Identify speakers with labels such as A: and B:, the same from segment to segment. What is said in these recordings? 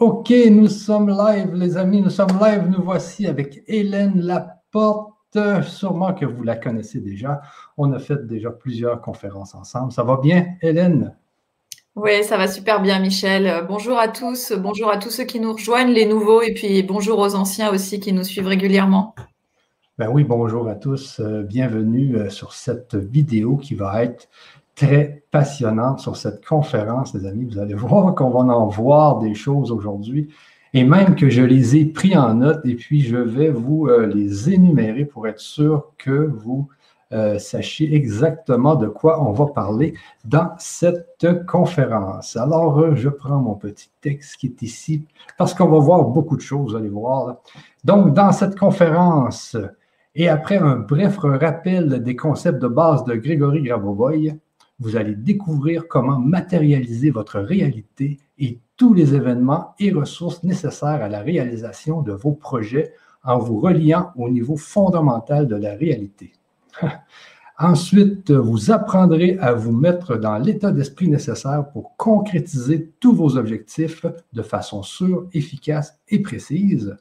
A: OK, nous sommes live, les amis, nous sommes live. Nous voici avec Hélène Laporte. Sûrement que vous la connaissez déjà. On a fait déjà plusieurs conférences ensemble. Ça va bien, Hélène?
B: Oui, ça va super bien, Michel. Bonjour à tous. Bonjour à tous ceux qui nous rejoignent, les nouveaux, et puis bonjour aux anciens aussi qui nous suivent régulièrement.
A: Ben oui, bonjour à tous. Euh, bienvenue euh, sur cette vidéo qui va être très passionnante sur cette conférence, les amis. Vous allez voir qu'on va en voir des choses aujourd'hui et même que je les ai pris en note et puis je vais vous euh, les énumérer pour être sûr que vous euh, sachiez exactement de quoi on va parler dans cette conférence. Alors, euh, je prends mon petit texte qui est ici parce qu'on va voir beaucoup de choses, vous allez voir. Donc, dans cette conférence, et après un bref rappel des concepts de base de Grégory Gravovoy, vous allez découvrir comment matérialiser votre réalité et tous les événements et ressources nécessaires à la réalisation de vos projets en vous reliant au niveau fondamental de la réalité. Ensuite, vous apprendrez à vous mettre dans l'état d'esprit nécessaire pour concrétiser tous vos objectifs de façon sûre, efficace et précise.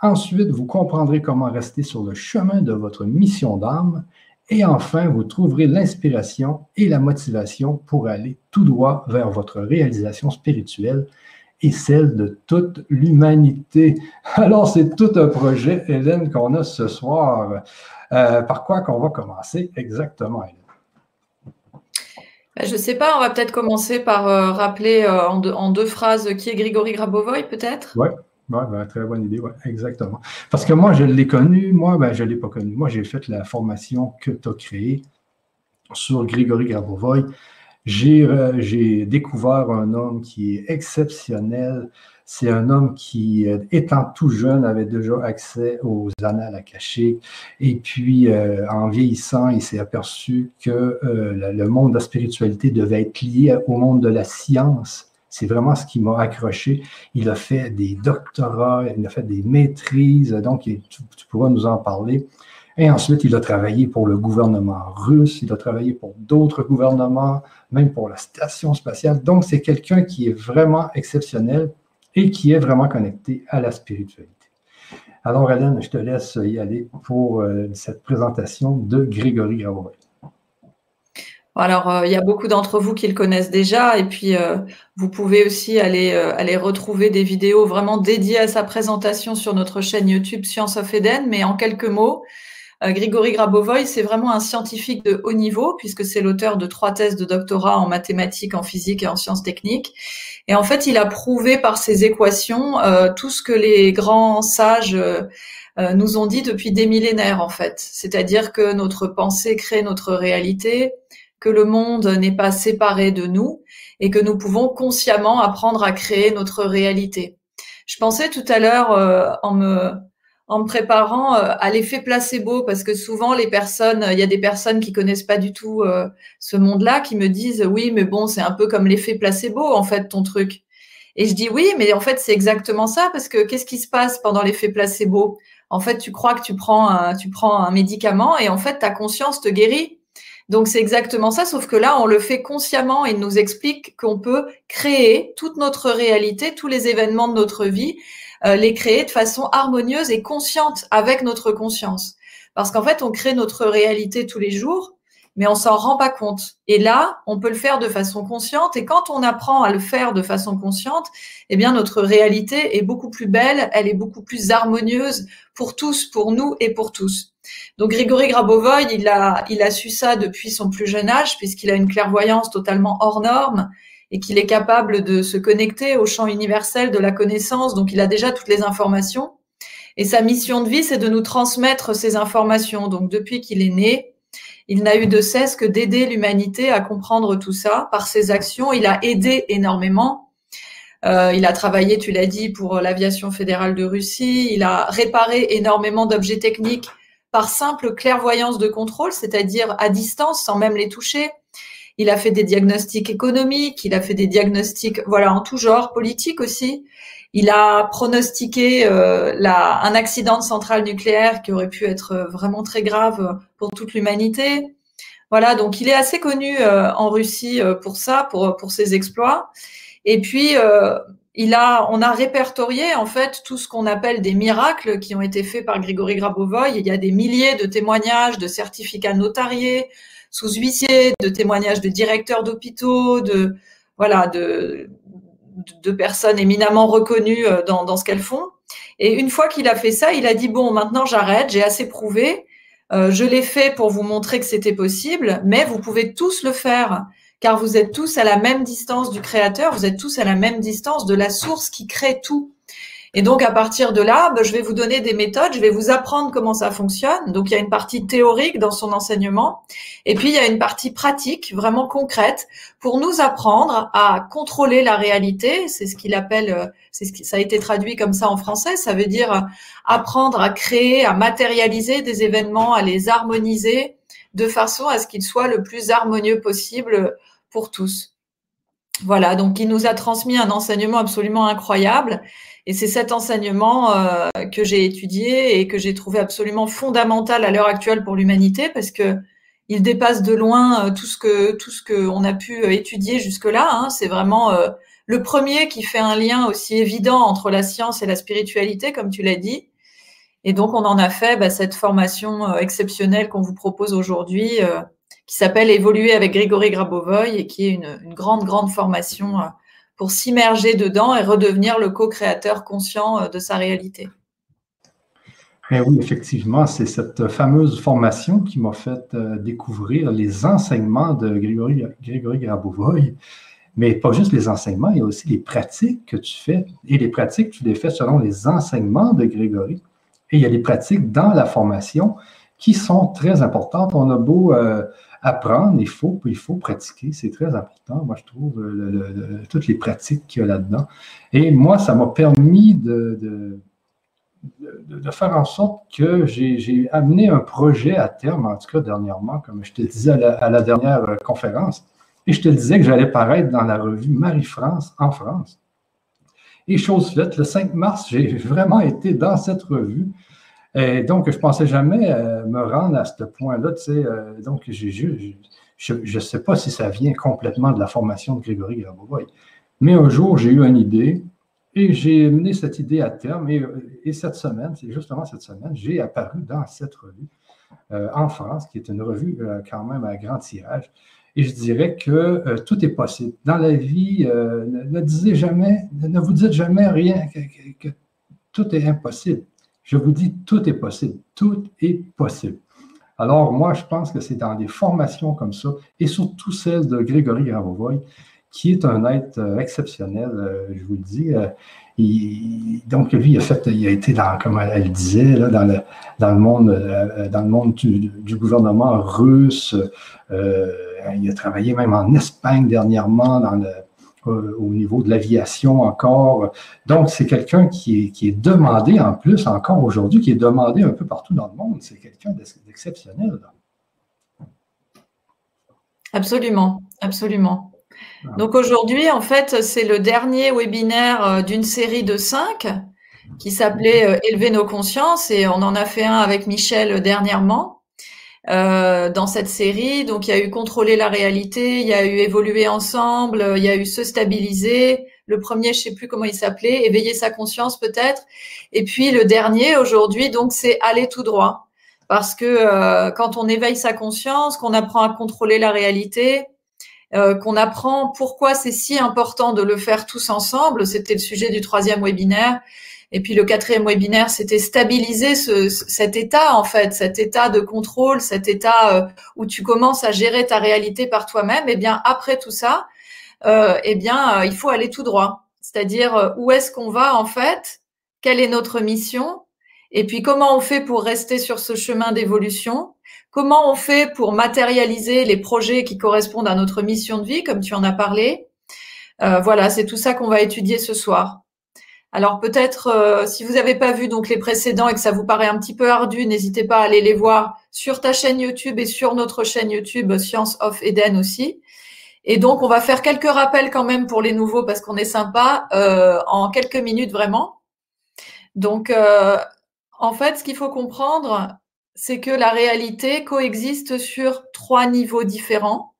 A: Ensuite, vous comprendrez comment rester sur le chemin de votre mission d'âme et enfin, vous trouverez l'inspiration et la motivation pour aller tout droit vers votre réalisation spirituelle et celle de toute l'humanité. Alors, c'est tout un projet, Hélène, qu'on a ce soir. Euh, par quoi qu'on va commencer exactement, Hélène?
B: Ben, je ne sais pas, on va peut-être commencer par euh, rappeler euh, en, deux, phrases qui est Grigory Grabovoy, peut-être?
A: Oui, oui, ben, très bonne idée, ouais, exactement. Parce que moi, je l'ai connu, moi, ben, je ne l'ai pas connu. Moi, j'ai fait la formation que tu as créée sur Grégory Grabovoy. Euh, j'ai découvert un homme qui est exceptionnel. C'est un homme qui, euh, étant tout jeune, avait déjà accès aux annales akashiques. Et puis, euh, en vieillissant, il s'est aperçu que le monde de la spiritualité devait être lié au monde de la science c'est vraiment ce qui m'a accroché. Il a fait des doctorats, il a fait des maîtrises, donc tu, pourras nous en parler. Et ensuite, il a travaillé pour le gouvernement russe, il a travaillé pour d'autres gouvernements, même pour la station spatiale. Donc, c'est quelqu'un qui est vraiment exceptionnel et qui est vraiment connecté à la spiritualité. Alors, Hélène, je te laisse y aller pour euh, cette présentation de Grégory Gravoy.
B: Alors, euh, il y a beaucoup d'entre vous qui le connaissent déjà, et puis euh, vous pouvez aussi aller, euh, aller retrouver des vidéos vraiment dédiées à sa présentation sur notre chaîne YouTube Science of Eden. Mais en quelques mots, Grigory Grabovoy, c'est vraiment un scientifique de haut niveau, puisque c'est l'auteur de trois thèses de doctorat en mathématiques, en physique et en sciences techniques. Et en fait, il a prouvé par ses équations tout ce que les grands sages nous ont dit depuis des millénaires, en fait. C'est-à-dire que notre pensée crée notre réalité, que le monde n'est pas séparé de nous et que nous pouvons consciemment apprendre à créer notre réalité. Je pensais tout à l'heure euh, en me préparant euh, à l'effet placebo parce que souvent les personnes, il y a des personnes qui connaissent pas du tout euh, ce monde-là qui me disent oui mais bon c'est un peu comme l'effet placebo en fait ton truc. Et je dis oui mais en fait c'est exactement ça parce que qu'est-ce qui se passe pendant l'effet placebo? En fait tu crois que tu prends un, tu prends un médicament et en fait ta conscience te guérit donc c'est exactement ça, sauf que là, on le fait consciemment et nous explique qu'on peut créer toute notre réalité, tous les événements de notre vie, euh, les créer de façon harmonieuse et consciente avec notre conscience. Parce qu'en fait, on crée notre réalité tous les jours, mais on s'en rend pas compte. Et là, on peut le faire de façon consciente. Et quand on apprend à le faire de façon consciente, eh bien, notre réalité est beaucoup plus belle, elle est beaucoup plus harmonieuse pour tous, pour nous et pour tous. Donc Grégory Grabovoy, il a, il a su ça depuis son plus jeune âge, puisqu'il a une clairvoyance totalement hors norme et qu'il est capable de se connecter au champ universel de la connaissance. Donc il a déjà toutes les informations. Et sa mission de vie, c'est de nous transmettre ces informations. Donc depuis qu'il est né, il n'a eu de cesse que d'aider l'humanité à comprendre tout ça par ses actions. Il a aidé énormément. Euh, il a travaillé, tu l'as dit, pour l'aviation fédérale de Russie. Il a réparé énormément d'objets techniques par simple clairvoyance de contrôle, c'est-à-dire à distance, sans même les toucher. Il a fait des diagnostics économiques, il a fait des diagnostics, voilà, en tout genre, politique aussi. Il a pronostiqué euh, un accident de centrale nucléaire qui aurait pu être vraiment très grave pour toute l'humanité. Voilà, donc il est assez connu euh, en Russie euh, pour ça, pour, pour ses exploits. Et puis, euh, il a, on a répertorié en fait tout ce qu'on appelle des miracles qui ont été faits par Grégory Grabovoy. Il y a des milliers de témoignages, de certificats notariés, sous huissiers, de témoignages de directeurs d'hôpitaux, de voilà, de, personnes éminemment reconnues euh, dans, dans ce qu'elles font. Et une fois qu'il a fait ça, il a dit bon, maintenant j'arrête, j'ai assez prouvé. Euh, je l'ai fait pour vous montrer que c'était possible, mais vous pouvez tous le faire, car vous êtes tous à la même distance du créateur, vous êtes tous à la même distance de la source qui crée tout. Et donc, à partir de là, ben, je vais vous donner des méthodes, je vais vous apprendre comment ça fonctionne. Donc, il y a une partie théorique dans son enseignement, et puis il y a une partie pratique, vraiment concrète, pour nous apprendre à contrôler la réalité. C'est ce qu'il appelle, euh, c'est ce qui, ça a été traduit comme ça en français. Ça veut dire apprendre à créer, à matérialiser des événements, à les harmoniser de façon à ce qu'ils soient le plus harmonieux possible pour tous. Voilà, donc il nous a transmis un enseignement absolument incroyable. Et c'est cet enseignement euh, que j'ai étudié et que j'ai trouvé absolument fondamental à l'heure actuelle pour l'humanité parce que il dépasse de loin euh, tout ce que tout ce qu'on a pu euh, étudier jusque-là. Hein. C'est vraiment le premier qui fait un lien aussi évident entre la science et la spiritualité, comme tu l'as dit. Et donc on en a fait bah, cette formation exceptionnelle qu'on vous propose aujourd'hui, qui s'appelle Évoluer avec Grégory Grabovoy et qui est une, grande grande formation pour s'immerger dedans et redevenir le co-créateur conscient euh, de sa réalité.
A: Eh oui, effectivement, c'est cette fameuse formation qui m'a fait euh, découvrir les enseignements de Grégory, Grégory Grabovoy. Mais pas juste les enseignements, il y a aussi les pratiques que tu fais. Et les pratiques, tu les fais selon les enseignements de Grégory. Et il y a des pratiques dans la formation qui sont très importantes. On a beau euh, apprendre, il faut, il faut pratiquer, c'est très important, moi je trouve, toutes les pratiques qu'il y a là-dedans. Et moi, ça m'a permis de, de, faire en sorte que j'ai amené un projet à terme, en tout cas dernièrement, comme je te disais à la, dernière conférence, et je te disais que j'allais paraître dans la revue Marie-France en France. Et chose faite, le 5 mars, j'ai vraiment été dans cette revue. Donc, je ne pensais jamais euh, me rendre à ce point-là. Euh, donc, je ne sais pas si ça vient complètement de la formation de Grégory Grabovoy. Mais un jour, j'ai eu une idée et j'ai mené cette idée à terme. Et, et cette semaine, c'est justement cette semaine, j'ai apparu dans cette revue euh, en France, qui est une revue quand même à grand tirage. Et je dirais que tout est possible. Dans la vie, ne, ne, disez jamais, ne vous dites jamais rien, que tout est impossible. Je vous dis, tout est possible. Tout est possible. Alors, moi, je pense que c'est dans des formations comme ça, et surtout celle de Grégory Gravovoy, qui est un être euh, exceptionnel, euh, je vous le dis. Euh, donc, lui, il a, été dans, comme elle, disait, dans, le, dans monde, dans le monde du gouvernement russe. Il a travaillé même en Espagne dernièrement, dans le, euh, au niveau de l'aviation encore. Donc, c'est quelqu'un qui est, qui est demandé en plus, encore aujourd'hui, qui est demandé un peu partout dans le monde. C'est quelqu'un d'exceptionnel.
B: Absolument, absolument. Ah. Donc aujourd'hui, en fait, c'est le dernier webinaire euh, d'une série de cinq qui s'appelait euh, Élever nos consciences et on en a fait un avec Michel dernièrement. Euh, dans cette série. Donc il y a eu contrôler la réalité, il y a eu évoluer ensemble, il y a eu se stabiliser. Le premier, je sais plus comment il s'appelait, éveiller sa conscience peut-être. Et puis le dernier aujourd'hui, donc c'est aller tout droit. Parce que euh, quand on éveille sa conscience, qu'on apprend à contrôler la réalité, euh, qu'on apprend pourquoi c'est si important de le faire tous ensemble, c'était le sujet du troisième webinaire, et puis le quatrième webinaire, c'était stabiliser ce, cet état, en fait, cet état de contrôle, cet état euh, où tu commences à gérer ta réalité par toi-même. Et eh bien, après tout ça, euh, eh bien, euh, il faut aller tout droit. C'est-à-dire, euh, où est-ce qu'on va, en fait? Quelle est notre mission? Et puis, comment on fait pour rester sur ce chemin d'évolution? Comment on fait pour matérialiser les projets qui correspondent à notre mission de vie, comme tu en as parlé? voilà, c'est tout ça qu'on va étudier ce soir. Alors peut-être, euh, si vous n'avez pas vu donc les précédents et que ça vous paraît un petit peu ardu, n'hésitez pas à aller les voir sur ta chaîne YouTube et sur notre chaîne YouTube Science of Eden aussi. Et donc on va faire quelques rappels quand même pour les nouveaux parce qu'on est sympa euh, en quelques minutes vraiment. Donc euh, en fait, ce qu'il faut comprendre, c'est que la réalité coexiste sur trois niveaux différents,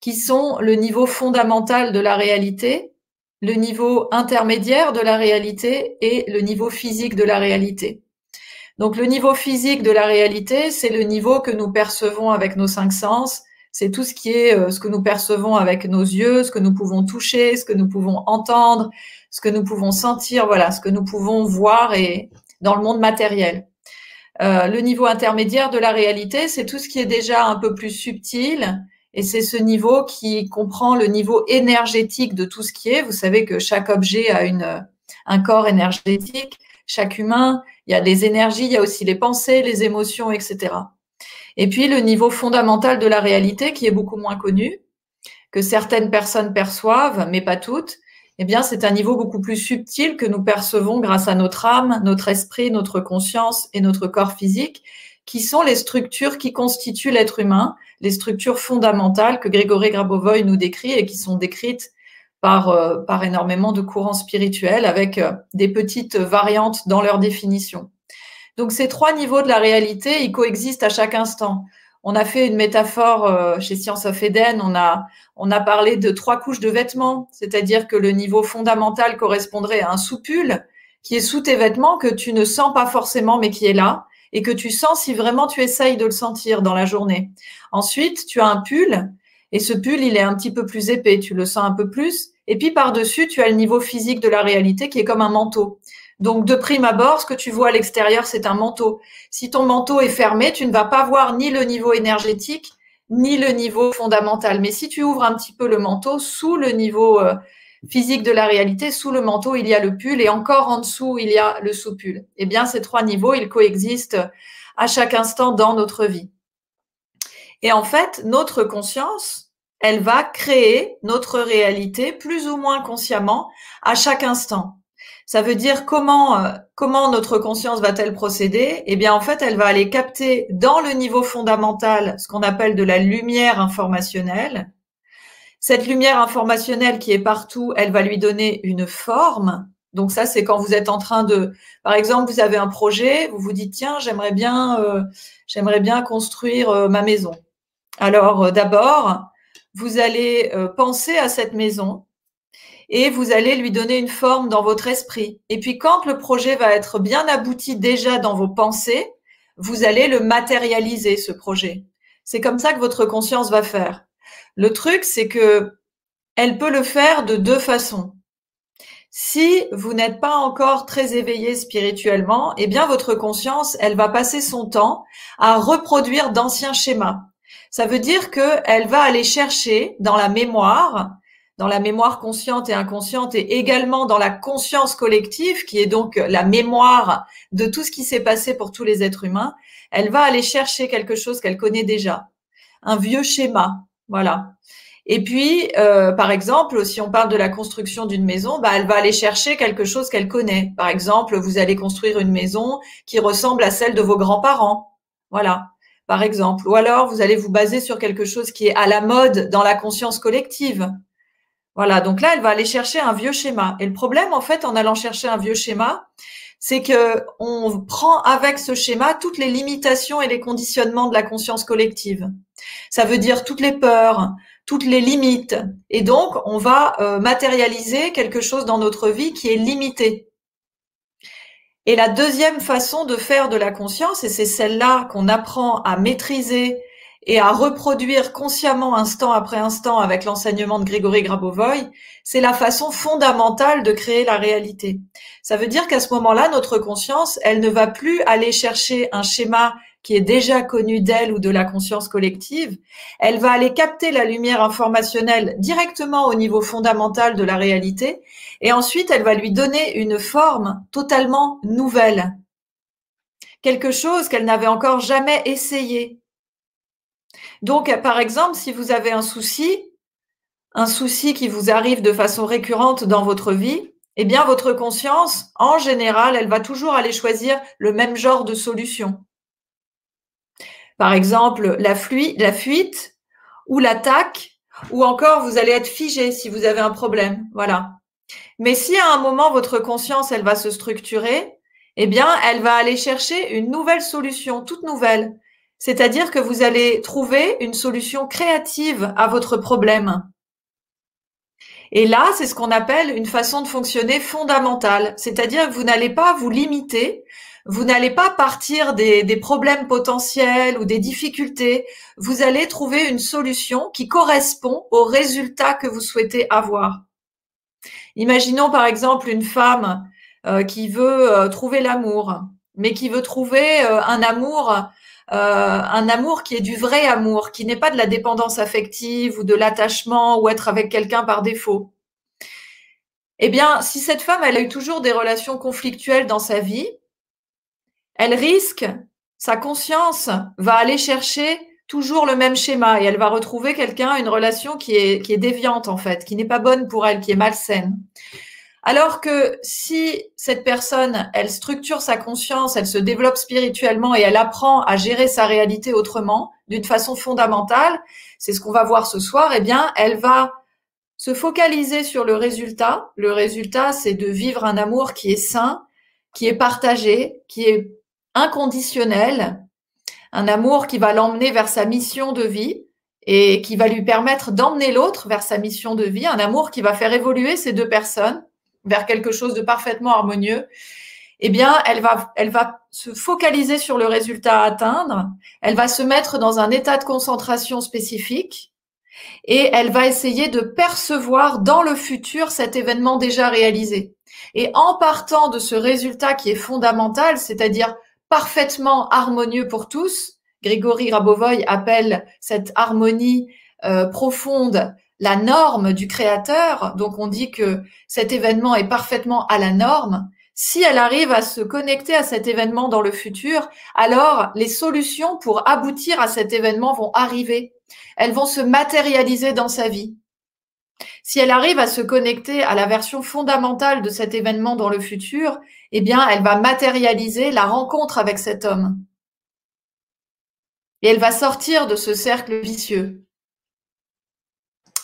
B: qui sont le niveau fondamental de la réalité, le niveau intermédiaire de la réalité et le niveau physique de la réalité. Donc le niveau physique de la réalité, c'est le niveau que nous percevons avec nos cinq sens, c'est tout ce qui est euh, ce que nous percevons avec nos yeux, ce que nous pouvons toucher, ce que nous pouvons entendre, ce que nous pouvons sentir, voilà, ce que nous pouvons voir et dans le monde matériel. Euh, le niveau intermédiaire de la réalité, c'est tout ce qui est déjà un peu plus subtil, et c'est ce niveau qui comprend le niveau énergétique de tout ce qui est. Vous savez que chaque objet a une, un corps énergétique, chaque humain, il y a des énergies, il y a aussi les pensées, les émotions, etc. Et puis le niveau fondamental de la réalité qui est beaucoup moins connu, que certaines personnes perçoivent, mais pas toutes, eh bien, c'est un niveau beaucoup plus subtil que nous percevons grâce à notre âme, notre esprit, notre conscience et notre corps physique, qui sont les structures qui constituent l'être humain, les structures fondamentales que Grégory Grabovoy nous décrit et qui sont décrites par, euh, par énormément de courants spirituels avec euh, des petites variantes dans leur définition. Donc ces trois niveaux de la réalité, ils coexistent à chaque instant. On a fait une métaphore euh, chez Science of Eden, on a, on a parlé de trois couches de vêtements, c'est-à-dire que le niveau fondamental correspondrait à un soupule qui est sous tes vêtements, que tu ne sens pas forcément, mais qui est là, et que tu sens si vraiment tu essayes de le sentir dans la journée. Ensuite, tu as un pull, et ce pull, il est un petit peu plus épais, tu le sens un peu plus, et puis par-dessus, tu as le niveau physique de la réalité qui est comme un manteau. Donc, de prime abord, ce que tu vois à l'extérieur, c'est un manteau. Si ton manteau est fermé, tu ne vas pas voir ni le niveau énergétique, ni le niveau fondamental. Mais si tu ouvres un petit peu le manteau, sous le niveau euh, physique de la réalité, sous le manteau, il y a le pull et encore en dessous, il y a le sous-pull. Eh bien, ces trois niveaux, ils coexistent à chaque instant dans notre vie. Et en fait, notre conscience, elle va créer notre réalité plus ou moins consciemment à chaque instant. Ça veut dire comment euh, comment notre conscience va-t-elle procéder? Eh bien, en fait, elle va aller capter dans le niveau fondamental ce qu'on appelle de la lumière informationnelle. Cette lumière informationnelle qui est partout, elle va lui donner une forme. Donc ça, c'est quand vous êtes en train de, par exemple, vous avez un projet, vous vous dites tiens, j'aimerais bien, euh, j'aimerais bien construire euh, ma maison. Alors d'abord, vous allez penser à cette maison et vous allez lui donner une forme dans votre esprit. Et puis quand le projet va être bien abouti déjà dans vos pensées, vous allez le matérialiser, ce projet. C'est comme ça que votre conscience va faire. Le truc, c'est que elle peut le faire de deux façons. Si vous n'êtes pas encore très éveillé spirituellement, eh bien votre conscience, elle va passer son temps à reproduire d'anciens schémas. Ça veut dire qu'elle va aller chercher dans la mémoire dans la mémoire consciente et inconsciente et également dans la conscience collective, qui est donc la mémoire de tout ce qui s'est passé pour tous les êtres humains, elle va aller chercher quelque chose qu'elle connaît déjà, un vieux schéma, voilà. Et puis, euh, par exemple, si on parle de la construction d'une maison, bah, elle va aller chercher quelque chose qu'elle connaît. Par exemple, vous allez construire une maison qui ressemble à celle de vos grands-parents, voilà. Par exemple, ou alors vous allez vous baser sur quelque chose qui est à la mode dans la conscience collective. Voilà, donc là, elle va aller chercher un vieux schéma. Et le problème, en fait, en allant chercher un vieux schéma, c'est que on prend avec ce schéma toutes les limitations et les conditionnements de la conscience collective. Ça veut dire toutes les peurs, toutes les limites. Et donc, on va euh, matérialiser quelque chose dans notre vie qui est limité. Et la deuxième façon de faire de la conscience, et c'est celle-là qu'on apprend à maîtriser et à reproduire consciemment instant après instant avec l'enseignement de Grégory Grabovoy, c'est la façon fondamentale de créer la réalité. Ça veut dire qu'à ce moment-là, notre conscience, elle ne va plus aller chercher un schéma qui est déjà connu d'elle ou de la conscience collective, elle va aller capter la lumière informationnelle directement au niveau fondamental de la réalité, et ensuite elle va lui donner une forme totalement nouvelle. Quelque chose qu'elle n'avait encore jamais essayé, donc, par exemple, si vous avez un souci, un souci qui vous arrive de façon récurrente dans votre vie, eh bien, votre conscience, en général, elle va toujours aller choisir le même genre de solution. Par exemple, la, fuite ou l'attaque, ou encore vous allez être figé si vous avez un problème. Voilà. Mais si à un moment votre conscience, elle va se structurer, eh bien, elle va aller chercher une nouvelle solution, toute nouvelle. C'est-à-dire que vous allez trouver une solution créative à votre problème. Et là, c'est ce qu'on appelle une façon de fonctionner fondamentale, c'est-à-dire que vous n'allez pas vous limiter, vous n'allez pas partir des, problèmes potentiels ou des difficultés, vous allez trouver une solution qui correspond au résultat que vous souhaitez avoir. Imaginons par exemple une femme euh, qui veut euh, trouver l'amour, mais qui veut trouver euh, un amour, un amour qui est du vrai amour, qui n'est pas de la dépendance affective ou de l'attachement ou être avec quelqu'un par défaut. Eh bien, si cette femme, elle a eu toujours des relations conflictuelles dans sa vie, elle risque, sa conscience va aller chercher toujours le même schéma et elle va retrouver quelqu'un, une relation qui est, qui est déviante en fait, qui n'est pas bonne pour elle, qui est malsaine. Alors que si cette personne, elle structure sa conscience, elle se développe spirituellement et elle apprend à gérer sa réalité autrement, d'une façon fondamentale, c'est ce qu'on va voir ce soir, eh bien, elle va se focaliser sur le résultat. Le résultat, c'est de vivre un amour qui est sain, qui est partagé, qui est inconditionnel, un amour qui va l'emmener vers sa mission de vie et qui va lui permettre d'emmener l'autre vers sa mission de vie, un amour qui va faire évoluer ces deux personnes vers quelque chose de parfaitement harmonieux, eh bien, elle va, elle va se focaliser sur le résultat à atteindre, elle va se mettre dans un état de concentration spécifique et elle va essayer de percevoir dans le futur cet événement déjà réalisé. Et en partant de ce résultat qui est fondamental, c'est-à-dire parfaitement harmonieux pour tous. Grégory Rabovoy appelle cette harmonie euh, profonde la norme du créateur. Donc on dit que cet événement est parfaitement à la norme. Si elle arrive à se connecter à cet événement dans le futur, alors les solutions pour aboutir à cet événement vont arriver. Elles vont se matérialiser dans sa vie. Si elle arrive à se connecter à la version fondamentale de cet événement dans le futur, eh bien, elle va matérialiser la rencontre avec cet homme. Et elle va sortir de ce cercle vicieux.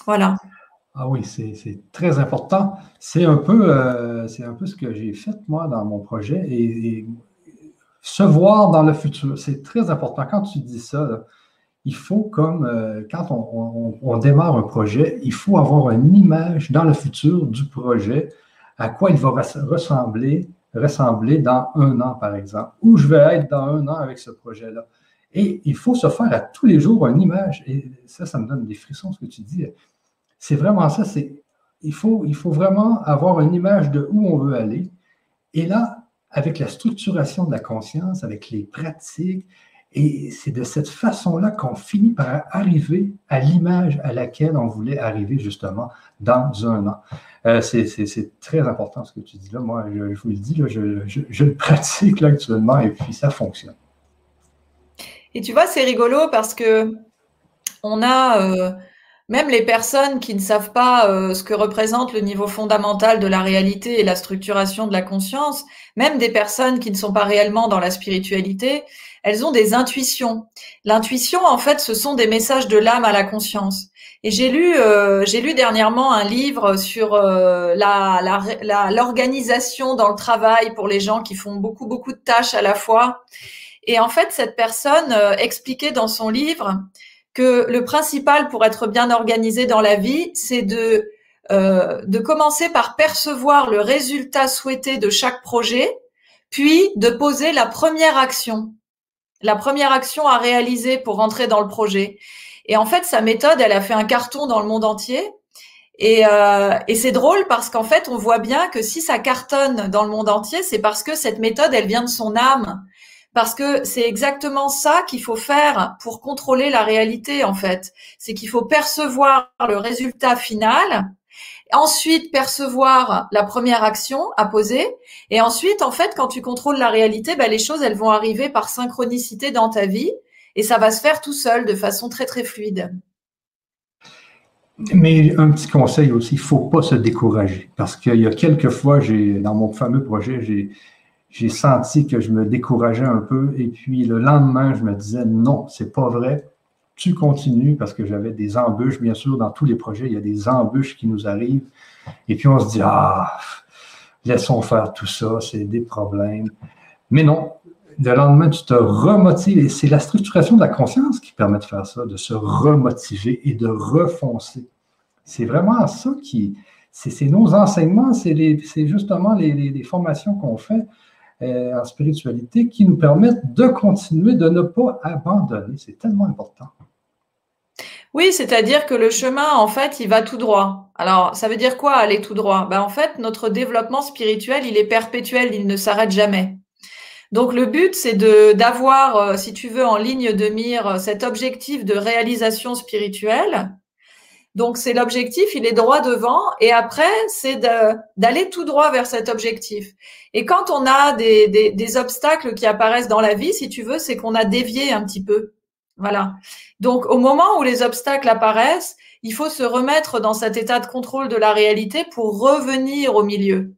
B: Voilà.
A: Ah oui, c'est très important. C'est un, peu, euh, un peu ce que j'ai fait, moi, dans mon projet. Et, se voir dans le futur, c'est très important. Quand tu dis ça, il faut, comme euh, quand on, démarre un projet, il faut avoir une image dans le futur du projet, à quoi il va ressembler, ressembler dans un an, par exemple, où je vais être dans un an avec ce projet-là. Et il faut se faire à tous les jours une image. Et ça, ça me donne des frissons, ce que tu dis. C'est vraiment ça. C'est, il, faut, vraiment avoir une image de où on veut aller. Et là, avec la structuration de la conscience, avec les pratiques, et c'est de cette façon-là qu'on finit par arriver à l'image à laquelle on voulait arriver justement dans un an. Euh, c'est très important ce que tu dis là. Moi, je, vous le dis, je, le pratique là, actuellement et puis ça fonctionne.
B: Et tu vois, c'est rigolo parce que on a euh, même les personnes qui ne savent pas euh, ce que représente le niveau fondamental de la réalité et la structuration de la conscience, même des personnes qui ne sont pas réellement dans la spiritualité, elles ont des intuitions. L'intuition, en fait, ce sont des messages de l'âme à la conscience. Et j'ai lu, euh, j'ai lu dernièrement un livre sur euh, la, l'organisation dans le travail pour les gens qui font beaucoup beaucoup de tâches à la fois. Et en fait, cette personne euh, expliquait dans son livre que le principal pour être bien organisé dans la vie, c'est de de commencer par percevoir le résultat souhaité de chaque projet, puis de poser la première action la première action à réaliser pour rentrer dans le projet. Et en fait, sa méthode, elle a fait un carton dans le monde entier. Et, euh, et c'est drôle parce qu'en fait, on voit bien que si ça cartonne dans le monde entier, c'est parce que cette méthode, elle vient de son âme. Parce que c'est exactement ça qu'il faut faire pour contrôler la réalité, en fait. C'est qu'il faut percevoir le résultat final ensuite percevoir la première action à poser, et ensuite, en fait, quand tu contrôles la réalité, ben, les choses, elles vont arriver par synchronicité dans ta vie, et ça va se faire tout seul, de façon très, très fluide.
A: Mais un petit conseil aussi, il faut pas se décourager, parce qu'il y a quelques fois, j'ai, dans mon fameux projet, j'ai, j'ai senti que je me décourageais un peu, et puis le lendemain, je me disais, non, c'est pas vrai, tu continues parce que j'avais des embûches, bien sûr, dans tous les projets, il y a des embûches qui nous arrivent. Et puis on se dit, ah, laissons faire tout ça, c'est des problèmes. Mais non, le lendemain, tu te remotives. Et c'est la structuration de la conscience qui permet de faire ça, de se remotiver et de refoncer. C'est vraiment ça qui, c'est nos enseignements, c'est justement les, formations qu'on fait en spiritualité qui nous permettent de continuer, de ne pas abandonner. C'est tellement important.
B: Oui, c'est-à-dire que le chemin, en fait, il va tout droit. Alors, ça veut dire quoi aller tout droit? Ben, En fait, notre développement spirituel, il est perpétuel, il ne s'arrête jamais. Donc le but, c'est de d'avoir, euh, si tu veux, en ligne de mire cet objectif de réalisation spirituelle donc c'est l'objectif, il est droit devant, et après c'est d'aller tout droit vers cet objectif. Et quand on a des, obstacles qui apparaissent dans la vie, si tu veux, c'est qu'on a dévié un petit peu. Voilà. Donc au moment où les obstacles apparaissent, il faut se remettre dans cet état de contrôle de la réalité pour revenir au milieu.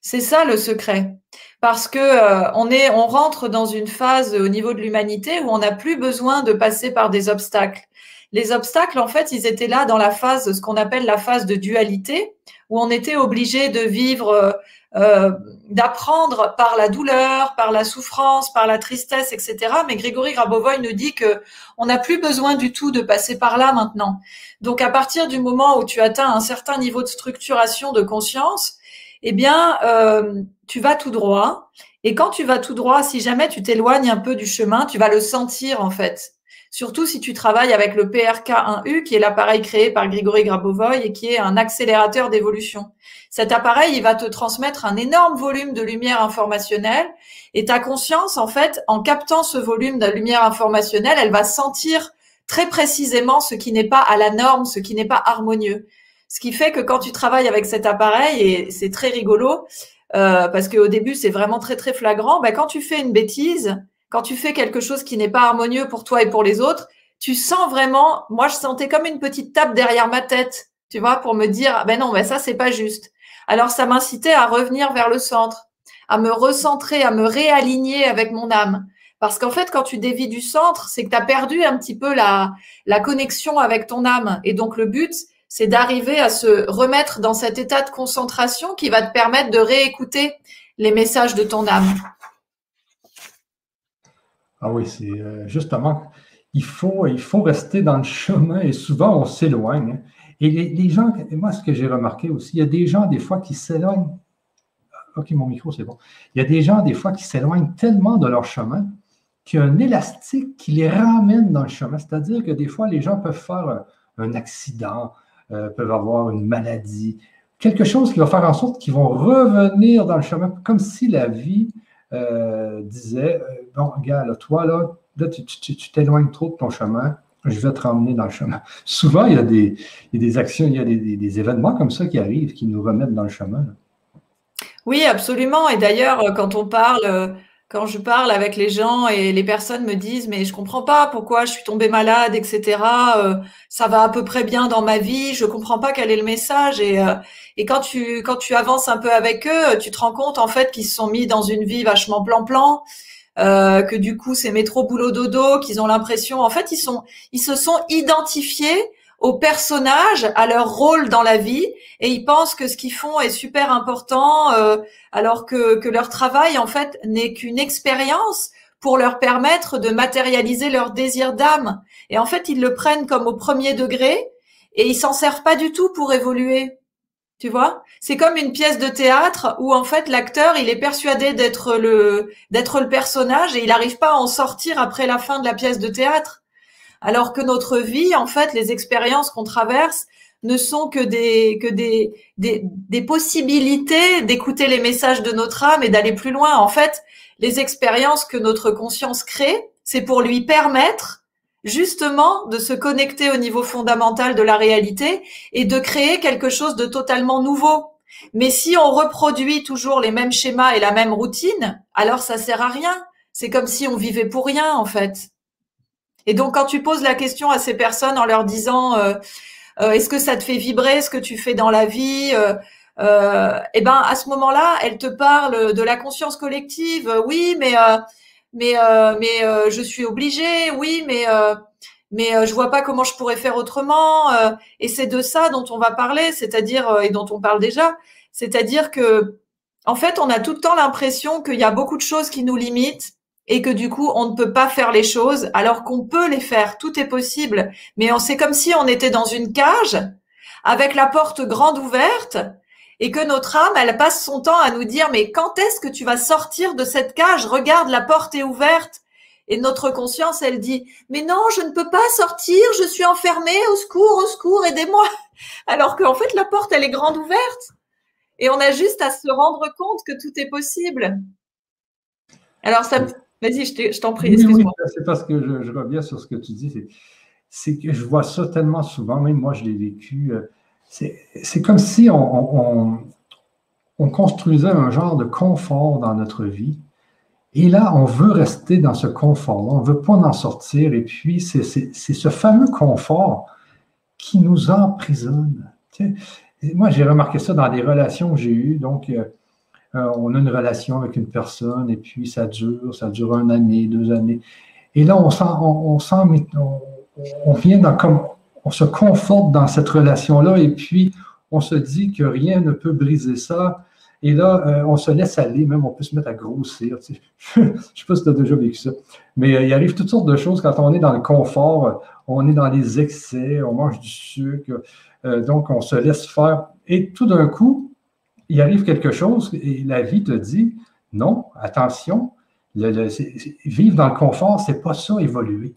B: C'est ça le secret. Parce que euh, on est, on rentre dans une phase au niveau de l'humanité où on n'a plus besoin de passer par des obstacles les obstacles, en fait, ils étaient là dans la phase, ce qu'on appelle la phase de dualité, où on était obligé de vivre, euh, euh, d'apprendre par la douleur, par la souffrance, par la tristesse, etc. Mais Grégory Grabovoy nous dit que on n'a plus besoin du tout de passer par là maintenant. Donc, à partir du moment où tu atteins un certain niveau de structuration de conscience, eh bien, euh, tu vas tout droit. Et quand tu vas tout droit, si jamais tu t'éloignes un peu du chemin, tu vas le sentir en fait surtout si tu travailles avec le PRK1U, qui est l'appareil créé par Grigory Grabovoy et qui est un accélérateur d'évolution. Cet appareil, il va te transmettre un énorme volume de lumière informationnelle et ta conscience, en fait, en captant ce volume de lumière informationnelle, elle va sentir très précisément ce qui n'est pas à la norme, ce qui n'est pas harmonieux. Ce qui fait que quand tu travailles avec cet appareil, et c'est très rigolo, euh, parce qu'au début, c'est vraiment très, très flagrant, bah, quand tu fais une bêtise, quand tu fais quelque chose qui n'est pas harmonieux pour toi et pour les autres, tu sens vraiment, moi je sentais comme une petite tape derrière ma tête, tu vois, pour me dire, ben non, ben ça c'est pas juste. Alors ça m'incitait à revenir vers le centre, à me recentrer, à me réaligner avec mon âme. Parce qu'en fait, quand tu dévis du centre, c'est que tu as perdu un petit peu la, la connexion avec ton âme. Et donc le but, c'est d'arriver à se remettre dans cet état de concentration qui va te permettre de réécouter les messages de ton âme.
A: Ah oui, c'est euh, justement, il faut, il faut rester dans le chemin et souvent on s'éloigne. Hein. Et les, gens, moi, ce que j'ai remarqué aussi, il y a des gens des fois qui s'éloignent. Ok, mon micro, c'est bon. Il y a des gens des fois qui s'éloignent tellement de leur chemin qu'il y a un élastique qui les ramène dans le chemin. C'est-à-dire que des fois, les gens peuvent faire un, accident, euh, peuvent avoir une maladie, quelque chose qui va faire en sorte qu'ils vont revenir dans le chemin, comme si la vie euh, disait euh, Bon, regarde, toi, là, là tu t'éloignes trop de ton chemin, je vais te ramener dans le chemin. Souvent, il y a des, des actions, il y a des, événements comme ça qui arrivent, qui nous remettent dans le chemin.
B: Oui, absolument. Et d'ailleurs, quand on parle quand je parle avec les gens et les personnes me disent mais je comprends pas pourquoi je suis tombée malade, etc. Euh, ça va à peu près bien dans ma vie, je comprends pas quel est le message et euh, et quand tu quand tu avances un peu avec eux, tu te rends compte en fait qu'ils se sont mis dans une vie vachement plan-plan. Euh, que du coup c'est métro boulot dodo, qu'ils ont l'impression, en fait ils sont, ils se sont identifiés aux personnages, à leur rôle dans la vie, et ils pensent que ce qu'ils font est super important, euh, alors que, que leur travail, en fait, n'est qu'une expérience pour leur permettre de matérialiser leur désir d'âme. Et en fait, ils le prennent comme au premier degré, et ils s'en servent pas du tout pour évoluer. Tu vois? C'est comme une pièce de théâtre où en fait l'acteur il est persuadé d'être le d'être le personnage et il n'arrive pas à en sortir après la fin de la pièce de théâtre alors que notre vie, en fait, les expériences qu'on traverse ne sont que des possibilités d'écouter les messages de notre âme et d'aller plus loin. En fait, les expériences que notre conscience crée, c'est pour lui permettre justement de se connecter au niveau fondamental de la réalité et de créer quelque chose de totalement nouveau. Mais si on reproduit toujours les mêmes schémas et la même routine, alors ça sert à rien. C'est comme si on vivait pour rien, en fait. Et donc, quand tu poses la question à ces personnes en leur disant euh, euh, est-ce que ça te fait vibrer ce que tu fais dans la vie euh, Eh ben, à ce moment-là, elles te parlent de la conscience collective. Oui, mais mais mais je suis obligée. Oui, mais mais je vois pas comment je pourrais faire autrement. et c'est de ça dont on va parler, c'est-à-dire et dont on parle déjà, c'est-à-dire que en fait, on a tout le temps l'impression qu'il y a beaucoup de choses qui nous limitent et que du coup on ne peut pas faire les choses alors qu'on peut les faire, tout est possible, mais on c'est comme si on était dans une cage avec la porte grande ouverte et que notre âme, elle passe son temps à nous dire, mais quand est-ce que tu vas sortir de cette cage? Regarde, la porte est ouverte. Et notre conscience, elle dit, mais non, je ne peux pas sortir, je suis enfermée, au secours, au secours, aidez-moi. Alors qu'en fait, la porte, elle est grande ouverte. Et on a juste à se rendre compte que tout est possible. Alors, ça, vas-y, je t'en prie,
A: excuse-moi. c'est parce que je, reviens sur ce que tu dis. C'est que je vois ça tellement souvent, même moi, je l'ai vécu. Euh, c'est comme si on, on, construisait un genre de confort dans notre vie. Et là, on veut rester dans ce confort-là, on ne veut pas en sortir. Et puis, c'est ce fameux confort qui nous emprisonne. moi, j'ai remarqué ça dans des relations que j'ai eues. Donc, euh, euh, on a une relation avec une personne et puis ça dure, ça dure une année, deux années. Et là, on sent, on, sent, on, vient dans on se conforte dans cette relation-là et puis on se dit que rien ne peut briser ça. Et là, euh, on se laisse aller, même on peut se mettre à grossir. Je ne sais pas si tu as déjà vécu ça. Mais euh, il arrive toutes sortes de choses quand on est dans le confort, on est dans les excès, on mange du sucre, euh, donc on se laisse faire. Et tout d'un coup, il arrive quelque chose et la vie te dit non, attention, vivre dans le confort, c'est pas ça évoluer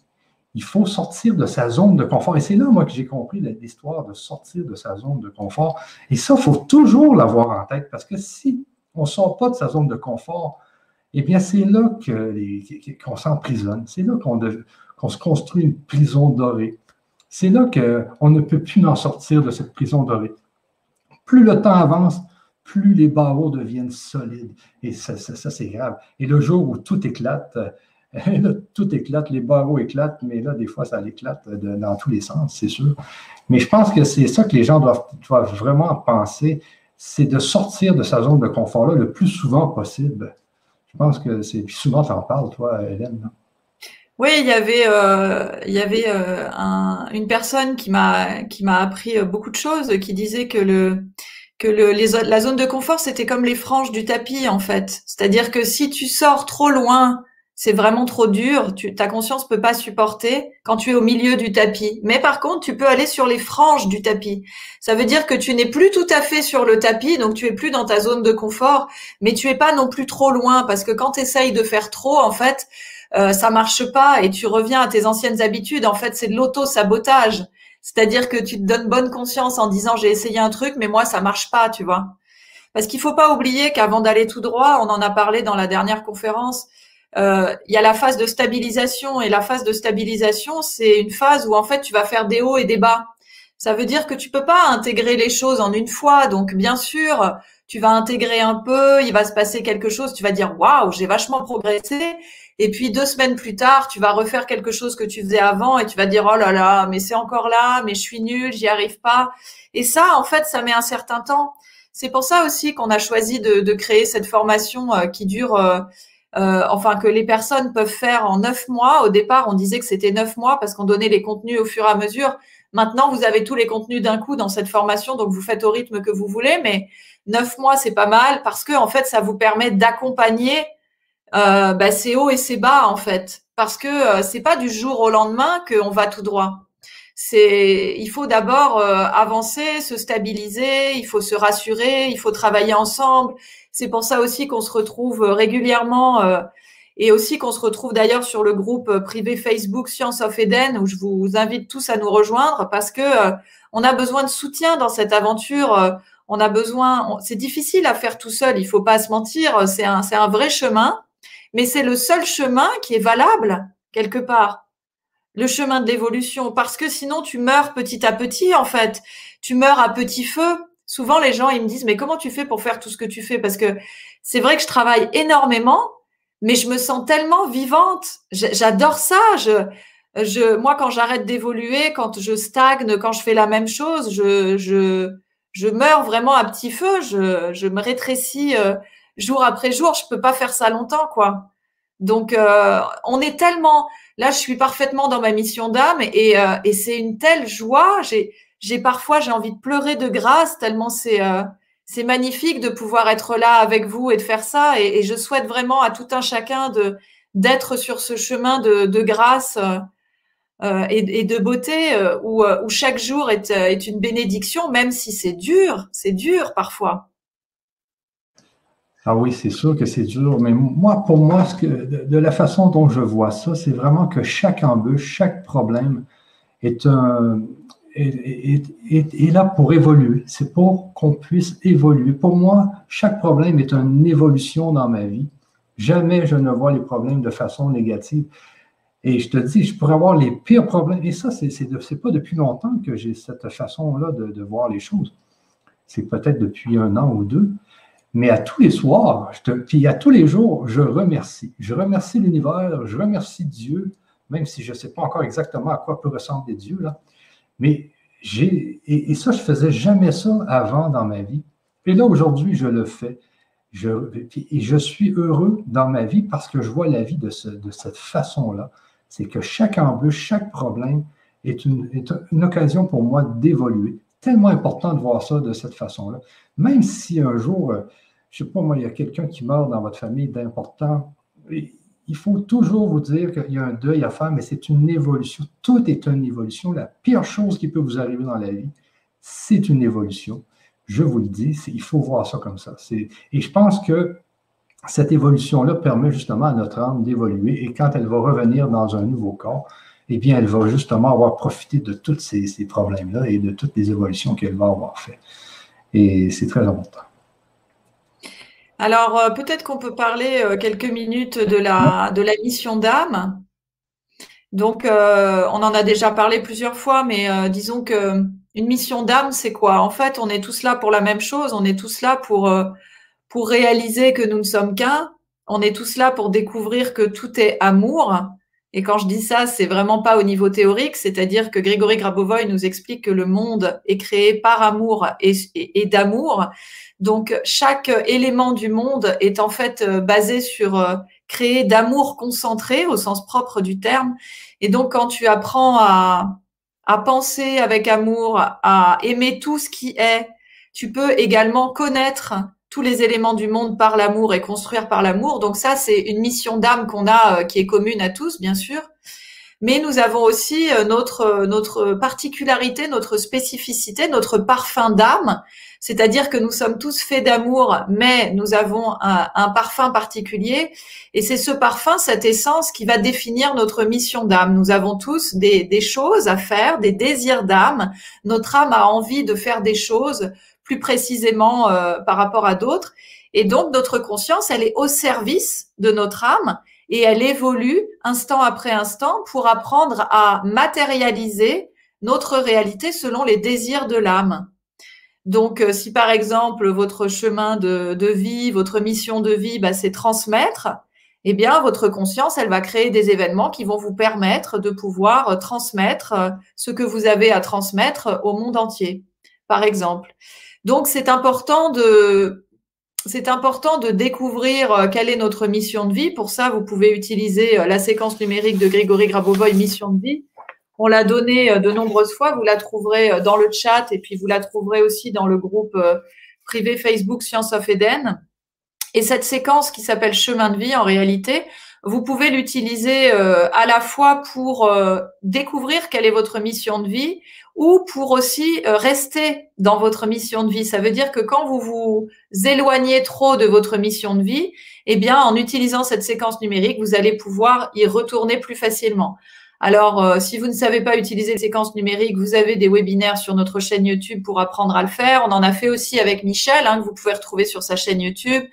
A: il faut sortir de sa zone de confort. Et c'est là, moi, que j'ai compris l'histoire de sortir de sa zone de confort. Et ça, il faut toujours l'avoir en tête parce que si on ne sort pas de sa zone de confort, eh bien, c'est là qu'on s'emprisonne. C'est là qu'on se construit une prison dorée. C'est là qu'on ne peut plus en sortir de cette prison dorée. Plus le temps avance, plus les barreaux deviennent solides. Et ça c'est grave. Et le jour où tout éclate, tout éclate, les barreaux éclatent, mais là, des fois, ça éclate dans tous les sens, c'est sûr. Mais je pense que c'est ça que les gens doivent, vraiment penser, c'est de sortir de sa zone de confort-là le plus souvent possible. Je pense que c'est. Puis souvent, tu en parles, toi, Hélène.
B: Oui, il y avait, euh, il y avait euh, une personne qui m'a qui m'a appris beaucoup de choses, qui disait que le que le, la zone de confort c'était comme les franges du tapis en fait. C'est-à-dire que si tu sors trop loin c'est vraiment trop dur, tu, ta conscience peut pas supporter quand tu es au milieu du tapis. Mais par contre, tu peux aller sur les franges du tapis. Ça veut dire que tu n'es plus tout à fait sur le tapis, donc tu es plus dans ta zone de confort, mais tu es pas non plus trop loin parce que quand tu essayes de faire trop, en fait, euh, ça marche pas et tu reviens à tes anciennes habitudes. En fait, c'est de l'auto-sabotage. C'est-à-dire que tu te donnes bonne conscience en disant j'ai essayé un truc, mais moi ça marche pas, tu vois. Parce qu'il faut pas oublier qu'avant d'aller tout droit, on en a parlé dans la dernière conférence, euh, il y a la phase de stabilisation et la phase de stabilisation, c'est une phase où en fait tu vas faire des hauts et des bas. Ça veut dire que tu peux pas intégrer les choses en une fois. Donc bien sûr, tu vas intégrer un peu, il va se passer quelque chose, tu vas dire waouh, j'ai vachement progressé. Et puis deux semaines plus tard, tu vas refaire quelque chose que tu faisais avant et tu vas dire oh là là, mais c'est encore là, mais je suis nul, j'y arrive pas. Et ça, en fait, ça met un certain temps. C'est pour ça aussi qu'on a choisi de, de, créer cette formation euh, qui dure euh, euh, enfin que les personnes peuvent faire en neuf mois. Au départ, on disait que c'était neuf mois parce qu'on donnait les contenus au fur et à mesure. Maintenant, vous avez tous les contenus d'un coup dans cette formation, donc vous faites au rythme que vous voulez, mais neuf mois, c'est pas mal parce que en fait, ça vous permet d'accompagner euh, bah, ces hauts et ces bas en fait, parce que euh, c'est pas du jour au lendemain qu'on va tout droit. C'est, il faut d'abord euh, avancer, se stabiliser, il faut se rassurer, il faut travailler ensemble, c'est pour ça aussi qu'on se retrouve euh, régulièrement euh, et aussi qu'on se retrouve d'ailleurs sur le groupe euh, privé Facebook Science of Eden où je vous invite tous à nous rejoindre parce que on a besoin de soutien dans cette aventure. On a besoin, c'est difficile à faire tout seul, il faut pas se mentir, c'est un, c'est un vrai chemin, mais c'est le seul chemin qui est valable quelque part. Le chemin de l'évolution, parce que sinon tu meurs petit à petit en fait. Tu meurs à petit feu. Souvent les gens ils me disent mais comment tu fais pour faire tout ce que tu fais? Parce que c'est vrai que je travaille énormément mais je me sens tellement vivante. J'adore ça. Je je moi quand j'arrête d'évoluer quand je stagne quand je fais la même chose je je je meurs vraiment à petit feu. Je je me rétrécis euh, jour après jour je peux pas faire ça longtemps quoi donc euh, on est tellement là je suis parfaitement dans ma mission d'âme et, euh, et c'est une telle joie j'ai j'ai parfois j'ai envie de pleurer de grâce tellement c'est euh, c'est magnifique de pouvoir être là avec vous et de faire ça. Et, je souhaite vraiment à tout un chacun de d'être sur ce chemin de, grâce. et, de beauté, où, chaque jour est une bénédiction, même si c'est dur, c'est dur parfois.
A: Ah oui, c'est sûr que c'est dur, mais moi, pour moi, de, la façon dont je vois ça, c'est vraiment que chaque embûche, chaque problème est, là pour évoluer. C'est pour qu'on puisse évoluer. Pour moi, chaque problème est une évolution dans ma vie. Jamais je ne vois les problèmes de façon négative. Et je te dis, je pourrais avoir les pires problèmes. Et ça, c'est n'est pas depuis longtemps que j'ai cette façon-là de, de voir les choses. C'est peut-être depuis un an ou deux. Mais à tous les soirs, puis à tous les jours, je remercie. Je remercie l'univers, je remercie Dieu, même si je ne sais pas encore exactement à quoi peut ressembler Dieu, là. Mais j'ai, et, ça, je ne faisais jamais ça avant dans ma vie. Et là, aujourd'hui, je le fais. Et je suis heureux dans ma vie parce que je vois la vie de, de cette façon-là. C'est que chaque embûche, chaque problème est une, est une occasion pour moi d'évoluer. Tellement important de voir ça de cette façon-là. Même si un jour, euh, je sais pas, moi, il y a quelqu'un qui meurt dans votre famille d'important, il faut toujours vous dire qu'il y a un deuil à faire, mais c'est une évolution. Tout est une évolution. La pire chose qui peut vous arriver dans la vie, c'est une évolution. Je vous le dis, il faut voir ça comme ça. Et je pense que cette évolution-là permet justement à notre âme d'évoluer. Et quand elle va revenir dans un nouveau corps, eh bien, elle va justement avoir profité de tous ces, ces problèmes-là et de toutes les évolutions qu'elle va avoir fait. Et c'est très important.
B: Alors, euh, peut-être qu'on peut parler euh, quelques minutes de la, de la mission d'âme. Donc, euh, on en a déjà parlé plusieurs fois, mais disons que une mission d'âme, c'est quoi? En fait, on est tous là pour la même chose. On est tous là pour, pour réaliser que nous ne sommes qu'un. On est tous là pour découvrir que tout est amour. Et quand je dis ça, c'est vraiment pas au niveau théorique, c'est-à-dire que Grégory Grabovoy nous explique que le monde est créé par amour et, et d'amour. Donc chaque élément du monde est en fait euh, basé sur euh, créer d'amour concentré au sens propre du terme. Et donc quand tu apprends à, penser avec amour, à aimer tout ce qui est, tu peux également connaître tous les éléments du monde par l'amour et construire par l'amour. Donc ça, c'est une mission d'âme qu'on a euh, qui est commune à tous, bien sûr. Mais nous avons aussi notre, notre particularité, notre spécificité, notre parfum d'âme c'est-à-dire que nous sommes tous faits d'amour, mais nous avons un, parfum particulier, et c'est ce parfum, cette essence qui va définir notre mission d'âme. Nous avons tous des, choses à faire, des désirs d'âme. Notre âme a envie de faire des choses plus précisément euh, par rapport à d'autres, et donc notre conscience, elle est au service de notre âme et elle évolue instant après instant pour apprendre à matérialiser notre réalité selon les désirs de l'âme. Donc, euh, si par exemple votre chemin de, vie, votre mission de vie, bah, c'est transmettre, eh bien, votre conscience, elle va créer des événements qui vont vous permettre de pouvoir euh, transmettre euh, ce que vous avez à transmettre au monde entier, par exemple. Donc, c'est important de c'est important de découvrir quelle est notre mission de vie. Pour ça, vous pouvez utiliser la séquence numérique de Grégory Grabovoy, mission de vie, on l'a donné euh, de nombreuses fois. Vous la trouverez euh, dans le chat et puis vous la trouverez aussi dans le groupe euh, privé Facebook Science of Eden. Et cette séquence qui s'appelle chemin de vie, en réalité, vous pouvez l'utiliser à la fois pour découvrir quelle est votre mission de vie ou pour aussi rester dans votre mission de vie. Ça veut dire que quand vous vous éloignez trop de votre mission de vie, eh bien, en utilisant cette séquence numérique, vous allez pouvoir y retourner plus facilement. Alors, euh, si vous ne savez pas utiliser les séquences numériques, vous avez des webinaires sur notre chaîne YouTube pour apprendre à le faire. On en a fait aussi avec Michel, hein, que vous pouvez retrouver sur sa chaîne YouTube.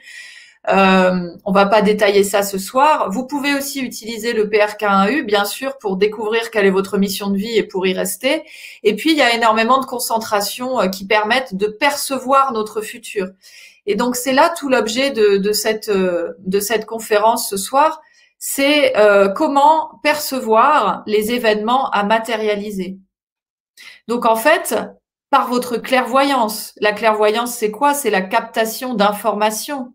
B: Euh, on va pas détailler ça ce soir. Vous pouvez aussi utiliser le PRK1U, bien sûr, pour découvrir quelle est votre mission de vie et pour y rester. Et puis, il y a énormément de concentrations euh, qui permettent de percevoir notre futur. Et donc, c'est là tout l'objet de, euh, de cette conférence ce soir c'est euh, comment percevoir les événements à matérialiser. Donc en fait, par votre clairvoyance, la clairvoyance c'est quoi? C'est la captation d'informations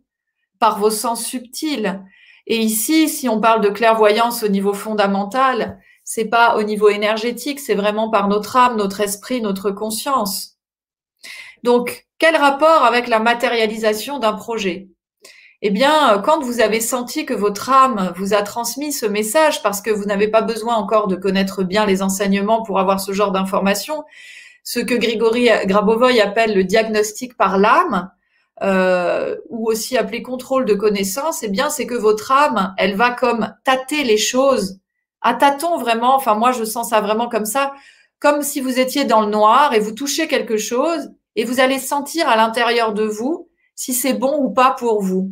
B: par vos sens subtils. Et ici, si on parle de clairvoyance au niveau fondamental, c'est pas au niveau énergétique, c'est vraiment par notre âme, notre esprit, notre conscience. Donc, quel rapport avec la matérialisation d'un projet? Eh bien, quand vous avez senti que votre âme vous a transmis ce message, parce que vous n'avez pas besoin encore de connaître bien les enseignements pour avoir ce genre d'informations, ce que Grigory Grabovoy appelle le diagnostic par l'âme, euh, ou aussi appelé contrôle de connaissance, eh bien, c'est que votre âme, elle va comme tâter les choses à tâtons vraiment. Enfin, moi, je sens ça vraiment comme ça, comme si vous étiez dans le noir et vous touchez quelque chose et vous allez sentir à l'intérieur de vous si c'est bon ou pas pour vous.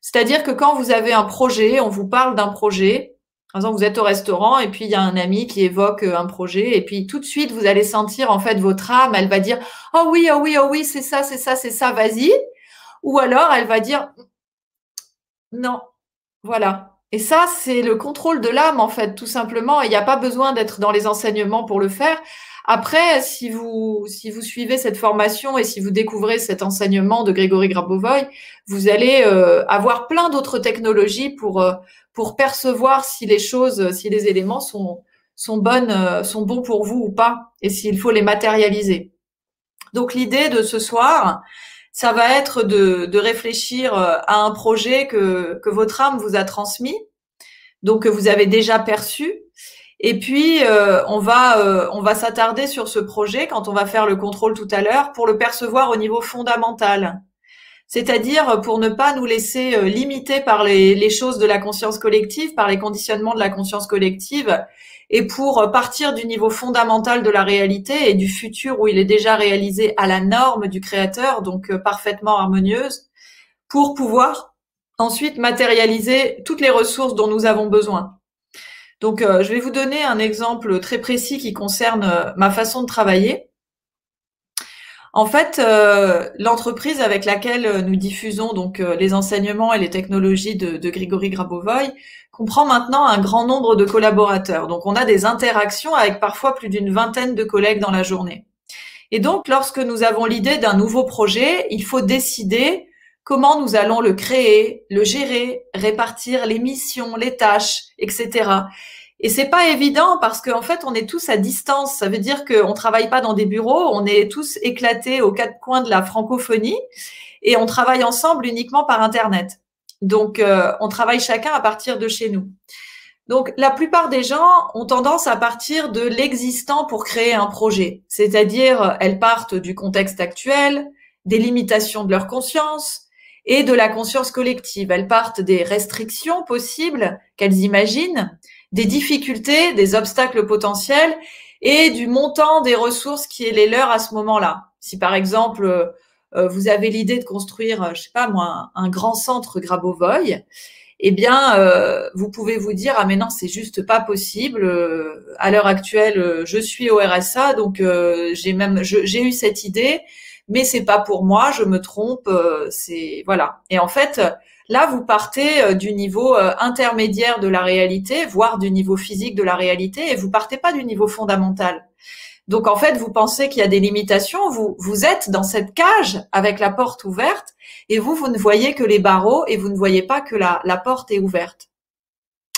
B: C'est-à-dire que quand vous avez un projet, on vous parle d'un projet, par exemple, vous êtes au restaurant et puis il y a un ami qui évoque un projet et puis tout de suite vous allez sentir en fait votre âme, elle va dire oh oui oh oui oh oui c'est ça c'est ça c'est ça vas-y ou alors elle va dire non voilà et ça c'est le contrôle de l'âme en fait tout simplement. Il n'y a pas besoin d'être dans les enseignements pour le faire après, si vous, si vous suivez cette formation et si vous découvrez cet enseignement de Grégory Grabovoy, vous allez euh, avoir plein d'autres technologies pour, euh, pour percevoir si les choses, si les éléments sont, sont bonnes, euh, sont bons pour vous ou pas, et s'il faut les matérialiser. Donc l'idée de ce soir, ça va être de, de réfléchir à un projet que, que votre âme vous a transmis, donc que vous avez déjà perçu, et puis, euh, on va, euh, on va s'attarder sur ce projet quand on va faire le contrôle tout à l'heure pour le percevoir au niveau fondamental. C'est-à-dire pour ne pas nous laisser euh, limiter par les, choses de la conscience collective, par les conditionnements de la conscience collective, et pour partir du niveau fondamental de la réalité et du futur où il est déjà réalisé à la norme du créateur, donc parfaitement harmonieuse, pour pouvoir ensuite matérialiser toutes les ressources dont nous avons besoin. Donc, euh, je vais vous donner un exemple très précis qui concerne euh, ma façon de travailler. En fait, euh, l'entreprise avec laquelle nous diffusons donc les enseignements et les technologies de, de Grigory Grabovoy comprend maintenant un grand nombre de collaborateurs. Donc, on a des interactions avec parfois plus d'une vingtaine de collègues dans la journée. Et donc, lorsque nous avons l'idée d'un nouveau projet, il faut décider comment nous allons le créer, le gérer, répartir les missions, les tâches, etc. Et c'est pas évident parce qu'en fait, on est tous à distance. Ça veut dire qu'on travaille pas dans des bureaux, on est tous éclatés aux quatre coins de la francophonie et on travaille ensemble uniquement par Internet. Donc, euh, on travaille chacun à partir de chez nous. Donc, la plupart des gens ont tendance à partir de l'existant pour créer un projet. C'est-à-dire, elles partent du contexte actuel, des limitations de leur conscience, et de la conscience collective. Elles partent des restrictions possibles qu'elles imaginent, des difficultés, des obstacles potentiels et du montant des ressources qui est les leurs à ce moment-là. Si par exemple euh, vous avez l'idée de construire, euh, je sais pas moi, un, grand centre Grabovoy, eh bien, euh, vous pouvez vous dire ah mais non c'est juste pas possible. à l'heure actuelle, je suis au RSA, donc j'ai même j'ai eu cette idée mais c'est pas pour moi, je me trompe, euh, c'est voilà. Et en fait, là, vous partez euh, du niveau euh, intermédiaire de la réalité, voire du niveau physique de la réalité, et vous partez pas du niveau fondamental. Donc en fait, vous pensez qu'il y a des limitations, vous, vous êtes dans cette cage avec la porte ouverte, et vous, vous ne voyez que les barreaux, et vous ne voyez pas que la, la porte est ouverte.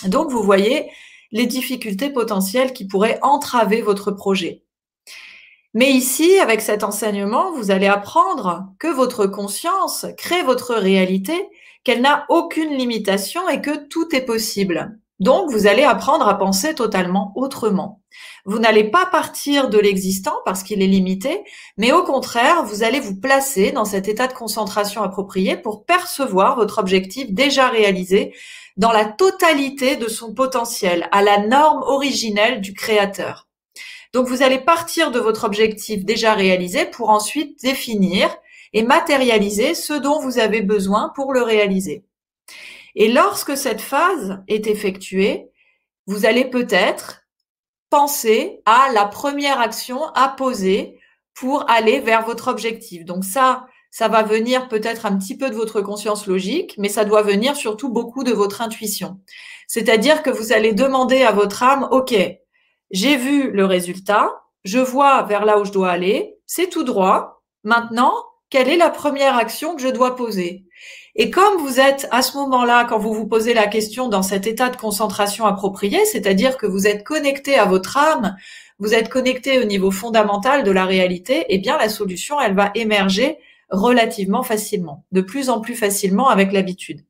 B: Donc vous voyez les difficultés potentielles qui pourraient entraver votre projet. Mais ici, avec cet enseignement, vous allez apprendre que votre conscience crée votre réalité, qu'elle n'a aucune limitation et que tout est possible. Donc, vous allez apprendre à penser totalement autrement. Vous n'allez pas partir de l'existant parce qu'il est limité, mais au contraire, vous allez vous placer dans cet état de concentration approprié pour percevoir votre objectif déjà réalisé dans la totalité de son potentiel, à la norme originelle du créateur. Donc, vous allez partir de votre objectif déjà réalisé pour ensuite définir et matérialiser ce dont vous avez besoin pour le réaliser. Et lorsque cette phase est effectuée, vous allez peut-être penser à la première action à poser pour aller vers votre objectif. Donc ça, ça va venir peut-être un petit peu de votre conscience logique, mais ça doit venir surtout beaucoup de votre intuition. C'est-à-dire que vous allez demander à votre âme, OK, j'ai vu le résultat, je vois vers là où je dois aller, c'est tout droit. Maintenant, quelle est la première action que je dois poser? Et comme vous êtes à ce moment-là, quand vous vous posez la question dans cet état de concentration approprié, c'est-à-dire que vous êtes connecté à votre âme, vous êtes connecté au niveau fondamental de la réalité, eh bien la solution, elle va émerger relativement facilement, de plus en plus facilement avec l'habitude.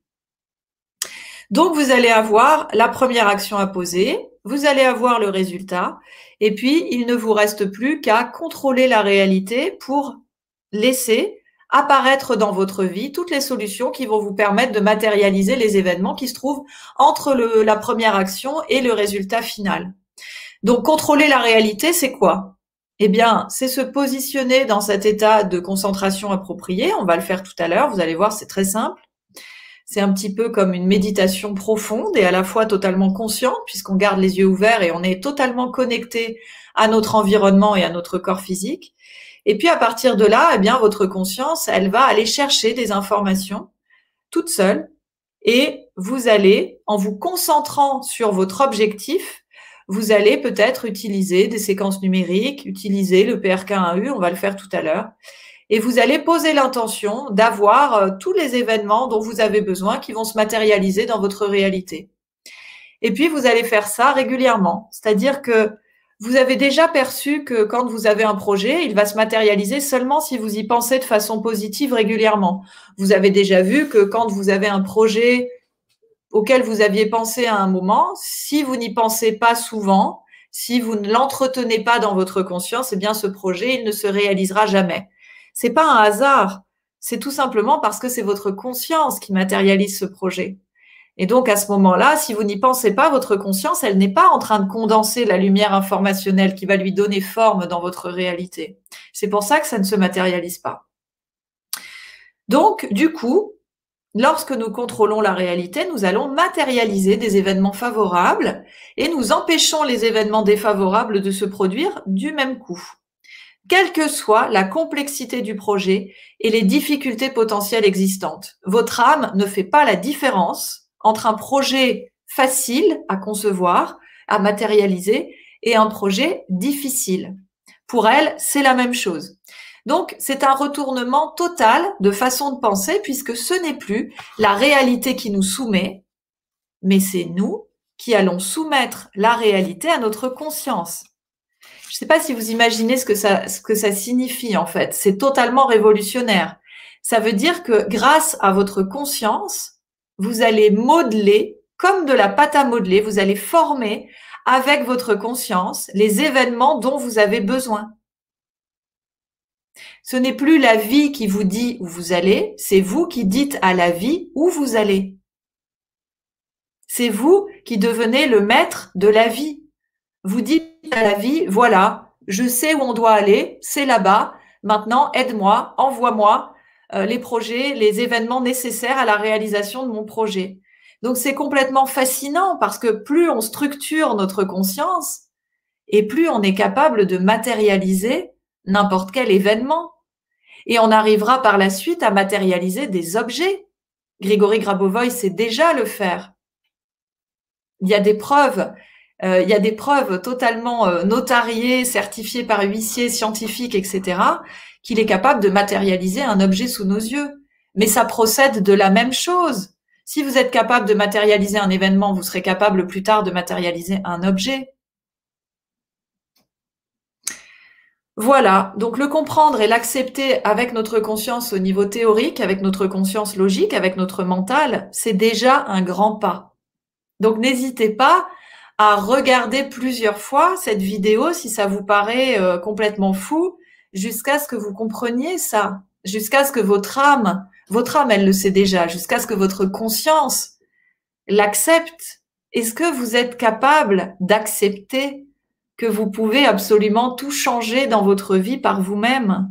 B: Donc, vous allez avoir la première action à poser, vous allez avoir le résultat, et puis il ne vous reste plus qu'à contrôler la réalité pour laisser apparaître dans votre vie toutes les solutions qui vont vous permettre de matérialiser les événements qui se trouvent entre la première action et le résultat final. Donc contrôler la réalité, c'est quoi? Eh bien, c'est se positionner dans cet état de concentration approprié. On va le faire tout à l'heure, vous allez voir, c'est très simple. C'est un petit peu comme une méditation profonde et à la fois totalement consciente puisqu'on garde les yeux ouverts et on est totalement connecté à notre environnement et à notre corps physique. Et puis à partir de là, eh bien votre conscience, elle va aller chercher des informations toute seule et vous allez, en vous concentrant sur votre objectif, vous allez peut-être utiliser des séquences numériques, utiliser le PRK1U, on va le faire tout à l'heure, et vous allez poser l'intention d'avoir euh, tous les événements dont vous avez besoin qui vont se matérialiser dans votre réalité. Et puis vous allez faire ça régulièrement, c'est-à-dire que vous avez déjà perçu que quand vous avez un projet, il va se matérialiser seulement si vous y pensez de façon positive régulièrement. Vous avez déjà vu que quand vous avez un projet auquel vous aviez pensé à un moment, si vous n'y pensez pas souvent, si vous ne l'entretenez pas dans votre conscience, eh bien ce projet, il ne se réalisera jamais. C'est pas un hasard, c'est tout simplement parce que c'est votre conscience qui matérialise ce projet. Et donc, à ce moment-là, si vous n'y pensez pas, votre conscience, elle n'est pas en train de condenser la lumière informationnelle qui va lui donner forme dans votre réalité. C'est pour ça que ça ne se matérialise pas. Donc, du coup, lorsque nous contrôlons la réalité, nous allons matérialiser des événements favorables et nous empêchons les événements défavorables de se produire du même coup. Quelle que soit la complexité du projet et les difficultés potentielles existantes, votre âme ne fait pas la différence entre un projet facile à concevoir, à matérialiser, et un projet difficile. Pour elle, c'est la même chose. Donc, c'est un retournement total de façon de penser puisque ce n'est plus la réalité qui nous soumet, mais c'est nous qui allons soumettre la réalité à notre conscience. Je ne sais pas si vous imaginez ce que ça, signifie en fait. C'est totalement révolutionnaire. Ça veut dire que grâce à votre conscience, vous allez modeler comme de la pâte à modeler, vous allez former avec votre conscience les événements dont vous avez besoin. Ce n'est plus la vie qui vous dit où vous allez, c'est vous qui dites à la vie où vous allez. C'est vous qui devenez le maître de la vie. Vous dites à la vie, voilà, je sais où on doit aller, c'est là-bas, maintenant aide-moi, envoie-moi, euh, les projets, les événements nécessaires à la réalisation de mon projet. Donc c'est complètement fascinant parce que plus on structure notre conscience et plus on est capable de matérialiser n'importe quel événement. Et on arrivera par la suite à matérialiser des objets. Grigory Grabovoy sait déjà le faire. Il y a des preuves, il y a des preuves totalement euh, notariées, certifiées par huissiers, scientifiques, etc., qu'il est capable de matérialiser un objet sous nos yeux. Mais ça procède de la même chose. Si vous êtes capable de matérialiser un événement, vous serez capable plus tard de matérialiser un objet. Voilà, donc le comprendre et l'accepter avec notre conscience au niveau théorique, avec notre conscience logique, avec notre mental, c'est déjà un grand pas. Donc n'hésitez pas à regarder plusieurs fois cette vidéo si ça vous paraît euh, complètement fou, jusqu'à ce que vous compreniez ça, jusqu'à ce que votre âme, votre âme, elle le sait déjà, jusqu'à ce que votre conscience l'accepte. Est-ce que vous êtes capable d'accepter que vous pouvez absolument tout changer dans votre vie par vous-même?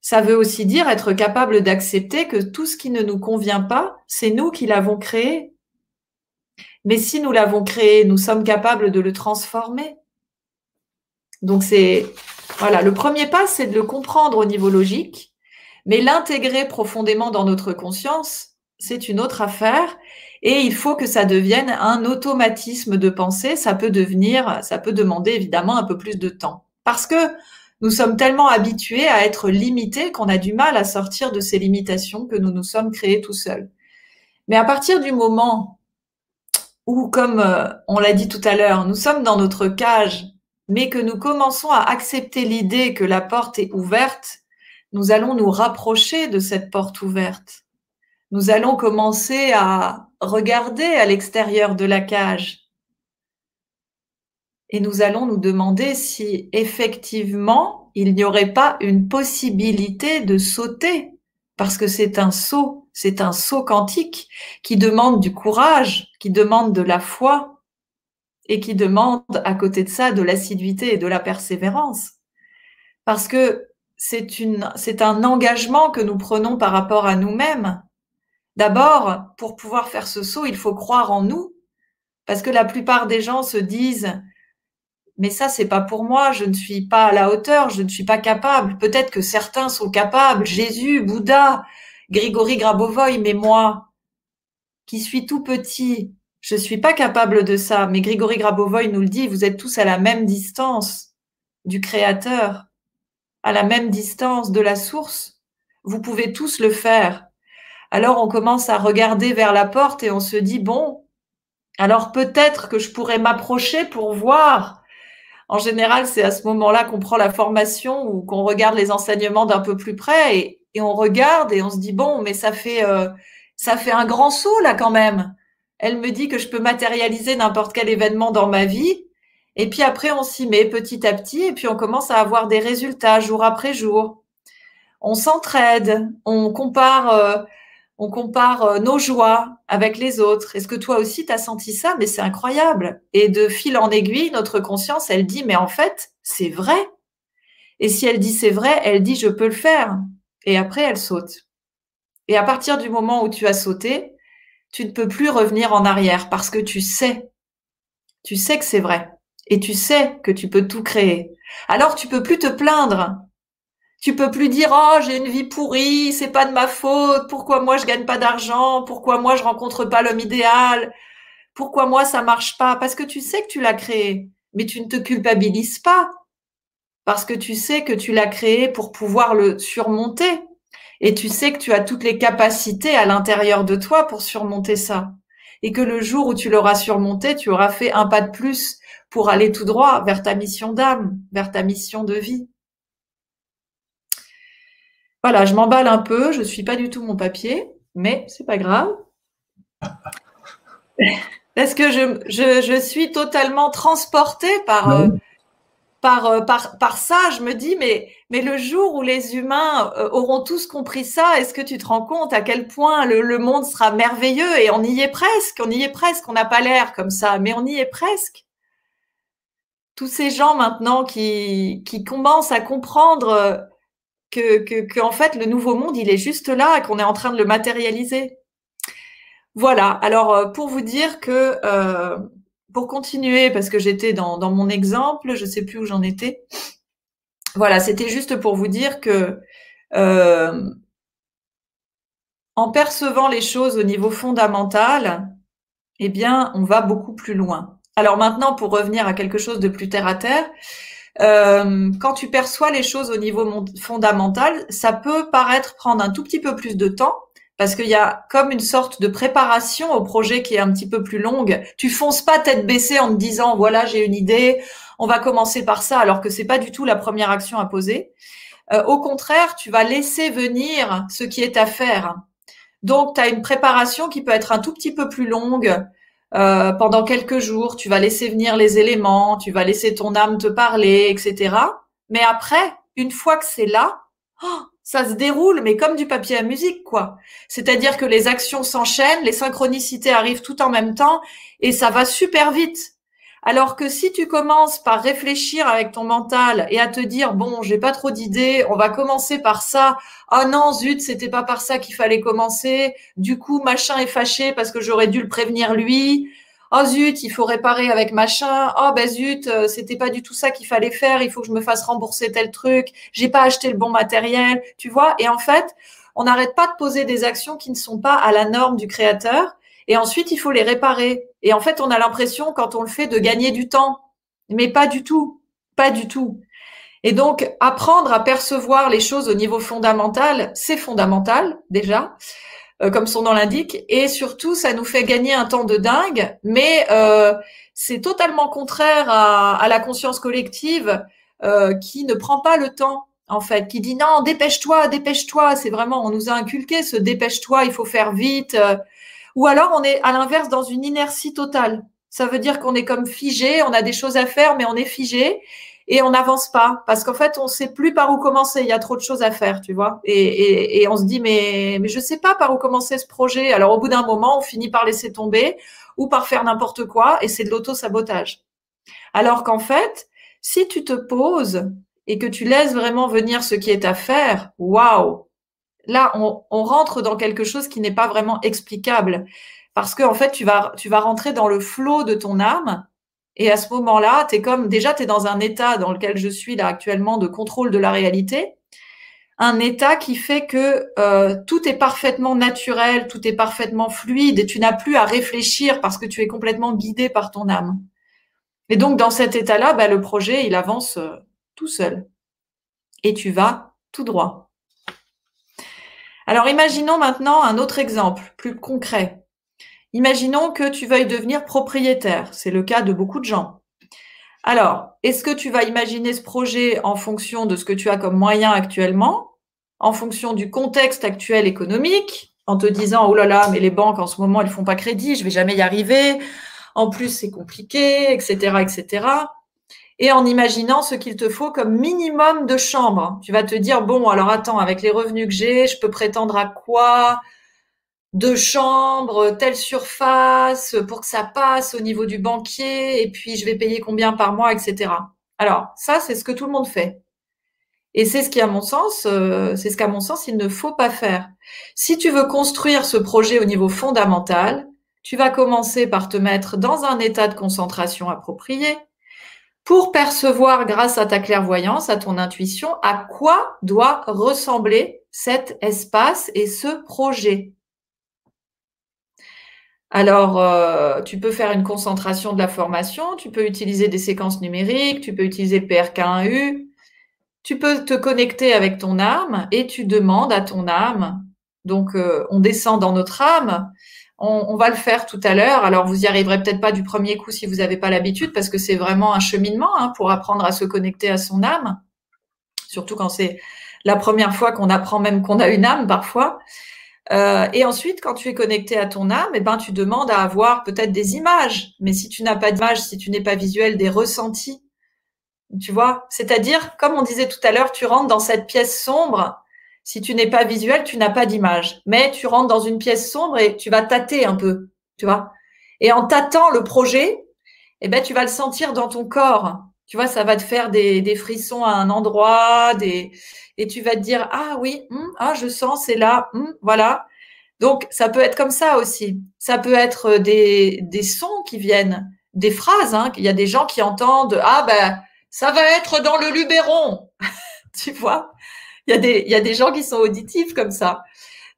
B: Ça veut aussi dire être capable d'accepter que tout ce qui ne nous convient pas, c'est nous qui l'avons créé. Mais si nous l'avons créé, nous sommes capables de le transformer. Donc c'est voilà, le premier pas, c'est de le comprendre au niveau logique, mais l'intégrer profondément dans notre conscience, c'est une autre affaire. Et il faut que ça devienne un automatisme de pensée. Ça peut devenir, ça peut demander évidemment un peu plus de temps. Parce que nous sommes tellement habitués à être limités qu'on a du mal à sortir de ces limitations que nous nous sommes créés tout seuls. Mais à partir du moment où, comme euh, on l'a dit tout à l'heure, nous sommes dans notre cage mais que nous commençons à accepter l'idée que la porte est ouverte, nous allons nous rapprocher de cette porte ouverte. Nous allons commencer à regarder à l'extérieur de la cage. Et nous allons nous demander si effectivement il n'y aurait pas une possibilité de sauter, parce que c'est un saut, c'est un saut quantique qui demande du courage, qui demande de la foi et qui demande à côté de ça de l'assiduité et de la persévérance. Parce que c'est un engagement que nous prenons par rapport à nous-mêmes. D'abord, pour pouvoir faire ce saut, il faut croire en nous. Parce que la plupart des gens se disent, mais ça, c'est pas pour moi, je ne suis pas à la hauteur, je ne suis pas capable. Peut-être que certains sont capables, Jésus, Bouddha, Grigory Grabovoy, mais moi, qui suis tout petit, je suis pas capable de ça. Mais Grigory Grabovoy nous le dit, vous êtes tous à la même distance du Créateur à la même distance de la source. Vous pouvez tous le faire. Alors on commence à regarder vers la porte et on se dit, bon, alors peut-être que je pourrais m'approcher pour voir. En général, c'est à ce moment-là qu'on prend la formation ou qu'on regarde les enseignements d'un peu plus près et, on regarde et on se dit, bon, mais ça fait, euh, ça fait un grand saut là quand même. Elle me dit que je peux matérialiser n'importe quel événement dans ma vie. Et puis après, on s'y met petit à petit et puis on commence à avoir des résultats jour après jour. On s'entraide, on compare, euh, on compare euh, nos joies avec les autres. Est-ce que toi aussi tu as senti ça? Mais c'est incroyable. Et de fil en aiguille, notre conscience, elle dit mais en fait, c'est vrai. Et si elle dit c'est vrai, elle dit je peux le faire. Et après, elle saute. Et à partir du moment où tu as sauté, tu ne peux plus revenir en arrière parce que tu sais. Tu sais que c'est vrai et tu sais que tu peux tout créer. Alors tu peux plus te plaindre. Tu peux plus dire "Oh, j'ai une vie pourrie, c'est pas de ma faute, pourquoi moi je gagne pas d'argent, pourquoi moi je rencontre pas l'homme idéal, pourquoi moi ça marche pas" parce que tu sais que tu l'as créé, mais tu ne te culpabilises pas parce que tu sais que tu l'as créé pour pouvoir le surmonter et tu sais que tu as toutes les capacités à l'intérieur de toi pour surmonter ça et que le jour où tu l'auras surmonté, tu auras fait un pas de plus pour aller tout droit vers ta mission d'âme, vers ta mission de vie. Voilà, je m'emballe un peu, je ne suis pas du tout mon papier, mais c'est pas grave. Parce que je, je, suis totalement transportée par, euh, par, euh, par, par, ça? Je me dis, mais, mais le jour où les humains euh, auront tous compris ça, est-ce que tu te rends compte à quel point le, le monde sera merveilleux? Et on y est presque, on y est presque, on n'a pas l'air comme ça, mais on y est presque tous ces gens maintenant qui, qui commencent à comprendre euh, que, que, en fait le nouveau monde il est juste là et qu'on est en train de le matérialiser. Voilà. Alors euh, pour vous dire que euh, pour continuer parce que j'étais dans, dans mon exemple, je sais plus où j'en étais. Voilà, c'était juste pour vous dire que en percevant les choses au niveau fondamental, eh bien, on va beaucoup plus loin. Alors maintenant, pour revenir à quelque chose de plus terre à terre, euh, quand tu perçois les choses au niveau fondamental, ça peut paraître prendre un tout petit peu plus de temps parce qu'il y a comme une sorte de préparation au projet qui est un petit peu plus longue. Tu fonces pas tête baissée en te disant voilà j'ai une idée, on va commencer par ça, alors que c'est pas du tout la première action à poser. Euh, au contraire, tu vas laisser venir ce qui est à faire. Donc, tu as une préparation qui peut être un tout petit peu plus longue, euh, pendant quelques jours, tu vas laisser venir les éléments, tu vas laisser ton âme te parler, etc. Mais après, une fois que c'est là, oh, ça se déroule, mais comme du papier à musique, quoi. C'est-à-dire que les actions s'enchaînent, les synchronicités arrivent tout en même temps, et ça va super vite. Alors que si tu commences par réfléchir avec ton mental et à te dire bon, j'ai pas trop d'idées, on va commencer par ça. Ah non, zut, c'était pas par ça qu'il fallait commencer. Du coup, machin est fâché parce que j'aurais dû le prévenir lui. Oh zut, il faut réparer avec machin. Oh ben zut, euh, c'était pas du tout ça qu'il fallait faire. Il faut que je me fasse rembourser tel truc. J'ai pas acheté le bon matériel, tu vois? Et en fait, on n'arrête pas de poser des actions qui ne sont pas à la norme du créateur et ensuite il faut les réparer. Et en fait, on a l'impression quand on le fait de gagner du temps, mais pas du tout, pas du tout. Et donc apprendre à percevoir les choses au niveau fondamental, c'est fondamental déjà, euh, comme son nom l'indique, et surtout ça nous fait gagner un temps de dingue, mais euh, c'est totalement contraire à, la conscience collective euh, qui ne prend pas le temps en fait, qui dit non, dépêche-toi, dépêche-toi. C'est vraiment, on nous a inculqué ce dépêche-toi, il faut faire vite. Ou alors, on est à l'inverse dans une inertie totale. Ça veut dire qu'on est comme figé, on a des choses à faire, mais on est figé et on n'avance pas parce qu'en fait, on ne sait plus par où commencer. Il y a trop de choses à faire, tu vois. Et, on se dit, mais, mais je ne sais pas par où commencer ce projet. Alors, au bout d'un moment, on finit par laisser tomber ou par faire n'importe quoi et c'est de l'auto-sabotage. Alors qu'en fait, si tu te poses et que tu laisses vraiment venir ce qui est à faire, waouh, là, on, rentre dans quelque chose qui n'est pas vraiment explicable. Parce que, en fait, tu vas, tu vas rentrer dans le flot de ton âme. Et à ce moment-là, tu comme, déjà, tu es dans un état dans lequel je suis là actuellement de contrôle de la réalité. Un état qui fait que euh, tout est parfaitement naturel, tout est parfaitement fluide et tu n'as plus à réfléchir parce que tu es complètement guidé par ton âme. Et donc, dans cet état-là, bah, le projet, il avance euh, tout seul. Et tu vas tout droit. Alors, imaginons maintenant un autre exemple, plus concret. Imaginons que tu veuilles devenir propriétaire. C'est le cas de beaucoup de gens. Alors, est-ce que tu vas imaginer ce projet en fonction de ce que tu as comme moyen actuellement, en fonction du contexte actuel économique, en te disant, oh là là, mais les banques en ce moment, elles font pas crédit, je vais jamais y arriver, en plus c'est compliqué, etc., etc. Et en imaginant ce qu'il te faut comme minimum de chambres. Tu vas te dire, bon, alors attends, avec les revenus que j'ai, je peux prétendre à quoi? Deux chambres, telle surface, pour que ça passe au niveau du banquier, et puis je vais payer combien par mois, etc. Alors, ça, c'est ce que tout le monde fait. Et c'est ce qui, à mon sens, euh, c'est ce qu'à mon sens, il ne faut pas faire. Si tu veux construire ce projet au niveau fondamental, tu vas commencer par te mettre dans un état de concentration approprié pour percevoir grâce à ta clairvoyance, à ton intuition, à quoi doit ressembler cet espace et ce projet. Alors, euh, tu peux faire une concentration de la formation, tu peux utiliser des séquences numériques, tu peux utiliser le PRK1U, tu peux te connecter avec ton âme et tu demandes à ton âme. Donc, euh, on descend dans notre âme on, va le faire tout à l'heure. Alors, vous y arriverez peut-être pas du premier coup si vous n'avez pas l'habitude, parce que c'est vraiment un cheminement hein, pour apprendre à se connecter à son âme, surtout quand c'est la première fois qu'on apprend même qu'on a une âme parfois. Euh, et ensuite, quand tu es connecté à ton âme, eh ben, tu demandes à avoir peut-être des images. Mais si tu n'as pas d'images, si tu n'es pas visuel, des ressentis, tu vois? C'est-à-dire, comme on disait tout à l'heure, tu rentres dans cette pièce sombre si tu n'es pas visuel, tu n'as pas d'image. Mais tu rentres dans une pièce sombre et tu vas tâter un peu, tu vois. Et en tâtant le projet, eh ben, tu vas le sentir dans ton corps. Tu vois, ça va te faire des, frissons à un endroit, des, et tu vas te dire, ah oui, hum, ah, je sens, c'est là, hum, voilà. Donc, ça peut être comme ça aussi. Ça peut être des, des sons qui viennent, des phrases. Hein. Il y a des gens qui entendent, ah ben, ça va être dans le Luberon. tu vois? Il y a des, gens qui sont auditifs comme ça.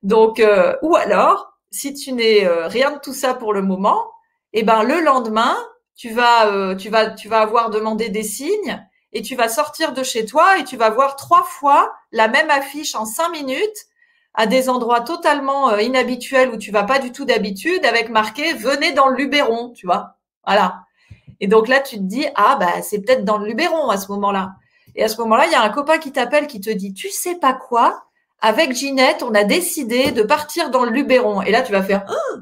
B: Donc, euh, ou alors, si tu n'es euh, rien de tout ça pour le moment, eh ben le lendemain, tu vas, euh, tu vas, tu vas avoir demandé des signes et tu vas sortir de chez toi et tu vas voir trois fois la même affiche en cinq minutes à des endroits totalement inhabituels où tu vas pas du tout d'habitude avec marqué venez dans le Luberon, tu vois. Voilà. Et donc là, tu te dis ah bah c'est peut-être dans le Luberon à ce moment-là. Et à ce moment-là, il y a un copain qui t'appelle qui te dit, tu sais pas quoi, avec Ginette, on a décidé de partir dans le Luberon. Et là, tu vas faire, ah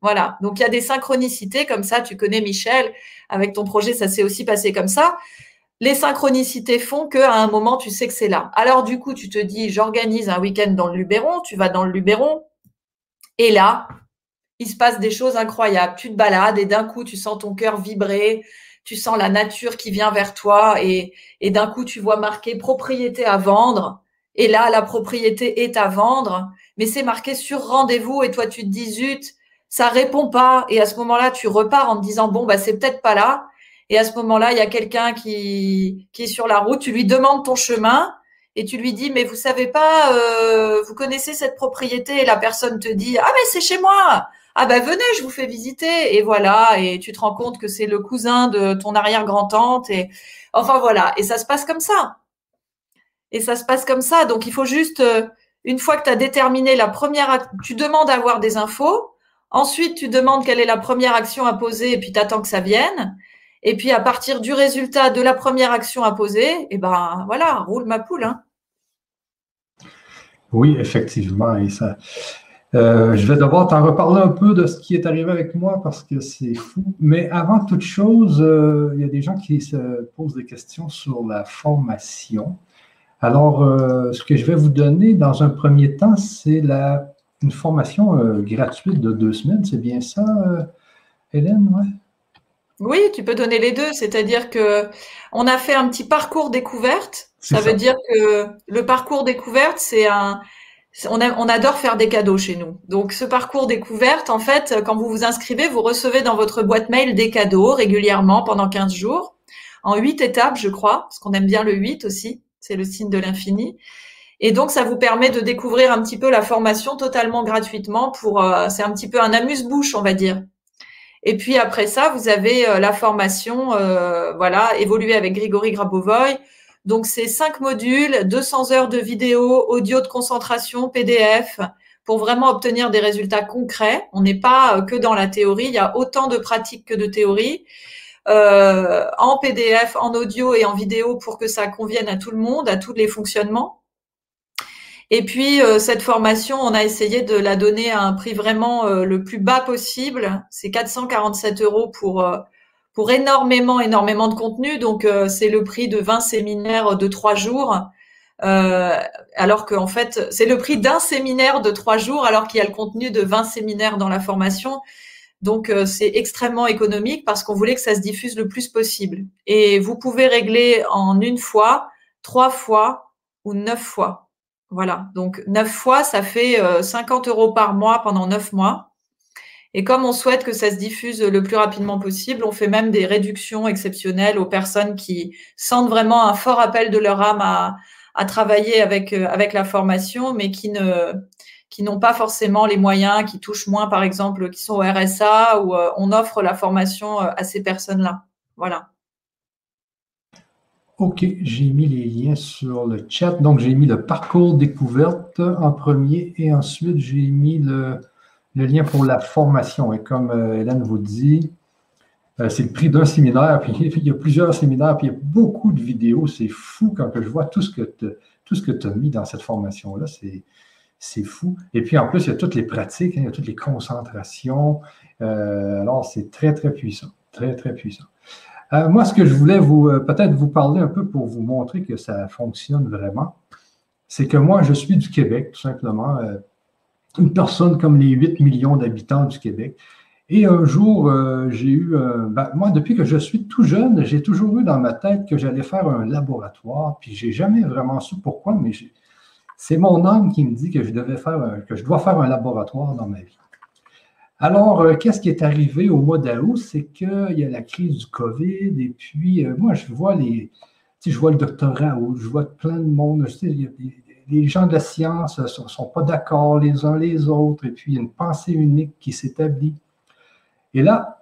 B: voilà. Donc, il y a des synchronicités comme ça. Tu connais Michel, avec ton projet, ça s'est aussi passé comme ça. Les synchronicités font qu'à un moment, tu sais que c'est là. Alors, du coup, tu te dis, j'organise un week-end dans le Luberon. Tu vas dans le Luberon. Et là, il se passe des choses incroyables. Tu te balades et d'un coup, tu sens ton cœur vibrer tu sens la nature qui vient vers toi et, d'un coup tu vois marqué propriété à vendre. Et là, la propriété est à vendre, mais c'est marqué sur rendez-vous et toi tu te dis zut, ça répond pas. Et à ce moment-là, tu repars en te disant bon bah c'est peut-être pas là. Et à ce moment-là, il y a quelqu'un qui, qui est sur la route, tu lui demandes ton chemin et tu lui dis mais vous savez pas, euh, vous connaissez cette propriété? Et la personne te dit ah mais c'est chez moi ah ben venez, je vous fais visiter et voilà et tu te rends compte que c'est le cousin de ton arrière-grand-tante et enfin voilà et ça se passe comme ça. Et ça se passe comme ça donc il faut juste euh, une fois que tu as déterminé la première tu demandes à avoir des infos, ensuite tu demandes quelle est la première action à poser et puis tu attends que ça vienne et puis à partir du résultat de la première action à poser, et eh ben voilà, roule ma poule hein.
A: Oui, effectivement. Et ça, euh, je vais devoir t'en reparler un peu de ce qui est arrivé avec moi parce que c'est fou. Mais avant toute chose, euh, il y a des gens qui se posent des questions sur la formation. Alors, euh, ce que je vais vous donner dans un premier temps, c'est la, une formation gratuite de deux semaines. C'est bien ça, Hélène?
B: Oui, tu peux donner les deux. C'est-à-dire que on a fait un petit parcours découverte. Ça, veut dire que le parcours découverte, c'est un, on, adore faire des cadeaux chez nous. Donc, ce parcours découverte, en fait, quand vous vous inscrivez, vous recevez dans votre boîte mail des cadeaux régulièrement pendant 15 jours, en huit étapes, je crois, parce qu'on aime bien le 8 aussi. C'est le signe de l'infini. Et donc, ça vous permet de découvrir un petit peu la formation totalement gratuitement pour, euh, c'est un petit peu un amuse-bouche, on va dire. Et puis après ça, vous avez euh, la formation, euh, voilà, évoluer avec Grigory Grabovoy. Donc c'est cinq modules, 200 heures de vidéo, audio de concentration, PDF, pour vraiment obtenir des résultats concrets. On n'est pas euh, que dans la théorie, il y a autant de pratiques que de théorie. en PDF, en audio et en vidéo pour que ça convienne à tout le monde, à tous les fonctionnements. Et puis euh, cette formation, on a essayé de la donner à un prix vraiment euh, le plus bas possible. C'est 447 euros pour euh, pour énormément énormément de contenu. Donc c'est le prix de 20 séminaires de trois jours. alors qu'en fait, c'est le prix d'un séminaire de trois jours, alors qu'il y a le contenu de 20 séminaires dans la formation. Donc c'est extrêmement économique parce qu'on voulait que ça se diffuse le plus possible. Et vous pouvez régler en une fois, trois fois ou neuf fois. Voilà, donc neuf fois, ça fait 50 euh, euros par mois pendant neuf mois. Et comme on souhaite que ça se diffuse le plus rapidement possible, on fait même des réductions exceptionnelles aux personnes qui sentent vraiment un fort appel de leur âme à, travailler avec, euh, avec la formation, mais qui ne qui n'ont pas forcément les moyens, qui touchent moins, par exemple, qui sont au RSA, où euh, on offre la formation à ces personnes-là. Voilà.
A: OK, j'ai mis les liens sur le chat. Donc, j'ai mis le parcours découverte en premier et ensuite, j'ai mis le, lien pour la formation. Et comme euh, Hélène vous dit, euh, c'est le prix d'un séminaire, puis il y a plusieurs séminaires, puis il y a beaucoup de vidéos. C'est fou quand je vois tout ce que tu as mis dans cette formation-là. C'est fou. Et puis, en plus, il y a toutes les pratiques, hein, il y a toutes les concentrations. Euh, alors, c'est très, très puissant. Très, très puissant. Moi, ce que je voulais vous peut-être vous parler un peu pour vous montrer que ça fonctionne vraiment, c'est que moi, je suis du Québec, tout simplement, une personne comme les 8 millions d'habitants du Québec. Et un jour, j'ai eu, ben, moi, depuis que je suis tout jeune, j'ai toujours eu dans ma tête que j'allais faire un laboratoire, puis j'ai jamais vraiment su pourquoi, mais c'est mon âme qui me dit que je devais faire, que je dois faire un laboratoire dans ma vie. Alors, euh, qu'est-ce qui est arrivé au mois d'août? C'est qu'il y a la crise du COVID et puis euh, moi, je vois les. Je vois le doctorat où je vois plein de monde. Tu sais, les gens de la science ne sont, pas d'accord les uns les autres et puis il y a une pensée unique qui s'établit. Et là,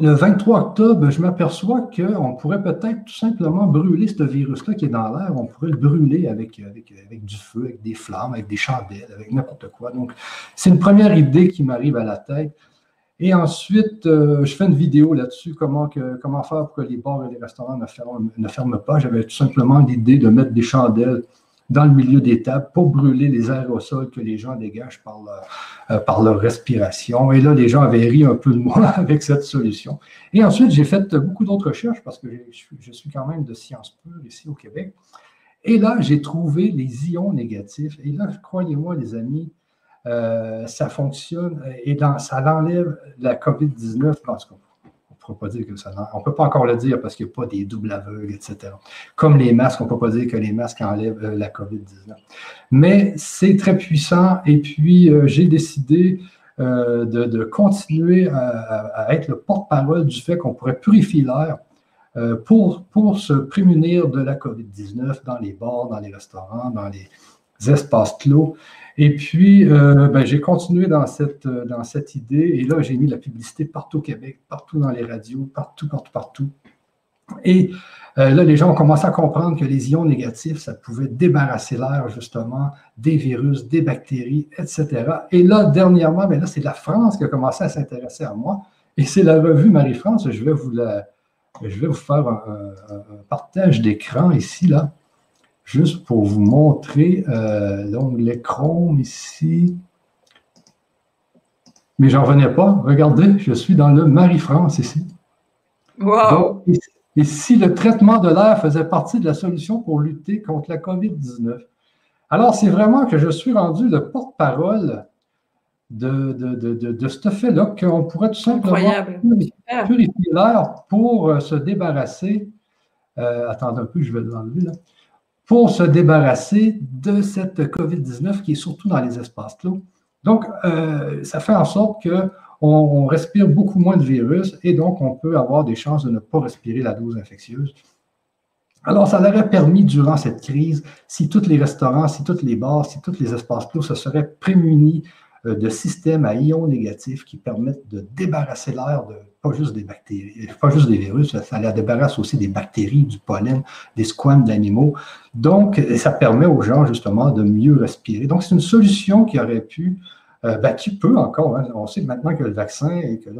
A: le 23 octobre, je m'aperçois qu'on pourrait peut-être tout simplement brûler ce virus-là qui est dans l'air. On pourrait le brûler avec, avec, avec, du feu, avec des flammes, avec des chandelles, avec n'importe quoi. Donc, c'est une première idée qui m'arrive à la tête. Et ensuite, euh, je fais une vidéo là-dessus, comment, comment faire pour que les bars et les restaurants ne ferment, ne ferment pas. J'avais tout simplement l'idée de mettre des chandelles dans le milieu des tables pour brûler les aérosols que les gens dégagent par leur, euh, par leur respiration. Et là, les gens avaient ri un peu de moi avec cette solution. Et ensuite, j'ai fait beaucoup d'autres recherches parce que je, suis quand même de sciences pures ici au Québec. Et là, j'ai trouvé les ions négatifs. Et là, croyez-moi, les amis, euh, ça fonctionne et ça enlève la COVID-19 parce qu'on On ne peut pas encore le dire parce qu'il n'y a pas des doubles aveugles, etc. Comme les masques, on ne peut pas dire que les masques enlèvent euh, la COVID-19. Mais c'est très puissant et puis euh, j'ai décidé euh, de, continuer à, être le porte-parole du fait qu'on pourrait purifier l'air pour, pour se prémunir de la COVID-19 dans les bars, dans les restaurants, dans les espaces clos. Et puis, euh, ben, j'ai continué dans cette, euh, dans cette idée. Et là, j'ai mis la publicité partout au Québec, partout dans les radios, partout, partout, partout. Et euh, là, les gens ont commencé à comprendre que les ions négatifs, ça pouvait débarrasser l'air, justement, des virus, des bactéries, etc. Et là, dernièrement, ben là, c'est la France qui a commencé à s'intéresser à moi. Et c'est la revue Marie-France. Je vais vous la, je vais vous faire un, un partage d'écran ici, là. Juste pour vous montrer l'onglet Chrome ici. Mais j'en revenais pas. Regardez, je suis dans le Marie-France ici.
B: Wow!
A: et si le traitement de l'air faisait partie de la solution pour lutter contre la COVID-19? Alors, c'est vraiment que je suis rendu le porte-parole de, de, ce fait-là, qu'on pourrait tout simplement purifier l'air pour euh, se débarrasser. Euh, attendez un peu, je vais l'enlever là. Pour se débarrasser de cette COVID-19 qui est surtout dans les espaces clos. Donc, euh, ça fait en sorte qu'on on respire beaucoup moins de virus et donc on peut avoir des chances de ne pas respirer la dose infectieuse. Alors, ça aurait permis durant cette crise, si tous les restaurants, si tous les bars, si tous les espaces clos se seraient prémunis de systèmes à ions négatifs qui permettent de débarrasser l'air de pas juste des bactéries, pas juste des virus, ça, la débarrasse aussi des bactéries, du pollen, des squames d'animaux. Donc, ça permet aux gens justement de mieux respirer. Donc, c'est une solution qui aurait pu, euh, ben, qui peut encore, hein. on sait maintenant que le vaccin et que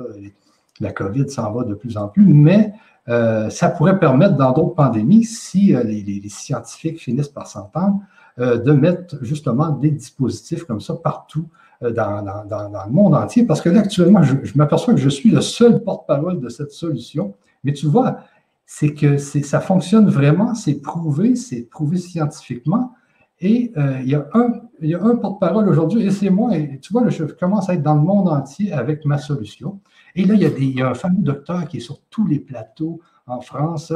A: la COVID s'en va de plus en plus, mais euh, ça pourrait permettre dans d'autres pandémies, si euh, les, scientifiques finissent par s'entendre, euh, de mettre justement des dispositifs comme ça partout dans, le monde entier. Parce que là, actuellement, je, m'aperçois que je suis le seul porte-parole de cette solution. Mais tu vois, c'est que ça fonctionne vraiment, c'est prouvé, c'est prouvé scientifiquement. Et il y a un, porte-parole aujourd'hui, et c'est moi, tu vois, je commence à être dans le monde entier avec ma solution. Et là, il y, a un fameux docteur qui est sur tous les plateaux en France.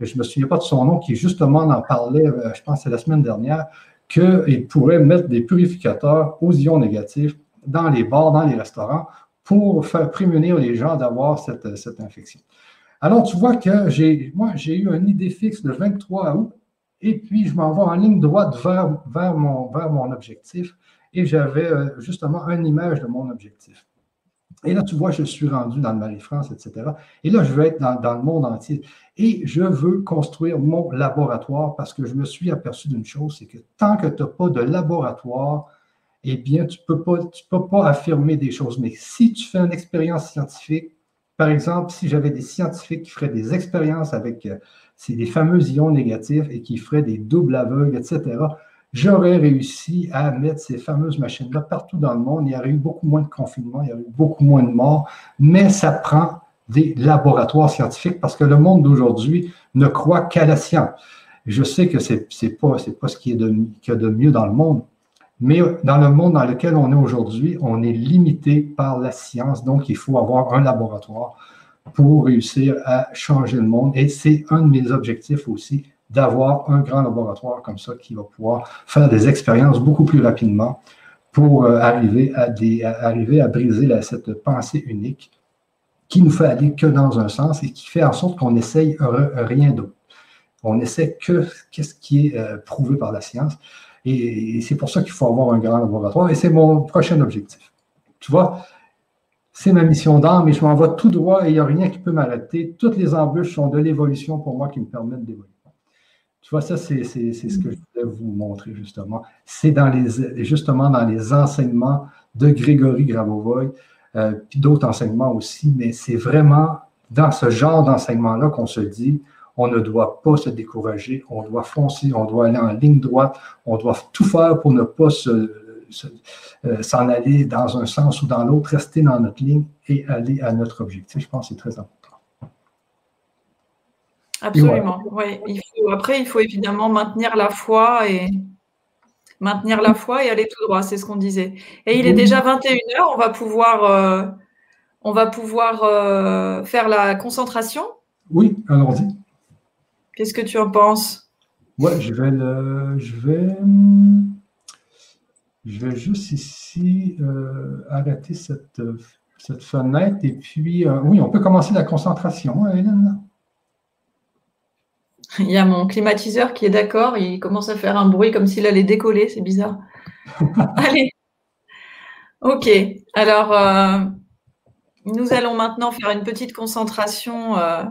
A: Je ne me souviens pas de son nom, qui justement en parlait, euh, je pense, c'est la semaine dernière, qu'il pourrait mettre des purificateurs aux ions négatifs dans les bars, dans les restaurants, pour faire prémunir les gens d'avoir cette, cette, infection. Alors, tu vois que j'ai, moi, j'ai eu une idée fixe le 23 août, et puis je m'en vais en ligne droite vers, vers, mon, vers mon objectif, et j'avais euh, justement une image de mon objectif. Et là, tu vois, je suis rendu dans le Marie-France, etc. Et là, je veux être dans, le monde entier. Et je veux construire mon laboratoire parce que je me suis aperçu d'une chose, c'est que tant que tu n'as pas de laboratoire, eh bien, tu ne peux, pas, peux pas affirmer des choses. Mais si tu fais une expérience scientifique, par exemple, si j'avais des scientifiques qui feraient des expériences avec euh, ces, fameux ions négatifs et qui feraient des doubles aveugles, etc., j'aurais réussi à mettre ces fameuses machines-là partout dans le monde. Il y aurait eu beaucoup moins de confinement, il y aurait eu beaucoup moins de morts, mais ça prend des laboratoires scientifiques parce que le monde d'aujourd'hui ne croit qu'à la science. Je sais que ce n'est pas, pas ce qui est de, mieux dans le monde, mais dans le monde dans lequel on est aujourd'hui, on est limité par la science, donc il faut avoir un laboratoire pour réussir à changer le monde. Et c'est un de mes objectifs aussi, d'avoir un grand laboratoire comme ça qui va pouvoir faire des expériences beaucoup plus rapidement pour euh, arriver, à des, arriver à briser cette pensée unique qui nous fait aller que dans un sens et qui fait en sorte qu'on essaye rien d'autre. On essaie que qu'est-ce qui est euh, prouvé par la science. Et, c'est pour ça qu'il faut avoir un grand laboratoire. Et c'est mon prochain objectif. Tu vois, c'est ma mission d'âme et je m'en vais tout droit et il n'y a rien qui peut m'arrêter. Toutes les embûches sont de l'évolution pour moi qui me permettent d'évoluer. Tu vois, ça, c'est ce que je voulais vous montrer justement. C'est dans les, justement dans les enseignements de Grégory Gravovoy, euh, puis d'autres enseignements aussi, mais c'est vraiment dans ce genre d'enseignement-là qu'on se dit, on ne doit pas se décourager, on doit foncer, on doit aller en ligne droite, on doit tout faire pour ne pas euh, s'en aller dans un sens ou dans l'autre, rester dans notre ligne et aller à notre objectif. Je pense que c'est très important.
B: Absolument. Oui. Après, il faut évidemment maintenir la foi et maintenir la foi et aller tout droit, c'est ce qu'on disait. Et il est déjà 21h, on va pouvoir, euh, on va pouvoir euh, faire la concentration.
A: Oui, allons-y.
B: Qu'est-ce que tu en penses?
A: Ouais, je vais le, je vais, je vais juste ici euh, arrêter cette, cette fenêtre et puis, oui, on peut commencer la concentration, hein, Hélène.
B: Il y a mon climatiseur qui est d'accord, il commence à faire un bruit comme s'il allait décoller, c'est bizarre. Allez. Ok, alors euh, nous allons maintenant faire une petite concentration euh,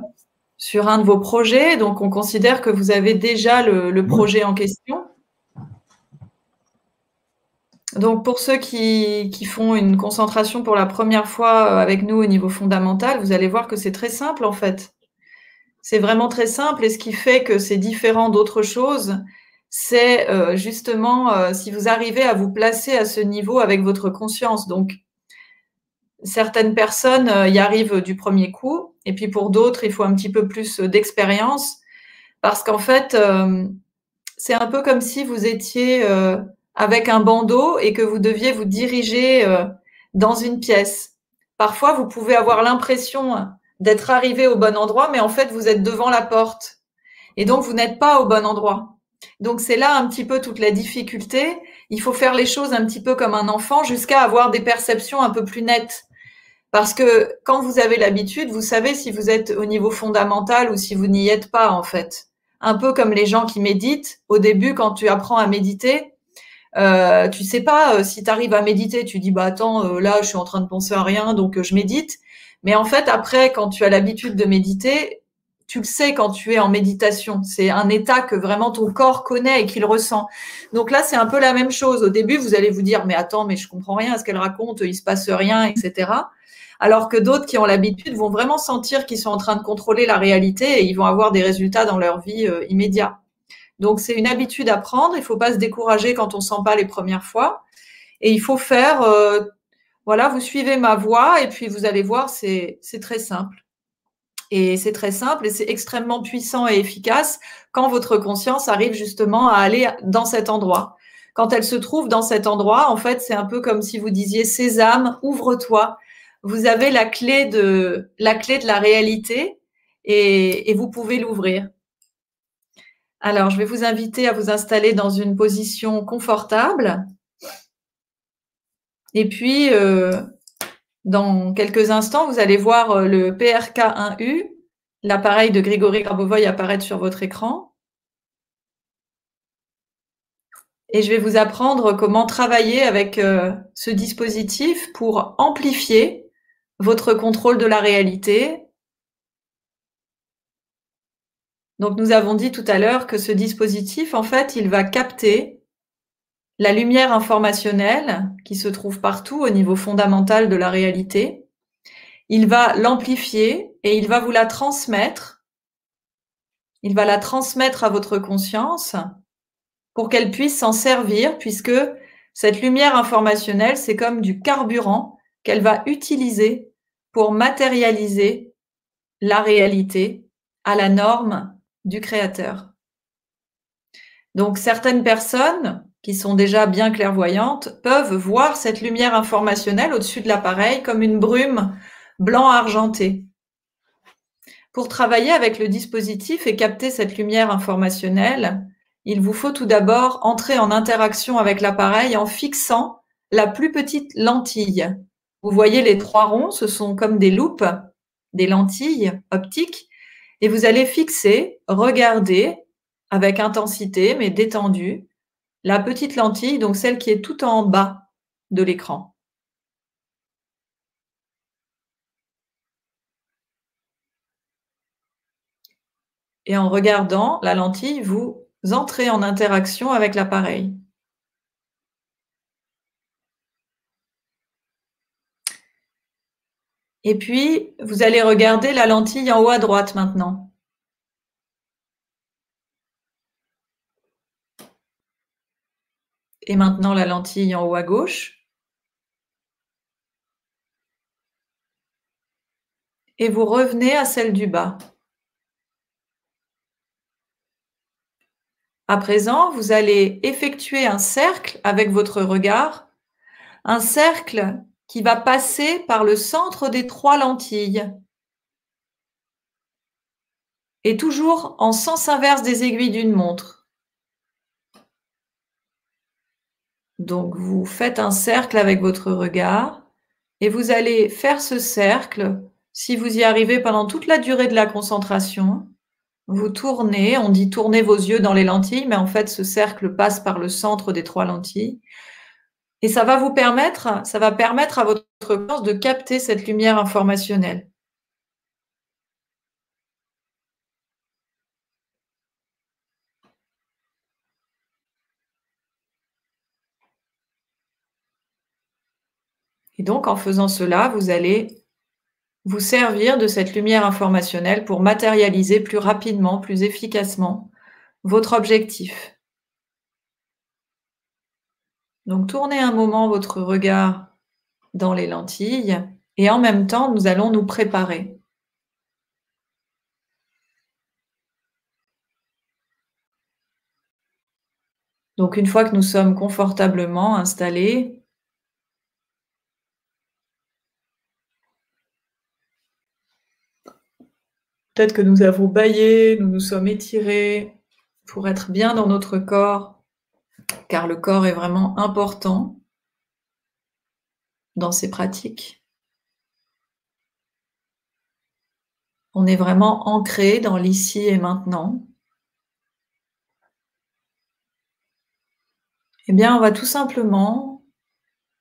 B: sur un de vos projets. Donc on considère que vous avez déjà le, projet en question. Donc pour ceux qui, qui, font une concentration pour la première fois euh, avec nous au niveau fondamental, vous allez voir que c'est très simple en fait. C'est vraiment très simple et ce qui fait que c'est différent d'autres choses, c'est euh, justement euh, si vous arrivez à vous placer à ce niveau avec votre conscience. Donc, certaines personnes euh, y arrivent du premier coup, et puis pour d'autres, il faut un petit peu plus d'expérience, parce qu'en fait, c'est un peu comme si vous étiez avec un bandeau et que vous deviez vous diriger dans une pièce. Parfois, vous pouvez avoir l'impression d'être arrivé au bon endroit, mais en fait, vous êtes devant la porte. Et donc, vous n'êtes pas au bon endroit. Donc c'est là un petit peu toute la difficulté. Il faut faire les choses un petit peu comme un enfant jusqu'à avoir des perceptions un peu plus nettes. Parce que quand vous avez l'habitude, vous savez si vous êtes au niveau fondamental ou si vous n'y êtes pas en fait. Un peu comme les gens qui méditent. Au début, quand tu apprends à méditer, euh, tu sais pas euh, si tu arrives à méditer. Tu dis bah attends, euh, là je suis en train de penser à rien, donc euh, je médite. Mais en fait, après, quand tu as l'habitude de méditer, tu le sais quand tu es en méditation. C'est un état que vraiment ton corps connaît et qu'il ressent. Donc là, c'est un peu la même chose. Au début, vous allez vous dire, mais attends, mais je comprends rien à ce qu'elle raconte, il se passe rien, etc. Alors que d'autres qui ont l'habitude vont vraiment sentir qu'ils sont en train de contrôler la réalité et ils vont avoir des résultats dans leur vie immédiats. Donc c'est une habitude à prendre. Il faut pas se décourager quand on sent pas les premières fois. Et il faut faire, euh, voilà, vous suivez ma voix et puis vous allez voir, c'est très simple. Et c'est très simple et c'est extrêmement puissant et efficace quand votre conscience arrive justement à aller dans cet endroit. Quand elle se trouve dans cet endroit, en fait, c'est un peu comme si vous disiez Sésame, ouvre-toi. Vous avez la clé de la clé de la réalité et, et vous pouvez l'ouvrir. Alors, je vais vous inviter à vous installer dans une position confortable. Et puis, euh, dans quelques instants, vous allez voir euh, le PRK1U, l'appareil de Grégory Grabovoy apparaître sur votre écran. Et je vais vous apprendre comment travailler avec euh, ce dispositif pour amplifier votre contrôle de la réalité. Donc nous avons dit tout à l'heure que ce dispositif, en fait, il va capter la lumière informationnelle qui se trouve partout au niveau fondamental de la réalité. Il va l'amplifier et il va vous la transmettre. Il va la transmettre à votre conscience pour qu'elle puisse s'en servir puisque cette lumière informationnelle, c'est comme du carburant qu'elle va utiliser pour matérialiser la réalité à la norme du créateur. Donc certaines personnes qui sont déjà bien clairvoyantes, peuvent voir cette lumière informationnelle au-dessus de l'appareil comme une brume blanc argenté. Pour travailler avec le dispositif et capter cette lumière informationnelle, il vous faut tout d'abord entrer en interaction avec l'appareil en fixant la plus petite lentille. Vous voyez les trois ronds, ce sont comme des loupes, des lentilles optiques, et vous allez fixer, regarder avec intensité mais détendue la petite lentille, donc celle qui est tout en bas de l'écran. Et en regardant la lentille, vous entrez en interaction avec l'appareil. Et puis, vous allez regarder la lentille en haut à droite maintenant. Et maintenant la lentille en haut à gauche. Et vous revenez à celle du bas. À présent, vous allez effectuer un cercle avec votre regard, un cercle qui va passer par le centre des trois lentilles et toujours en sens inverse des aiguilles d'une montre. Donc, vous faites un cercle avec votre regard et vous allez faire ce cercle. Si vous y arrivez pendant toute la durée de la concentration, vous tournez, on dit tournez vos yeux dans les lentilles, mais en fait, ce cercle passe par le centre des trois lentilles. Et ça va vous permettre, ça va permettre à votre corps de capter cette lumière informationnelle. Et donc, en faisant cela, vous allez vous servir de cette lumière informationnelle pour matérialiser plus rapidement, plus efficacement votre objectif. Donc tournez un moment votre regard dans les lentilles et en même temps, nous allons nous préparer. Donc une fois que nous sommes confortablement installés, peut-être que nous avons baillé, nous nous sommes étirés pour être bien dans notre corps, car le corps est vraiment important dans ces pratiques. On est vraiment ancré dans l'ici et maintenant. Eh bien, on va tout simplement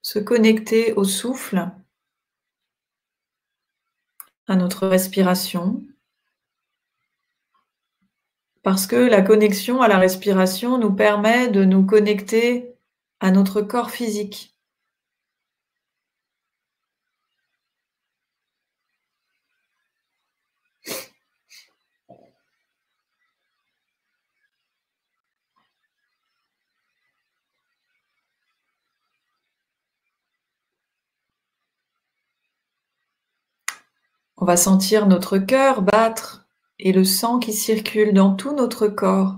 B: se connecter au souffle, à notre respiration, parce que la connexion à la respiration nous permet de nous connecter à notre corps physique. On va sentir notre cœur battre et le sang qui circule dans tout notre corps.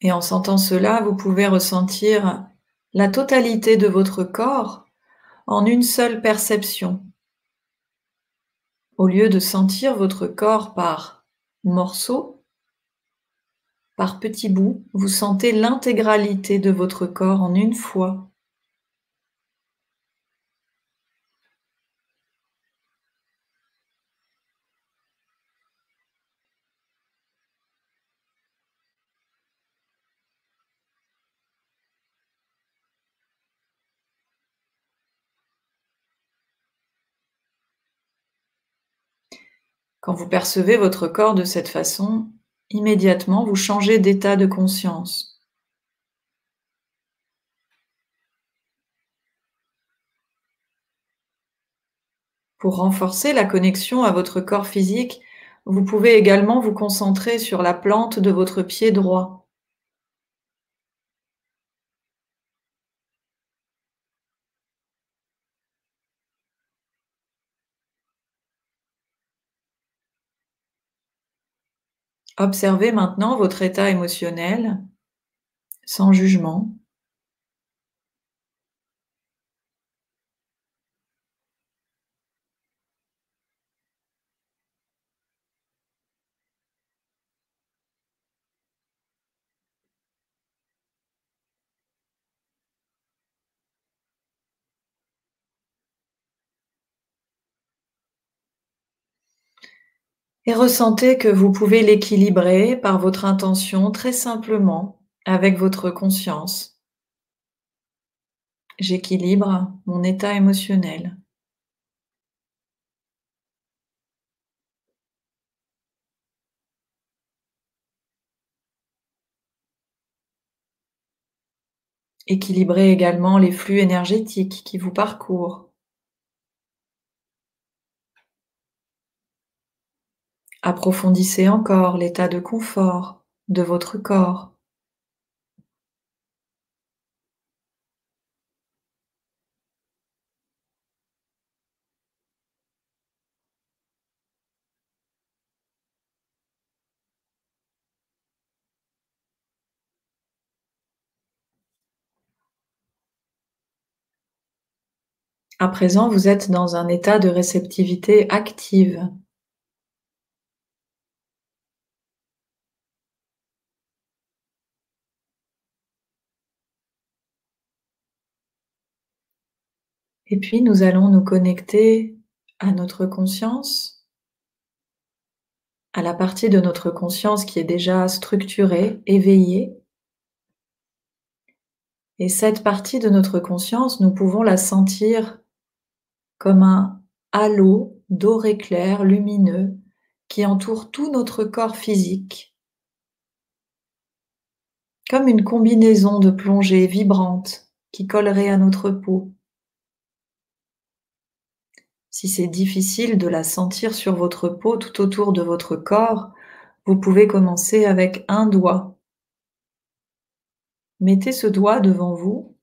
B: Et en sentant cela, vous pouvez ressentir la totalité de votre corps en une seule perception. Au lieu de sentir votre corps par morceaux, par petits bouts, vous sentez l'intégralité de votre corps en une fois. Quand vous percevez votre corps de cette façon, immédiatement vous changez d'état de conscience. Pour renforcer la connexion à votre corps physique, vous pouvez également vous concentrer sur la plante de votre pied droit. Observez maintenant votre état émotionnel sans jugement. Et ressentez que vous pouvez l'équilibrer par votre intention très simplement avec votre conscience. J'équilibre mon état émotionnel. Équilibrez également les flux énergétiques qui vous parcourent. Approfondissez encore l'état de confort de votre corps. À présent, vous êtes dans un état de réceptivité active. Et puis nous allons nous connecter à notre conscience, à la partie de notre conscience qui est déjà structurée, éveillée. Et cette partie de notre conscience, nous pouvons la sentir comme un halo doré clair, lumineux, qui entoure tout notre corps physique, comme une combinaison de plongées vibrantes qui collerait à notre peau. Si c'est difficile de la sentir sur votre peau tout autour de votre corps, vous pouvez commencer avec un doigt. Mettez ce doigt devant vous,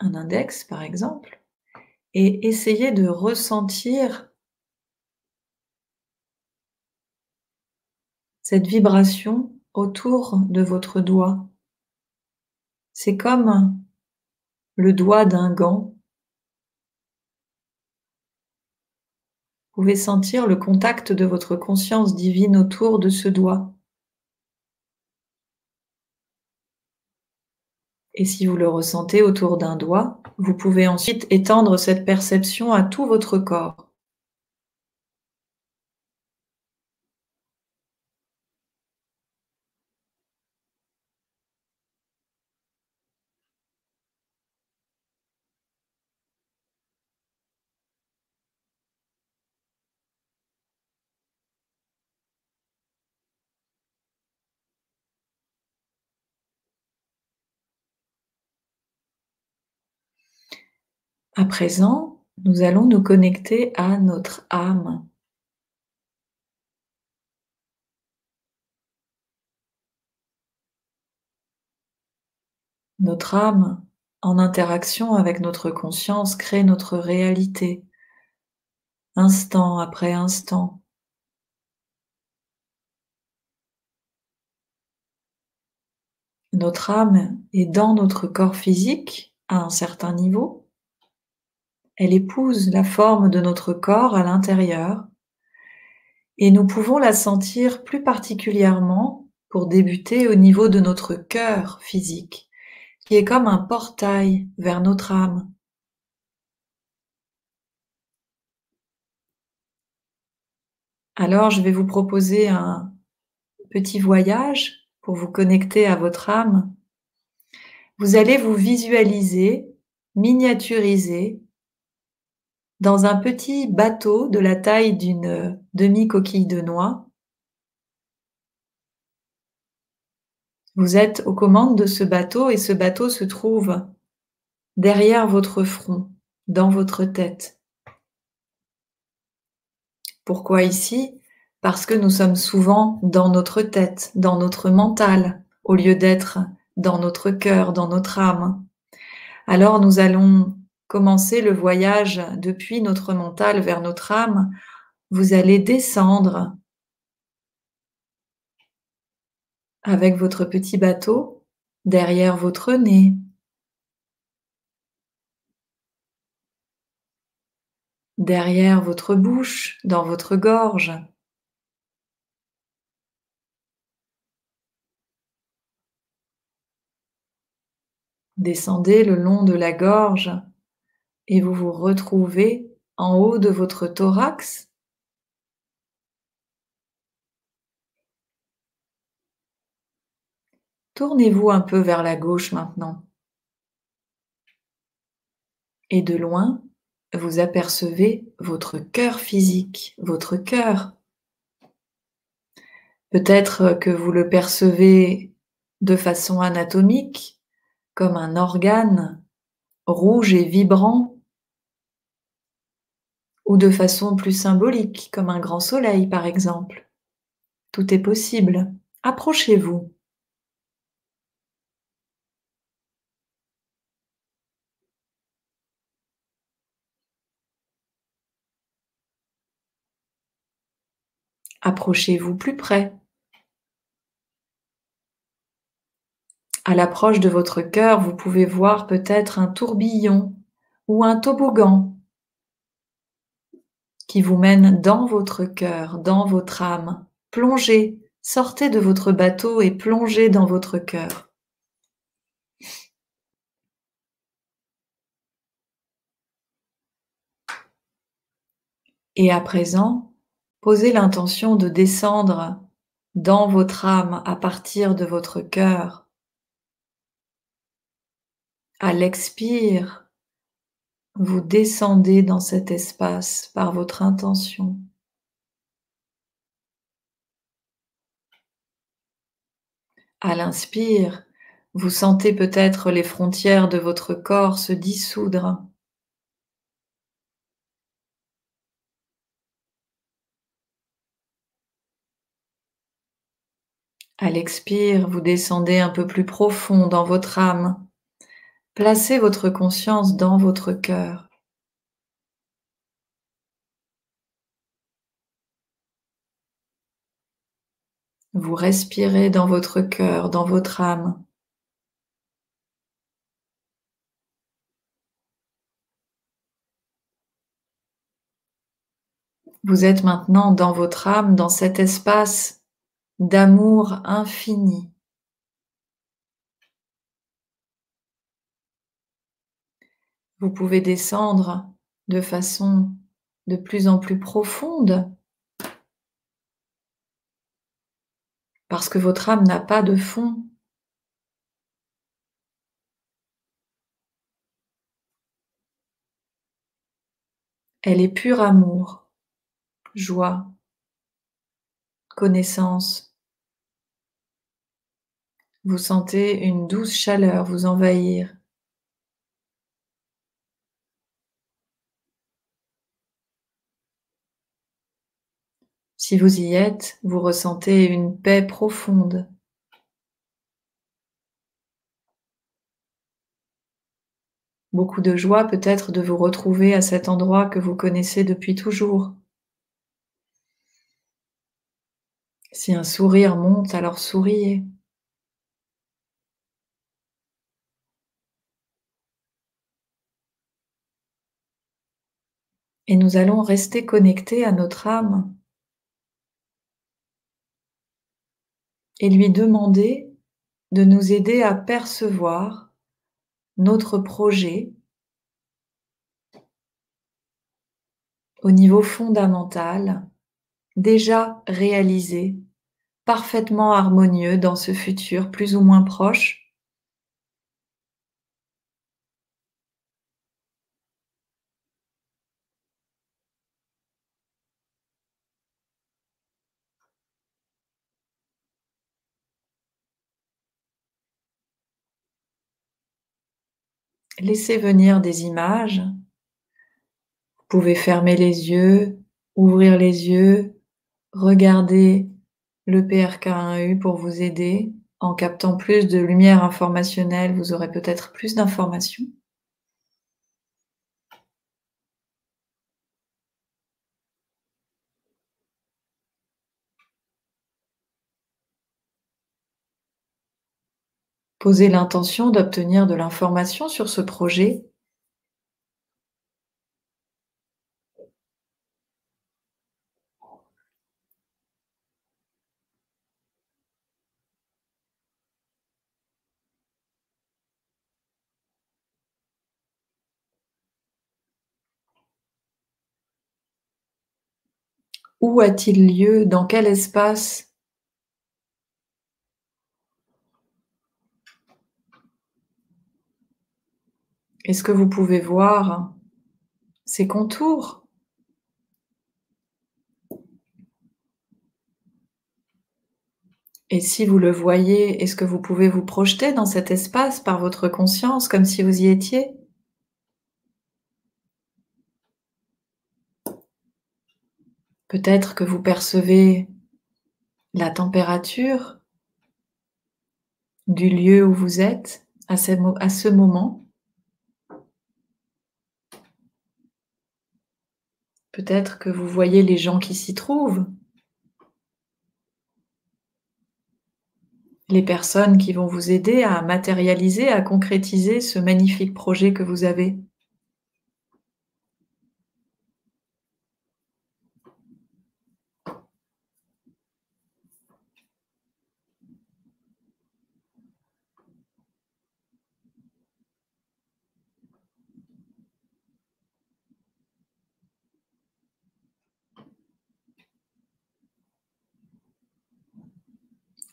B: un index par exemple, et essayez de ressentir cette vibration autour de votre doigt. C'est comme le doigt d'un gant. Pouvez sentir le contact de votre conscience divine autour de ce doigt. Et si vous le ressentez autour d'un doigt, vous pouvez ensuite étendre cette perception à tout votre corps. À présent, nous allons nous connecter à notre âme. Notre âme, en interaction avec notre conscience, crée notre réalité, instant après instant. Notre âme est dans notre corps physique à un certain niveau, elle épouse la forme de notre corps à l'intérieur et nous pouvons la sentir plus particulièrement pour débuter au niveau de notre cœur physique, qui est comme un portail vers notre âme. Alors je vais vous proposer un petit voyage pour vous connecter à votre âme. Vous allez vous visualiser, miniaturiser dans un petit bateau de la taille d'une demi-coquille de noix. Vous êtes aux commandes de ce bateau et ce bateau se trouve derrière votre front, dans votre tête. Pourquoi ici? Parce que nous sommes souvent dans notre tête, dans notre mental, au lieu d'être dans notre cœur, dans notre âme. Alors nous allons commencer le voyage depuis notre mental vers notre âme, vous allez descendre avec votre petit bateau derrière votre nez. derrière votre bouche, dans votre gorge. Descendez le long de la gorge et vous vous retrouvez en haut de votre thorax. Tournez-vous un peu vers la gauche maintenant. Et de loin, vous apercevez votre cœur physique, votre cœur. Peut-être que vous le percevez de façon anatomique, comme un organe rouge et vibrant ou de façon plus symbolique, comme un grand soleil par exemple. Tout est possible. Approchez-vous. Approchez-vous plus près. À l'approche de votre cœur, vous pouvez voir peut-être un tourbillon ou un toboggan qui vous mène dans votre cœur, dans votre âme. Plongez, sortez de votre bateau et plongez dans votre cœur. Et à présent, posez l'intention de descendre dans votre âme à partir de votre cœur. À l'expire, vous descendez dans cet espace par votre intention. À l'inspire, vous sentez peut-être les frontières de votre corps se dissoudre. À l'expire, vous descendez un peu plus profond dans votre âme. Placez votre conscience dans votre cœur. Vous respirez dans votre cœur, dans votre âme. Vous êtes maintenant dans votre âme, dans cet espace d'amour infini. Vous pouvez descendre de façon de plus en plus profonde parce que votre âme n'a pas de fond. Elle est pur amour, joie, connaissance. Vous sentez une douce chaleur vous envahir. Si vous y êtes, vous ressentez une paix profonde. Beaucoup de joie peut-être de vous retrouver à cet endroit que vous connaissez depuis toujours. Si un sourire monte, alors souriez. Et nous allons rester connectés à notre âme et lui demander de nous aider à percevoir notre projet au niveau fondamental, déjà réalisé, parfaitement harmonieux dans ce futur plus ou moins proche, Laissez venir des images. Vous pouvez fermer les yeux, ouvrir les yeux, regarder le PRK1U pour vous aider. En captant plus de lumière informationnelle, vous aurez peut-être plus d'informations. Posez l'intention d'obtenir de l'information sur ce projet. Où a-t-il lieu? Dans quel espace? Est-ce que vous pouvez voir ces contours Et si vous le voyez, est-ce que vous pouvez vous projeter dans cet espace par votre conscience comme si vous y étiez? Peut-être que vous percevez la température du lieu où vous êtes à ce, moment. Peut-être que vous voyez les gens qui s'y trouvent, les personnes qui vont vous aider à matérialiser, à concrétiser ce magnifique projet que vous avez.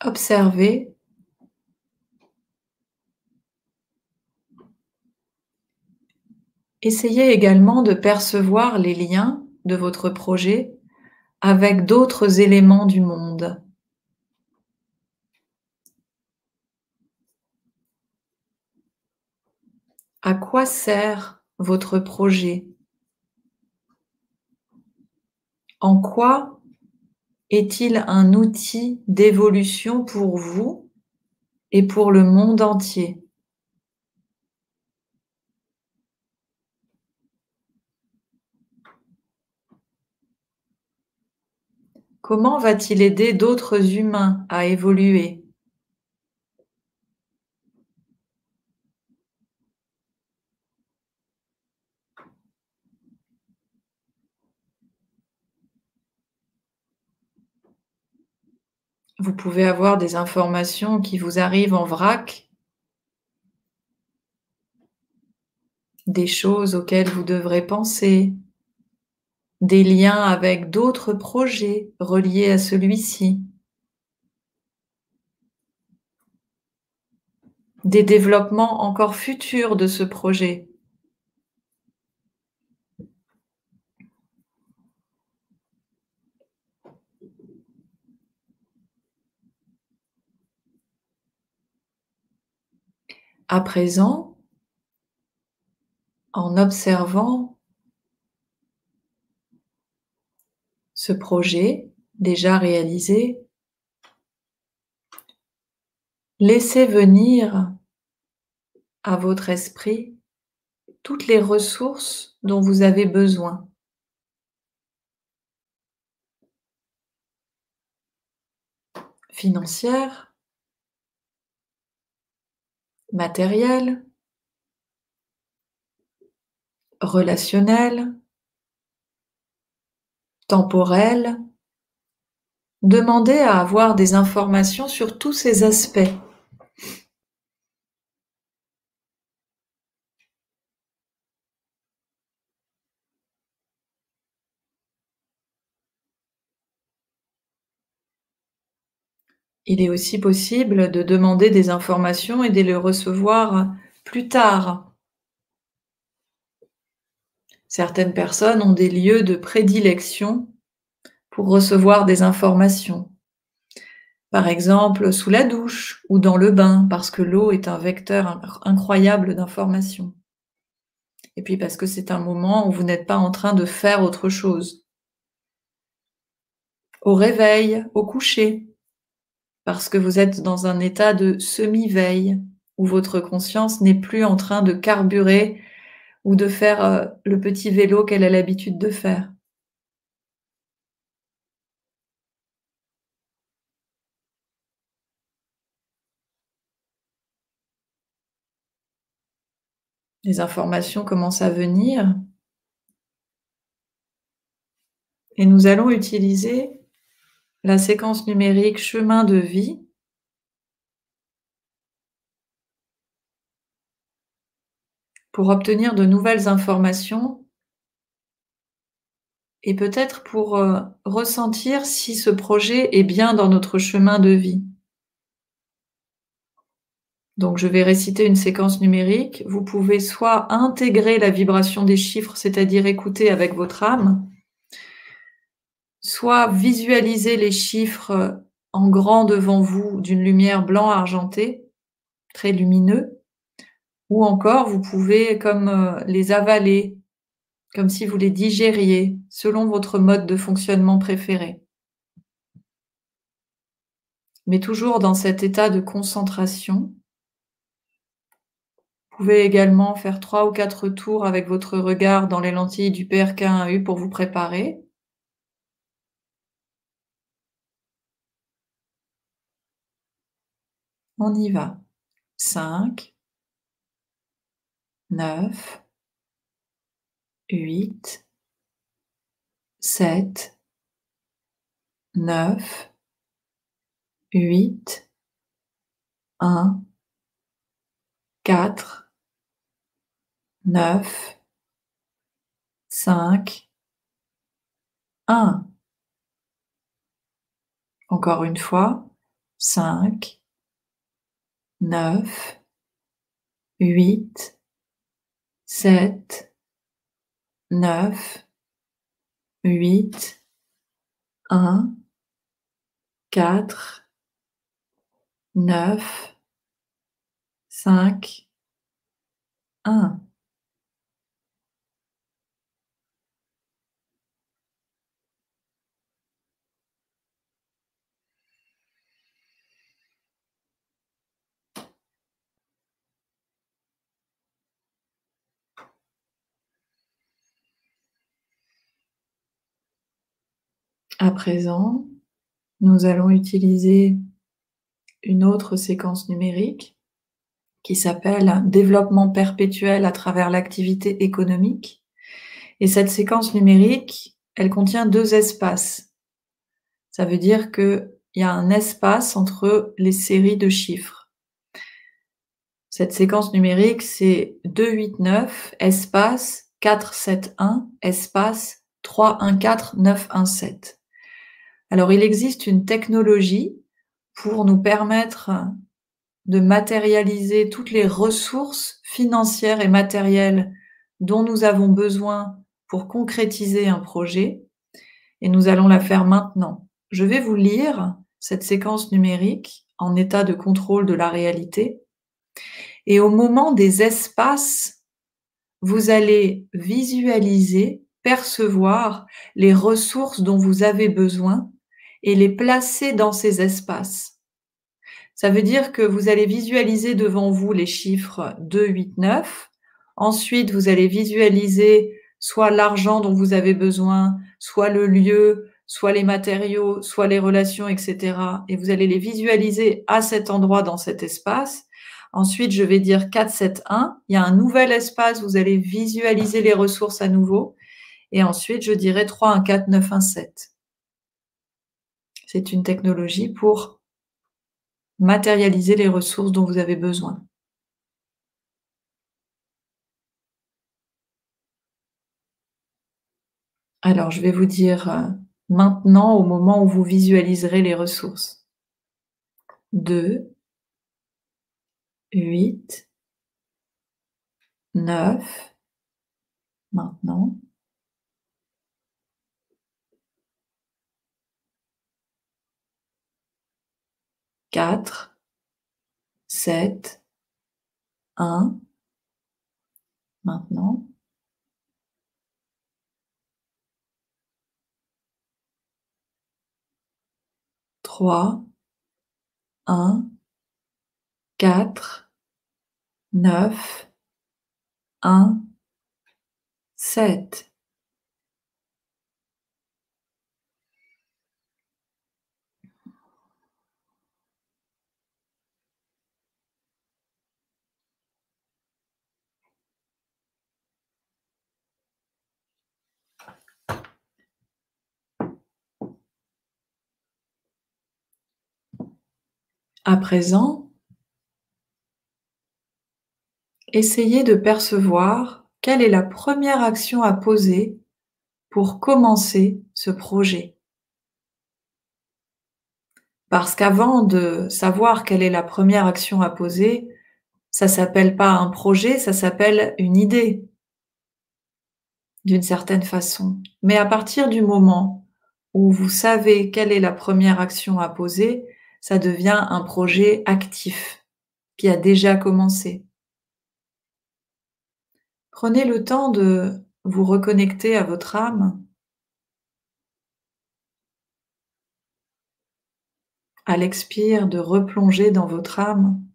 B: Observez Essayez également de percevoir les liens de votre projet avec d'autres éléments du monde. À quoi sert votre projet? En quoi est-il un outil d'évolution pour vous et pour le monde entier? Comment va-t-il aider d'autres humains à évoluer? Vous pouvez avoir des informations qui vous arrivent en vrac, des choses auxquelles vous devrez penser, des liens avec d'autres projets reliés à celui-ci, des développements encore futurs de ce projet. À présent, en observant ce projet déjà réalisé, laissez venir à votre esprit toutes les ressources dont vous avez besoin. Financières, matérielles, relationnelles, temporel, demandez à avoir des informations sur tous ces aspects. Il est aussi possible de demander des informations et de les recevoir plus tard. Certaines personnes ont des lieux de prédilection pour recevoir des informations. Par exemple, sous la douche ou dans le bain, parce que l'eau est un vecteur incroyable d'informations. Et puis parce que c'est un moment où vous n'êtes pas en train de faire autre chose. Au réveil, au coucher, parce que vous êtes dans un état de semi-veille, où votre conscience n'est plus en train de carburer ou de faire euh, le petit vélo qu'elle a l'habitude de faire. Les informations commencent à venir et nous allons utiliser la séquence numérique chemin de vie pour obtenir de nouvelles informations et peut-être pour euh, ressentir si ce projet est bien dans notre chemin de vie. Donc je vais réciter une séquence numérique. Vous pouvez soit intégrer la vibration des chiffres, c'est-à-dire écouter avec votre âme, soit visualiser les chiffres en grand devant vous d'une lumière blanc argentée, très lumineux, ou encore, vous pouvez comme euh, les avaler, comme si vous les digériez, selon votre mode de fonctionnement préféré. Mais toujours dans cet état de concentration. Vous pouvez également faire trois ou quatre tours avec votre regard dans les lentilles du PRK1U pour vous préparer. On y va. 5, neuf, huit, sept, neuf, huit, un, quatre, neuf, cinq, un. Encore une fois, cinq, neuf, huit, sept, neuf, huit, un, quatre, neuf, cinq, un. À présent, nous allons utiliser une autre séquence numérique qui s'appelle développement perpétuel à travers l'activité économique. Et cette séquence numérique, elle contient deux espaces. Ça veut dire qu'il y a un espace entre les séries de chiffres. Cette séquence numérique, c'est 289 espace 471 espace 314917. Alors, il existe une technologie pour nous permettre de matérialiser toutes les ressources financières et matérielles dont nous avons besoin pour concrétiser un projet. Et nous allons la faire maintenant. Je vais vous lire cette séquence numérique en état de contrôle de la réalité. Et au moment des espaces, vous allez visualiser, percevoir les ressources dont vous avez besoin et les placer dans ces espaces. Ça veut dire que vous allez visualiser devant vous les chiffres 2, 8, 9. Ensuite, vous allez visualiser soit l'argent dont vous avez besoin, soit le lieu, soit les matériaux, soit les relations, etc. Et vous allez les visualiser à cet endroit dans cet espace. Ensuite, je vais dire 4, 7, 1. Il y a un nouvel espace, vous allez visualiser les ressources à nouveau. Et ensuite, je dirai 3, 1, 4, 9, 1, 7. C'est une technologie pour matérialiser les ressources dont vous avez besoin. Alors, je vais vous dire euh, maintenant au moment où vous visualiserez les ressources. 2, 8, 9, maintenant. 4, 7, 1, maintenant. Trois, un, quatre, neuf, un, sept. À présent, essayez de percevoir quelle est la première action à poser pour commencer ce projet. Parce qu'avant de savoir quelle est la première action à poser, ça s'appelle pas un projet, ça s'appelle une idée, d'une certaine façon. Mais à partir du moment où vous savez quelle est la première action à poser, ça devient un projet actif qui a déjà commencé. Prenez le temps de vous reconnecter à votre âme, à l'expire de replonger dans votre âme.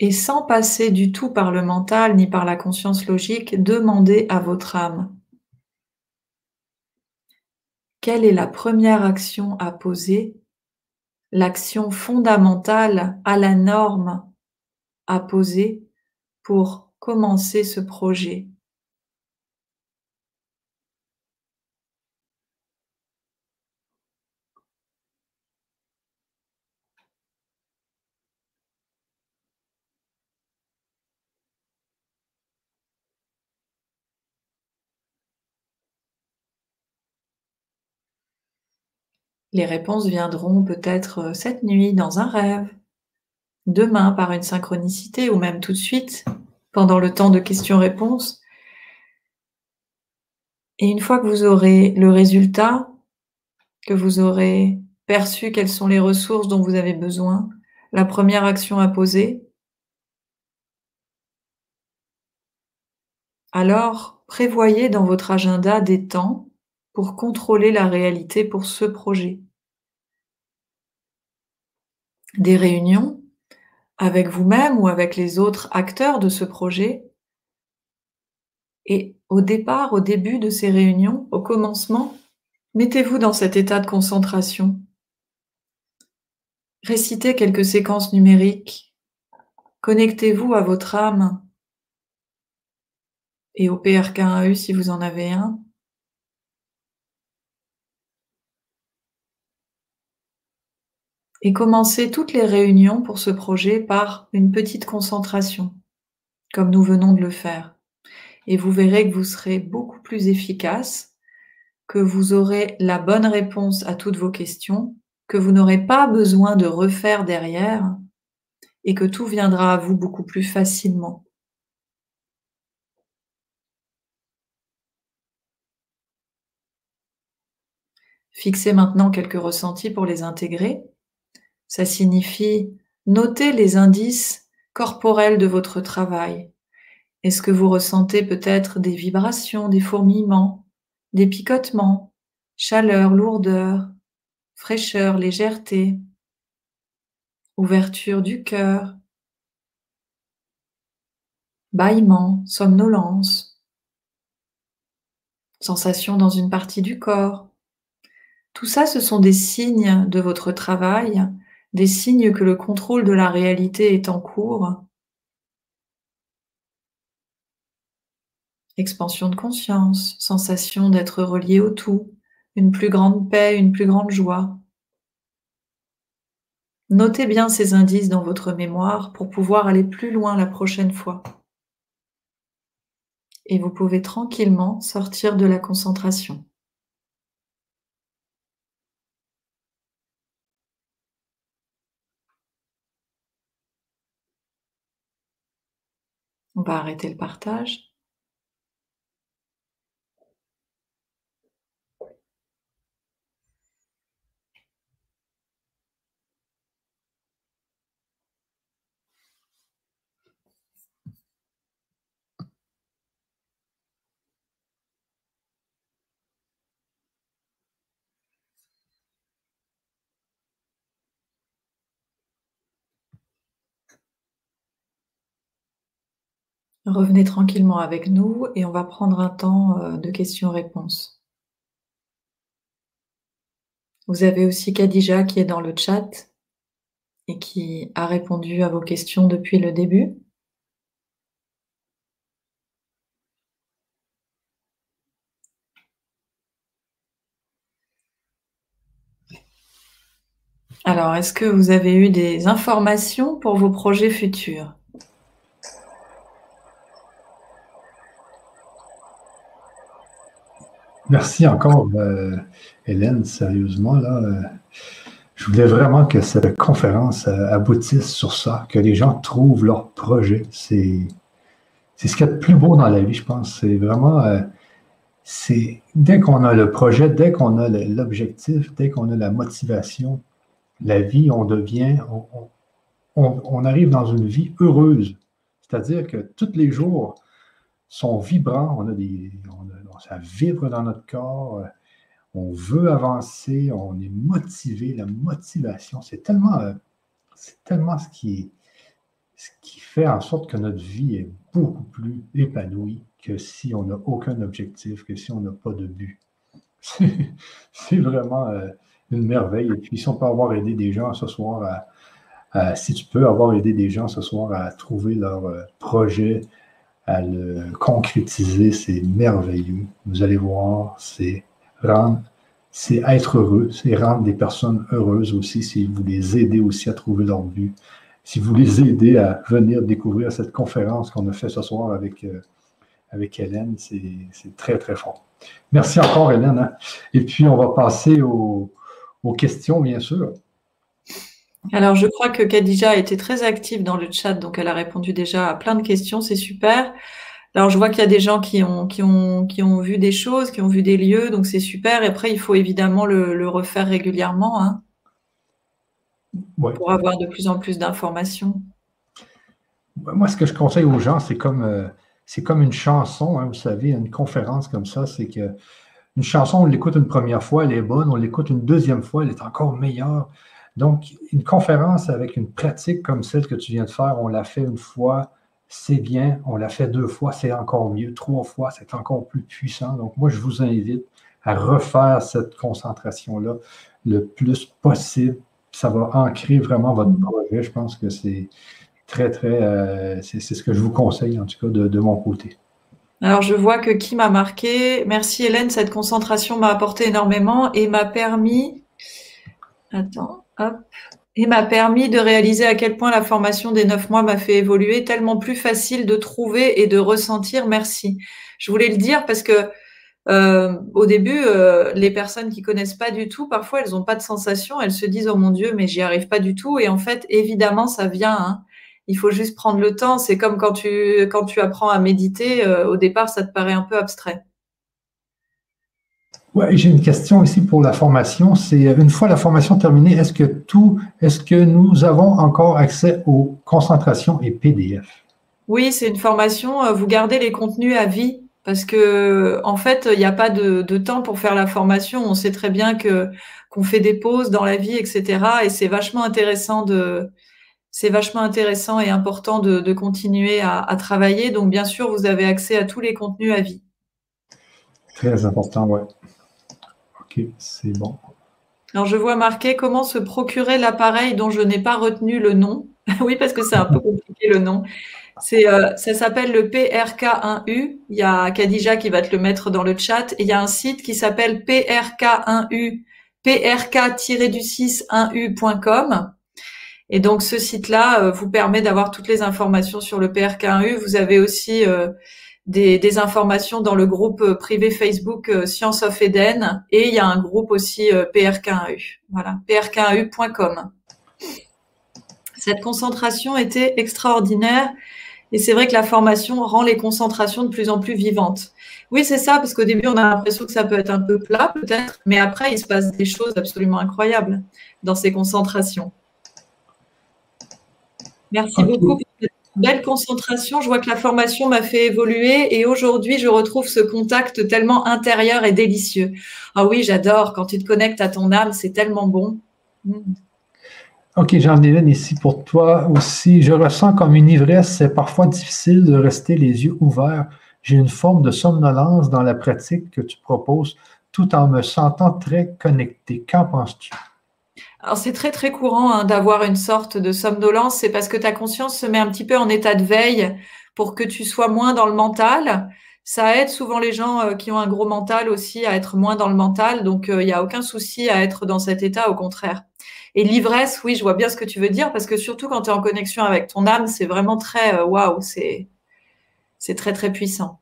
B: Et sans passer du tout par le mental ni par la conscience logique, demandez à votre âme quelle est la première action à poser, l'action fondamentale à la norme à poser pour commencer ce projet. Les réponses viendront peut-être euh, cette nuit dans un rêve, demain par une synchronicité ou même tout de suite pendant le temps de questions-réponses. Et une fois que vous aurez le résultat, que vous aurez perçu quelles sont les ressources dont vous avez besoin, la première action à poser, alors prévoyez dans votre agenda des temps pour contrôler la réalité pour ce projet. Des réunions avec vous-même ou avec les autres acteurs de ce projet. Et au départ, au début de ces réunions, au commencement, mettez-vous dans cet état de concentration. Récitez quelques séquences numériques. Connectez-vous à votre âme et au PRK1U si vous en avez un. Et commencez toutes les réunions pour ce projet par une petite concentration, comme nous venons de le faire. Et vous verrez que vous serez beaucoup plus efficace, que vous aurez la bonne réponse à toutes vos questions, que vous n'aurez pas besoin de refaire derrière et que tout viendra à vous beaucoup plus facilement. Fixez maintenant quelques ressentis pour les intégrer. Ça signifie noter les indices corporels de votre travail. Est-ce que vous ressentez peut-être des vibrations, des fourmillements, des picotements, chaleur, lourdeur, fraîcheur, légèreté, ouverture du cœur, bâillement, somnolence, sensation dans une partie du corps, tout ça, ce sont des signes de votre travail, des signes que le contrôle de la réalité est en cours. Expansion de conscience, sensation d'être relié au tout, une plus grande paix, une plus grande joie. Notez bien ces indices dans votre mémoire pour pouvoir aller plus loin la prochaine fois. Et vous pouvez tranquillement sortir de la concentration. Va arrêter le partage. Revenez tranquillement avec nous et on va prendre un temps euh, de questions-réponses. Vous avez aussi Khadija qui est dans le chat et qui a répondu à vos questions depuis le début. Alors, est-ce que vous avez eu des informations pour vos projets futurs?
A: Merci encore, euh, Hélène. Sérieusement, là, euh, je voulais vraiment que cette conférence euh, aboutisse sur ça, que les gens trouvent leur projet. C'est, ce qu'il y a de plus beau dans la vie, je pense. C'est vraiment, dès qu'on a le projet, dès qu'on a l'objectif, dès qu'on a la motivation, la vie, on devient, on, on arrive dans une vie heureuse. C'est-à-dire que tous les jours, sont vibrants, on a des, ça vibre dans notre corps, on veut avancer, on est motivé, la motivation, c'est tellement, c'est tellement ce qui, ce qui fait en sorte que notre vie est beaucoup plus épanouie que si on n'a aucun objectif, que si on n'a pas de but. C'est vraiment euh, une merveille. Et puis, si on peut des gens ce soir si tu peux avoir aidé des gens ce soir à trouver leur euh, projet, à le concrétiser, c'est merveilleux. Vous allez voir, c'est rendre, c'est être heureux, c'est rendre des personnes heureuses aussi si vous les aidez aussi à trouver leur but. Si vous les aidez à venir découvrir cette conférence qu'on a fait ce soir avec, euh, avec Hélène, c'est très, très fort. Merci encore, Hélène. Hein. Et puis, on va passer aux questions, bien sûr.
B: Alors, je crois que Khadija a été très active dans le chat, donc elle a répondu déjà à plein de questions, c'est super. Alors, je vois qu'il y a des gens qui ont, qui, ont, qui ont vu des choses, qui ont vu des lieux, donc c'est super. Et après, il faut évidemment le, refaire régulièrement hein, pour avoir de plus en plus d'informations.
A: Moi, ce que je conseille aux gens, c'est comme, euh, c'est comme une chanson, hein, vous savez, une conférence comme ça, c'est que une chanson, on l'écoute une première fois, elle est bonne, on l'écoute une deuxième fois, elle est encore meilleure. Donc, une conférence avec une pratique comme celle que tu viens de faire, on l'a fait une fois, c'est bien. On l'a fait deux fois, c'est encore mieux. Trois fois, c'est encore plus puissant. Donc, moi, je vous invite à refaire cette concentration-là le plus possible. Ça va ancrer vraiment votre projet. Je pense que c'est très, très, euh, c'est ce que je vous conseille, en tout cas, de, de mon côté.
B: Alors, je vois que qui m'a marqué. Merci Hélène, cette concentration m'a apporté énormément et m'a permis. Attends, hop. Et m'a permis de réaliser à quel point la formation des neuf mois m'a fait évoluer, tellement plus facile de trouver et de ressentir. Merci. Je voulais le dire parce que euh, au début, euh, les personnes qui connaissent pas du tout, parfois elles n'ont pas de sensation, elles se disent oh mon Dieu, mais j'y arrive pas du tout. Et en fait, évidemment, ça vient. Hein. Il faut juste prendre le temps. C'est comme quand tu quand tu apprends à méditer. Euh, au départ, ça te paraît un peu abstrait.
A: Ouais, j'ai une question ici pour la formation. C'est une fois la formation terminée, est-ce que tout, est-ce que nous avons encore accès aux concentrations et PDF?
B: Oui, c'est une formation. Vous gardez les contenus à vie parce que en fait, il n'y a pas de, temps pour faire la formation. On sait très bien que qu'on fait des pauses dans la vie, etc. Et c'est vachement intéressant de c'est vachement intéressant et important de, continuer à, travailler. Donc, bien sûr, vous avez accès à tous les contenus à vie.
A: Très important, ouais. C'est bon.
B: Alors, je vois marqué comment se procurer l'appareil dont je n'ai pas retenu le nom? oui, parce que c'est un peu compliqué le nom. Euh, ça s'appelle le PRK1U. Il y a Khadija qui va te le mettre dans le chat. Il y a un site qui s'appelle PRK1U, PRK-du6-1U.com. Et donc ce site-là euh, vous permet d'avoir toutes les informations sur le PRK1U. Vous avez aussi euh, des, des, informations dans le groupe privé Facebook Science of Eden et il y a un groupe aussi PRK1U. Voilà, prk1u.com. Cette concentration était extraordinaire et c'est vrai que la formation rend les concentrations de plus en plus vivantes. Oui, c'est ça, parce qu'au début, on a l'impression que ça peut être un peu plat, peut-être, mais après, il se passe des choses absolument incroyables dans ces concentrations. Merci beaucoup belle concentration. Je vois que la formation m'a fait évoluer et aujourd'hui, je retrouve ce contact tellement intérieur et délicieux. Ah oui, j'adore. Quand tu te connectes à ton âme, c'est tellement bon. Mm.
A: OK, j'en ai ici pour toi aussi. Je ressens comme une ivresse. C'est parfois difficile de rester les yeux ouverts. J'ai une forme de somnolence dans la pratique que tu proposes tout en me sentant très connecté. Qu'en penses-tu?
B: Alors c'est très très courant hein, d'avoir une sorte de somnolence. C'est parce que ta conscience se met un petit peu en état de veille pour que tu sois moins dans le mental. Ça aide souvent les gens euh, qui ont un gros mental aussi à être moins dans le mental. Donc euh, il n'y a aucun souci à être dans cet état, au contraire. Et l'ivresse, oui, je vois bien ce que tu veux dire, parce que surtout quand tu es en connexion avec ton âme, c'est vraiment très euh, waouh, c'est c'est très très puissant.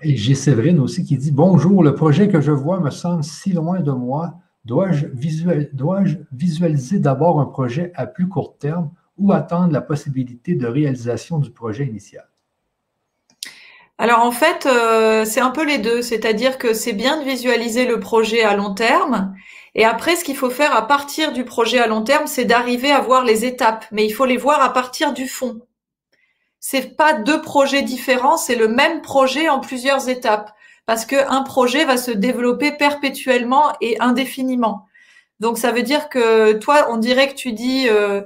A: Et j'ai Séverine aussi qui dit Bonjour, le projet que je vois me semble si loin de moi. Dois-je visualiser d'abord un projet à plus court terme ou attendre la possibilité de réalisation du projet initial?
B: Alors en fait, euh, c'est un peu les deux, c'est-à-dire que c'est bien de visualiser le projet à long terme et après, ce qu'il faut faire à partir du projet à long terme, c'est d'arriver à voir les étapes, mais il faut les voir à partir du fond. C'est pas deux projets différents, c'est le même projet en plusieurs étapes, parce qu'un projet va se développer perpétuellement et indéfiniment. Donc ça veut dire que toi, on dirait que tu dis euh,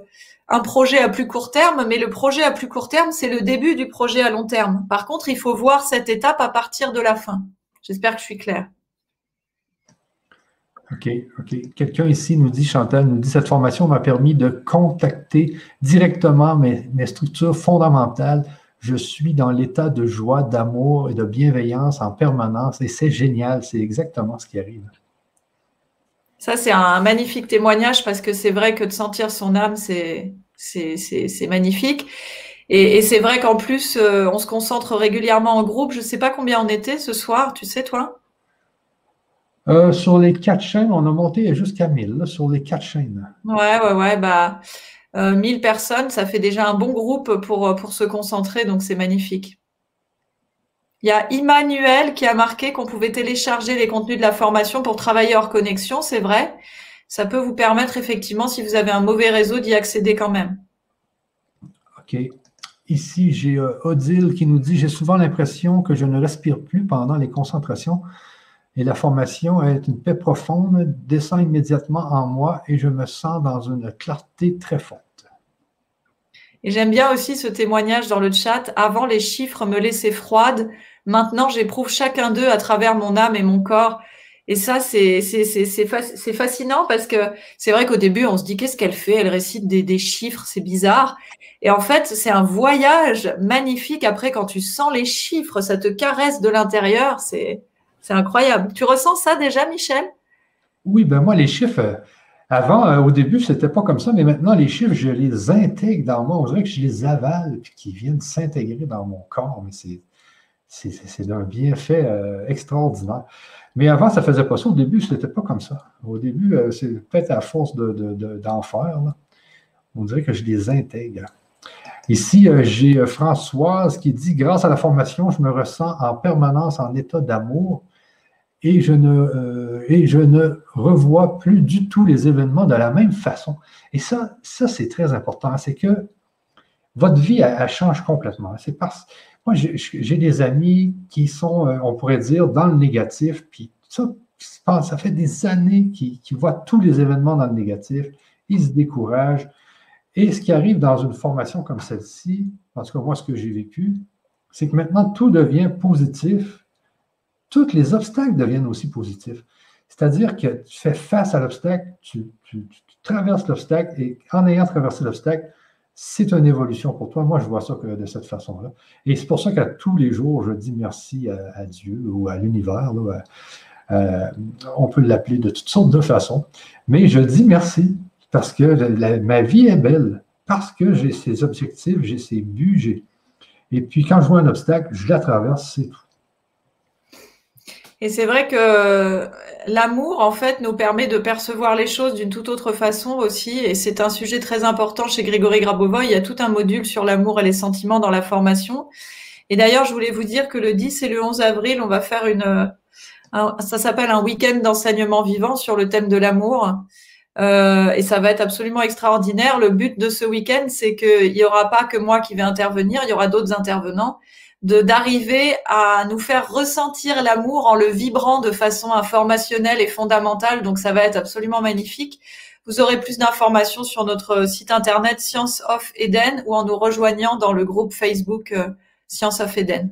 B: un projet à plus court terme, mais le projet à plus court terme, c'est le début du projet à long terme. Par contre, il faut voir cette étape à partir de la fin. J'espère que je suis claire.
A: OK, OK. Quelqu'un ici nous dit, Chantal, nous dit, cette formation m'a permis de contacter directement mes, mes structures fondamentales. Je suis dans l'état de joie, d'amour et de bienveillance en permanence et c'est génial, c'est exactement ce qui arrive.
B: Ça, c'est un magnifique témoignage parce que c'est vrai que de sentir son âme, c'est magnifique. Et, et c'est vrai qu'en plus, euh, on se concentre régulièrement en groupe. Je ne sais pas combien on était ce soir, tu sais, toi?
A: Euh, sur les quatre chaînes, on a monté jusqu'à 1000, sur les quatre chaînes.
B: Ouais, ouais, ouais. Bah, 1000 euh, personnes, ça fait déjà un bon groupe pour, pour se concentrer, donc c'est magnifique. Il y a Emmanuel qui a marqué qu'on pouvait télécharger les contenus de la formation pour travailler hors connexion, c'est vrai. Ça peut vous permettre effectivement, si vous avez un mauvais réseau, d'y accéder quand même.
A: OK. Ici, j'ai euh, Odile qui nous dit J'ai souvent l'impression que je ne respire plus pendant les concentrations et la formation est une paix profonde, descend immédiatement en moi et je me sens dans une clarté très forte.
B: Et j'aime bien aussi ce témoignage dans le chat. Avant, les chiffres me laissaient froide. Maintenant, j'éprouve chacun d'eux à travers mon âme et mon corps. Et ça, c'est fascinant parce que c'est vrai qu'au début, on se dit qu'est-ce qu'elle fait? Elle récite des, des chiffres, c'est bizarre. Et en fait, c'est un voyage magnifique. Après, quand tu sens les chiffres, ça te caresse de l'intérieur. C'est incroyable. Tu ressens ça déjà, Michel?
A: Oui, ben moi, les chiffres, avant, euh, au début, c'était pas comme ça, mais maintenant, les chiffres, je les intègre dans moi. On dirait que je les avale, puis qu'ils viennent s'intégrer dans mon corps. Mais c'est d'un bienfait euh, extraordinaire. Mais avant, ça faisait pas ça. Au début, ce n'était pas comme ça. Au début, euh, c'est peut-être à force d'en de, de, faire. On dirait que je les intègre. Ici, j'ai Françoise qui dit Grâce à la formation, je me ressens en permanence en état d'amour et, je ne, et je ne revois plus du tout les événements de la même façon. Et ça, ça c'est très important. C'est que votre vie, elle, change complètement. C'est parce moi, j'ai des amis qui sont, euh, on pourrait dire, dans le négatif, puis ça, ça fait des années qu'ils voient tous les événements dans le négatif, ils se découragent. Et ce qui arrive dans une formation comme celle-ci, parce que moi, ce que j'ai vécu, c'est que maintenant, tout devient positif. Tous les obstacles deviennent aussi positifs. C'est-à-dire que tu fais face à l'obstacle, tu, traverses l'obstacle, et en ayant traversé l'obstacle, c'est une évolution pour toi. Moi, je vois ça de cette façon-là. Et c'est pour ça qu'à tous les jours, je dis merci à, Dieu ou à l'univers. Euh, on peut l'appeler de toutes sortes de façons. Mais je dis merci parce que ma vie est belle, parce que j'ai ces objectifs, j'ai ces buts. Et puis, quand je vois un obstacle, je la traverse, c'est tout.
B: Et c'est vrai que l'amour, en fait, nous permet de percevoir les choses d'une toute autre façon aussi. Et c'est un sujet très important chez Grégory Grabovoi. Il y a tout un module sur l'amour et les sentiments dans la formation. Et d'ailleurs, je voulais vous dire que le 10 et le 11 avril, on va faire une, ça s'appelle un week-end d'enseignement vivant sur le thème de l'amour. Euh, et ça va être absolument extraordinaire. Le but de ce week-end, c'est qu'il n'y aura pas que moi qui vais intervenir, il y aura d'autres intervenants d'arriver à nous faire ressentir l'amour en le vibrant de façon informationnelle et fondamentale. Donc ça va être absolument magnifique. Vous aurez plus d'informations sur notre site internet Science of Eden ou en nous rejoignant dans le groupe Facebook euh, Science of Eden.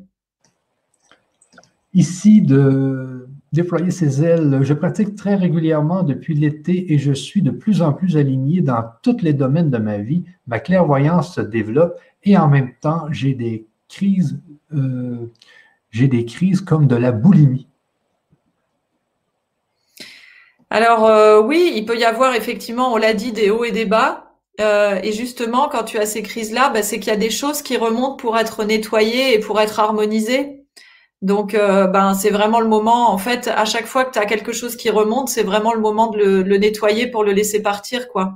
A: Ici, de déployer ses ailes, je pratique très régulièrement depuis l'été et je suis de plus en plus aligné dans tous les domaines de ma vie. Ma clairvoyance se développe et en même temps, j'ai des crises euh, j'ai des crises comme de la boulimie
B: Alors euh, oui, il peut y avoir effectivement, on l'a dit, des hauts et des bas. Euh, et justement, quand tu as ces crises-là, bah, c'est qu'il y a des choses qui remontent pour être nettoyées et pour être harmonisées. Donc, ben, c'est vraiment le moment. En fait, à chaque fois que tu as quelque chose qui remonte, c'est vraiment le moment de le, le, nettoyer pour le laisser partir, quoi.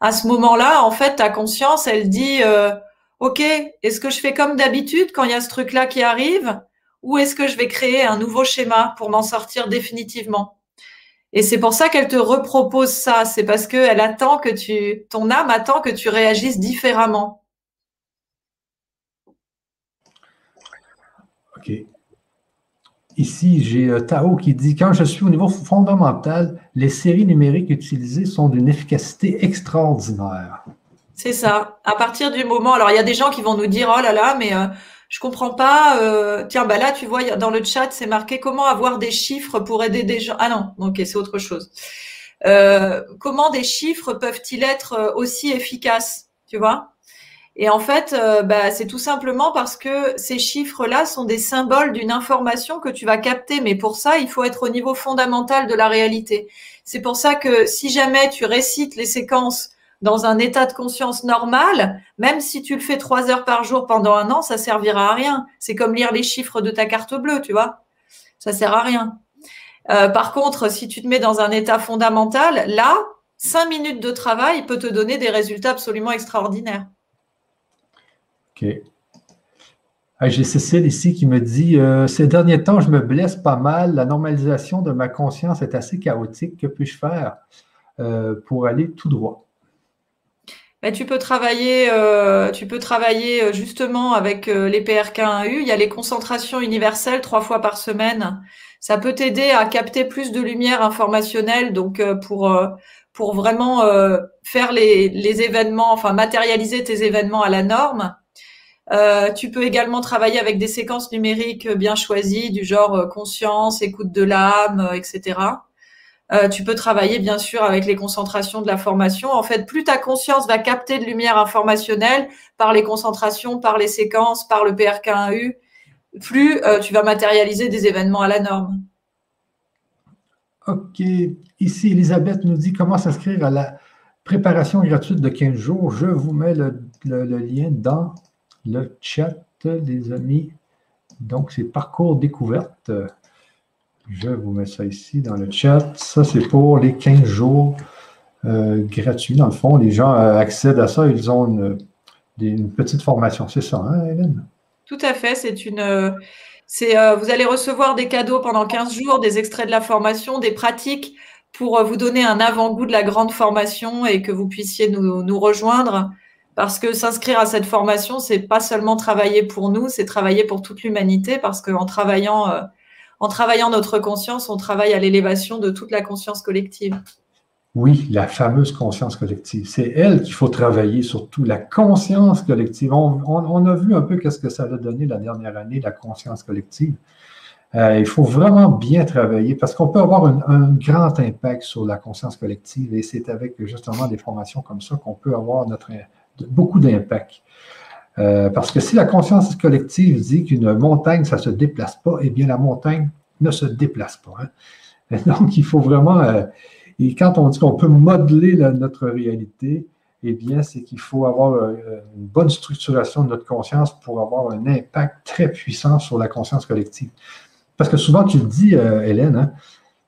B: À ce moment-là, en fait, ta conscience, elle dit OK, est-ce que je fais comme d'habitude quand il y a ce truc-là qui arrive ou est-ce que je vais créer un nouveau schéma pour m'en sortir définitivement? Et c'est pour ça qu'elle te repropose ça, c'est parce qu'elle attend que tu, ton âme attend que tu réagisses différemment.
A: OK. Ici, j'ai euh, Tao qui dit Quand je suis au niveau fondamental, les séries numériques utilisées sont d'une efficacité extraordinaire.
B: C'est ça. À partir du moment, alors il y a des gens qui vont nous dire oh là là, mais euh, je comprends pas. Euh, tiens, bah là tu vois dans le chat c'est marqué comment avoir des chiffres pour aider des gens. Ah non, ok c'est autre chose. Euh, comment des chiffres peuvent-ils être aussi efficaces, tu vois? Et en fait, bah, c'est tout simplement parce que ces chiffres-là sont des symboles d'une information que tu vas capter. Mais pour ça, il faut être au niveau fondamental de la réalité. C'est pour ça que si jamais tu récites les séquences dans un état de conscience normal, même si tu le fais trois heures par jour pendant un an, ça servira à rien. C'est comme lire les chiffres de ta carte bleue, tu vois. Ça sert à rien. Euh, par contre, si tu te mets dans un état fondamental, là, cinq minutes de travail peut te donner des résultats absolument extraordinaires.
A: OK. J'ai Cécile ici qui me dit euh, Ces derniers temps, je me blesse pas mal. La normalisation de ma conscience est assez chaotique. Que puis-je faire euh, pour aller tout droit?
B: Bah, tu peux travailler, euh, tu peux travailler euh, justement avec euh, les PRK1U. Il y a les concentrations universelles trois fois par semaine. Ça peut t'aider à capter plus de lumière informationnelle, donc pour pour vraiment faire les, les événements, enfin matérialiser tes événements à la norme. Tu peux également travailler avec des séquences numériques bien choisies, du genre conscience, écoute de l'âme, euh, tu peux travailler bien sûr avec les concentrations de la formation. En fait, plus ta conscience va capter de lumière informationnelle par les concentrations, par les séquences, par le PRK1U, plus tu vas matérialiser des événements à la norme.
A: OK. Ici, Elisabeth nous dit comment s'inscrire à la préparation gratuite de 15 jours. Je vous mets le lien dans le chat, des amis. Donc, c'est parcours découverte. Je vous mets ça ici dans le chat. Ça, c'est pour les 15 jours euh, gratuits. Dans le fond, les gens euh, accèdent à ça. Ils ont une, petite formation. C'est ça, hein, Hélène?
B: Tout à fait. C'est une. Euh, vous allez recevoir des cadeaux pendant 15 jours, des extraits de la formation, des pratiques pour vous donner un avant-goût de la grande formation et que vous puissiez nous, nous rejoindre parce que s'inscrire à cette formation, c'est pas seulement travailler pour nous, c'est travailler pour toute l'humanité, parce qu'en travaillant, en travaillant notre conscience, on travaille à l'élévation de toute la conscience collective.
A: Oui, la fameuse conscience collective. C'est elle qu'il faut travailler, surtout la conscience collective. On, a vu un peu qu'est-ce que ça a donné la dernière année, la conscience collective. Euh, il faut vraiment bien travailler parce qu'on peut avoir un, grand impact sur la conscience collective et c'est avec justement des formations comme ça qu'on peut avoir beaucoup d'impact. Euh, parce que si la conscience collective dit qu'une montagne, ça ne se déplace pas, eh bien, la montagne ne se déplace pas. Hein. Donc, il faut vraiment, euh, et quand on dit qu'on peut modeler notre réalité, eh bien, c'est qu'il faut avoir euh, une bonne structuration de notre conscience pour avoir un impact très puissant sur la conscience collective. Parce que souvent, tu le dis, Hélène, hein,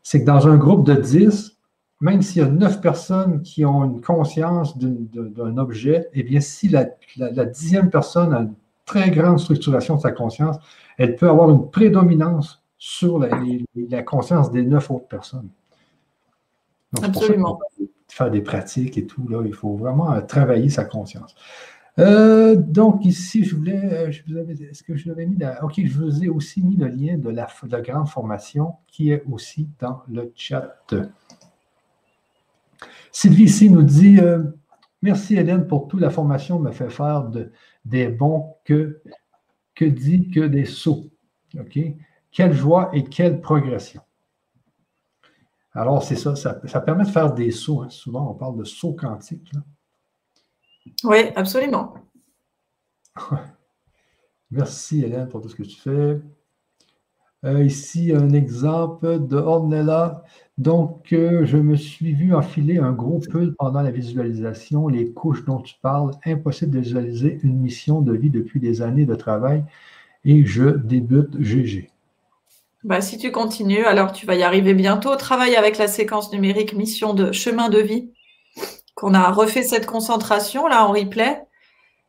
A: c'est que dans un groupe de 10, même s'il y a neuf personnes qui ont une conscience d'un objet, eh bien, si la, dixième personne a une très grande structuration de sa conscience, elle peut avoir une prédominance sur la, conscience des neuf autres personnes.
B: Absolument.
A: faire des pratiques et tout, là, il faut vraiment euh, travailler sa conscience. Euh, donc, ici, je voulais, euh, est-ce que je l'avais mis dans, OK, je vous ai aussi mis le lien de la, de la grande formation qui est aussi dans le chat. Sylvie ici nous dit euh, Merci Hélène pour toute la formation, me fait faire des bons que, que dit que des sauts. OK? Quelle joie et quelle progression. Alors, c'est ça, ça, permet de faire des sauts. Hein. Souvent, on parle de sauts quantiques.
B: Oui, absolument.
A: Merci Hélène pour tout ce que tu fais. Euh, ici, un exemple de Ornella. Donc, euh, je me suis vu enfiler un gros pull pendant la visualisation, les couches dont tu parles. Impossible de visualiser une mission de vie depuis des années de travail et je débute GG.
B: Bah, si tu continues, alors tu vas y arriver bientôt. Travaille avec la séquence numérique mission de chemin de vie, qu'on a refait cette concentration là en replay.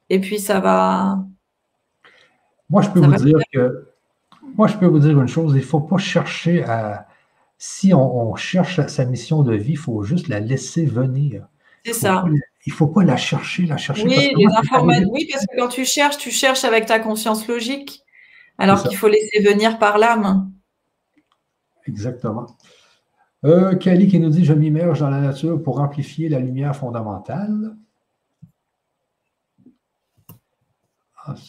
B: Et puis ça va.
A: Moi, je peux vous dire que moi, je peux vous dire une chose, il ne faut pas chercher à. Si on, cherche sa mission de vie, il faut juste la laisser venir.
B: C'est ça.
A: il ne faut pas la chercher, la chercher.
B: Oui, les informations. Oui, parce que quand tu cherches, tu cherches avec ta conscience logique, alors qu'il faut laisser venir par l'âme.
A: Exactement. Euh, Kelly qui nous dit Je m'immerge dans la nature pour amplifier la lumière fondamentale.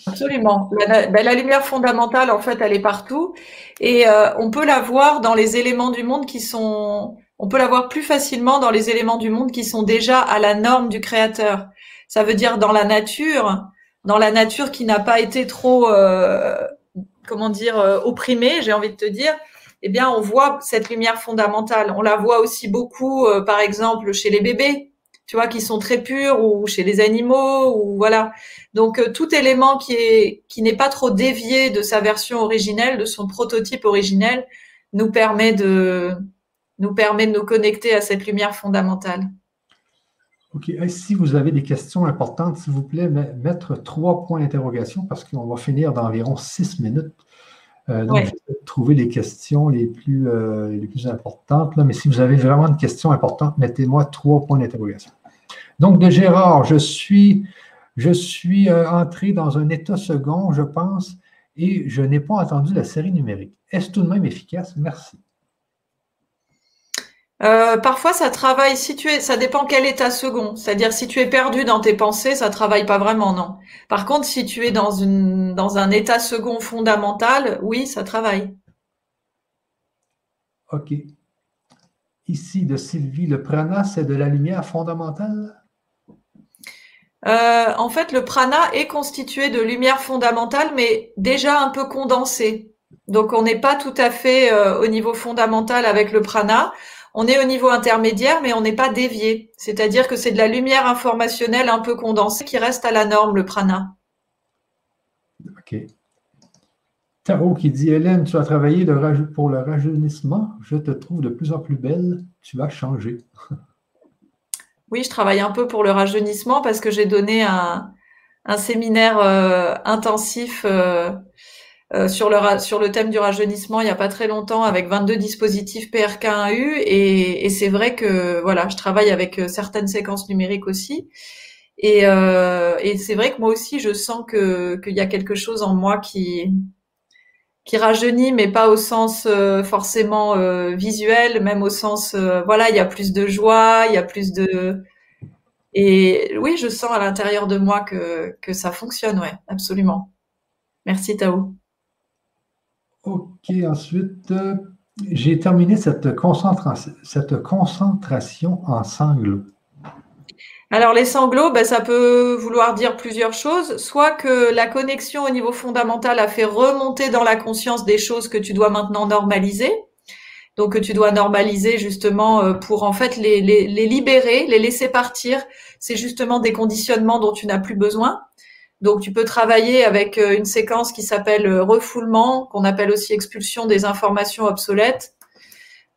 B: Absolument. Ben, la, lumière fondamentale, en fait, elle est partout. Et euh, on peut la voir dans les éléments du monde qui sont... On peut la voir plus facilement dans les éléments du monde qui sont déjà à la norme du créateur. Ça veut dire dans la nature, dans la nature qui n'a pas été trop, euh, comment dire, euh, opprimée, j'ai envie de te dire. Eh bien, on voit cette lumière fondamentale. On la voit aussi beaucoup, par exemple, chez les bébés tu vois, qui sont très purs ou chez les animaux ou voilà. Donc euh, tout élément qui est qui n'est pas trop dévié de sa version originelle, de son prototype originel, nous permet de nous permet de nous connecter à cette lumière fondamentale.
A: OK. Si vous avez des questions importantes, s'il vous plaît, mettre trois points d'interrogation parce qu'on va finir dans environ six minutes. Euh, donc, je vais trouver les questions les plus, euh, les plus importantes. Là, mais si vous avez vraiment une question importante, mettez-moi trois points d'interrogation. Donc, de Gérard, je suis, je suis euh, entré dans un état second, je pense, et je n'ai pas entendu la série numérique. Est-ce tout de même efficace? Merci.
B: Euh, parfois, ça travaille si tu es, ça dépend quel ta second. C'est-à-dire, si tu es perdu dans tes pensées, ça travaille pas vraiment, non. Par contre, si tu es dans une, dans un état second fondamental, oui, ça travaille.
A: OK. Ici, de Sylvie, le prana, c'est de la lumière fondamentale?
B: Euh, en fait, le prana est constitué de lumière fondamentale, mais déjà un peu condensée. Donc, on n'est pas tout à fait euh, au niveau fondamental avec le prana. On est au niveau intermédiaire, mais on n'est pas dévié. C'est-à-dire que c'est de la lumière informationnelle un peu condensée qui reste à la norme, le prana.
A: OK. Tarot qui dit Hélène, tu as travaillé pour le rajeunissement. Je te trouve de plus en plus belle. Tu vas changer.
B: Oui, je travaille un peu pour le rajeunissement parce que j'ai donné un, séminaire euh, intensif euh, euh, sur, le, sur le thème du rajeunissement il n'y a pas très longtemps avec 22 dispositifs PRK1U et, et c'est vrai que voilà, je travaille avec certaines séquences numériques aussi. Et, et c'est vrai que moi aussi, je sens que qu'il y a quelque chose en moi qui, qui rajeunit, mais pas au sens euh, forcément euh, visuel, même au sens, euh, voilà, il y a plus de joie, il y a plus de... Et oui, je sens à l'intérieur de moi que, que ça fonctionne, ouais, absolument. Merci Tao.
A: Ok, ensuite, j'ai terminé cette, concentration, en sanglots.
B: Alors les sanglots, ben, ça peut vouloir dire plusieurs choses. Soit que la connexion au niveau fondamental a fait remonter dans la conscience des choses que tu dois maintenant normaliser. Donc que tu dois normaliser justement euh, pour en fait les, libérer, les laisser partir. C'est justement des conditionnements dont tu n'as plus besoin. Donc tu peux travailler avec euh, une séquence qui s'appelle euh, refoulement, qu'on appelle aussi expulsion des informations obsolètes.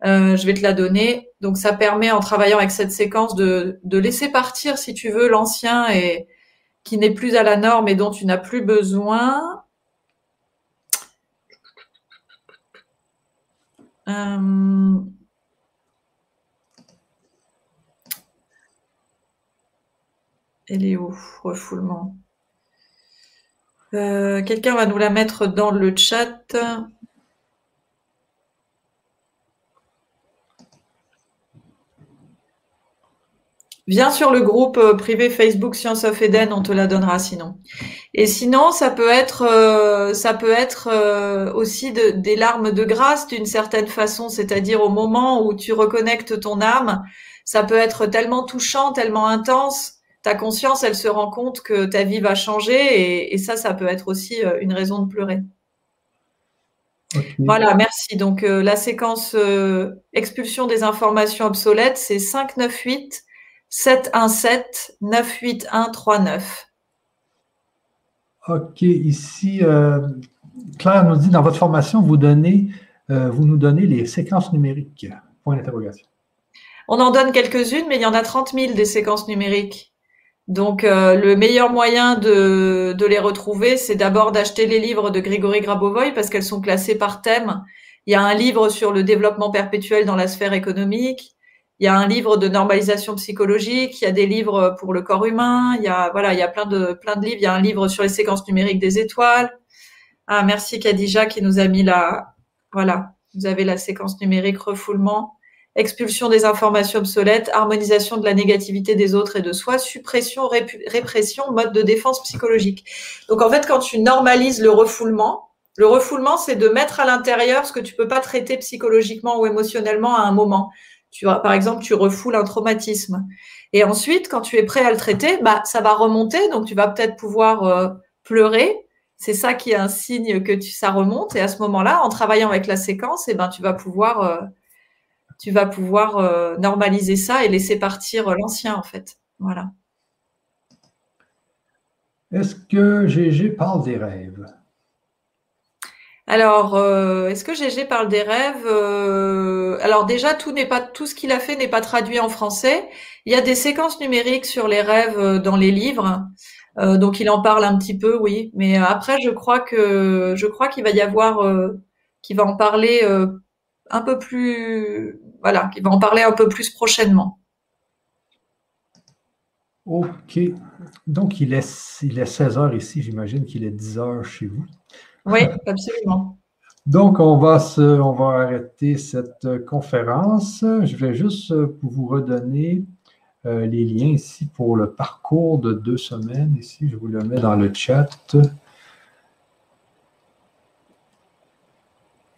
B: je vais te la donner. Donc ça permet en travaillant avec cette séquence de, laisser partir, si tu veux, l'ancien et qui n'est plus à la norme et dont tu n'as plus besoin. Euh, elle est où Refoulement? Euh, quelqu'un va nous la mettre dans le chat. Viens sur le groupe euh, privé Facebook Science of Eden, on te la donnera sinon. Et sinon, ça peut être, euh, ça peut être aussi des larmes de grâce d'une certaine façon, c'est-à-dire au moment où tu reconnectes ton âme, ça peut être tellement touchant, tellement intense, ta conscience, elle se rend compte que ta vie va changer, et, ça, ça peut être aussi une raison de pleurer. Voilà, merci. Donc la séquence expulsion des informations obsolètes, c'est 5, 9, 8 717 98139.
A: OK, ici, euh, Claire nous dit dans votre formation, vous, donnez, euh, vous nous donnez les séquences numériques. Point d'interrogation.
B: On en donne quelques-unes, mais il y en a 30 000 des séquences numériques. Donc, euh, le meilleur moyen de, les retrouver, c'est d'abord d'acheter les livres de Grégory Grabovoy parce qu'elles sont classées par thème. Il y a un livre sur le développement perpétuel dans la sphère économique. Il y a un livre de normalisation psychologique, il y a des livres pour le corps humain, il y a voilà, il y a plein de plein de livres. Il y a un livre sur les séquences numériques des étoiles. Ah, merci Kadija qui nous a mis la voilà. Vous avez la séquence numérique refoulement, expulsion des informations obsolètes, harmonisation de la négativité des autres et de soi, suppression, répression, mode de défense psychologique. Donc en fait, quand tu normalises le refoulement, le refoulement, c'est de mettre à l'intérieur ce que tu peux pas traiter psychologiquement ou émotionnellement à un moment. Tu par exemple, tu refoules un traumatisme. Et ensuite, quand tu es prêt à le traiter, bah, ça va remonter. Donc, tu vas peut-être pouvoir euh, pleurer. C'est ça qui est un signe que ça remonte. Et à ce moment-là, en travaillant avec la séquence, eh ben, tu vas pouvoir, euh, tu vas pouvoir euh, normaliser ça et laisser partir l'ancien, en fait. Voilà.
A: Est-ce que Gégé parle des rêves?
B: Alors, euh, est-ce que Gégé parle des rêves? Euh, Alors déjà, tout n'est pas tout ce qu'il a fait n'est pas traduit en français. Il y a des séquences numériques sur les rêves euh, dans les livres, donc il en parle un petit peu, oui. Mais après, je crois que je crois qu'il va y avoir, qu'il va en parler un peu plus, voilà, qu'il va en parler un peu plus prochainement.
A: Ok. Donc, il est, il est 16 heures ici. J'imagine qu'il est 10 heures chez vous.
B: Oui, absolument.
A: Donc, on va, se, on va arrêter cette conférence. Je vais juste vous redonner euh, les liens ici pour le parcours de deux semaines. Ici, je vous le mets dans le chat.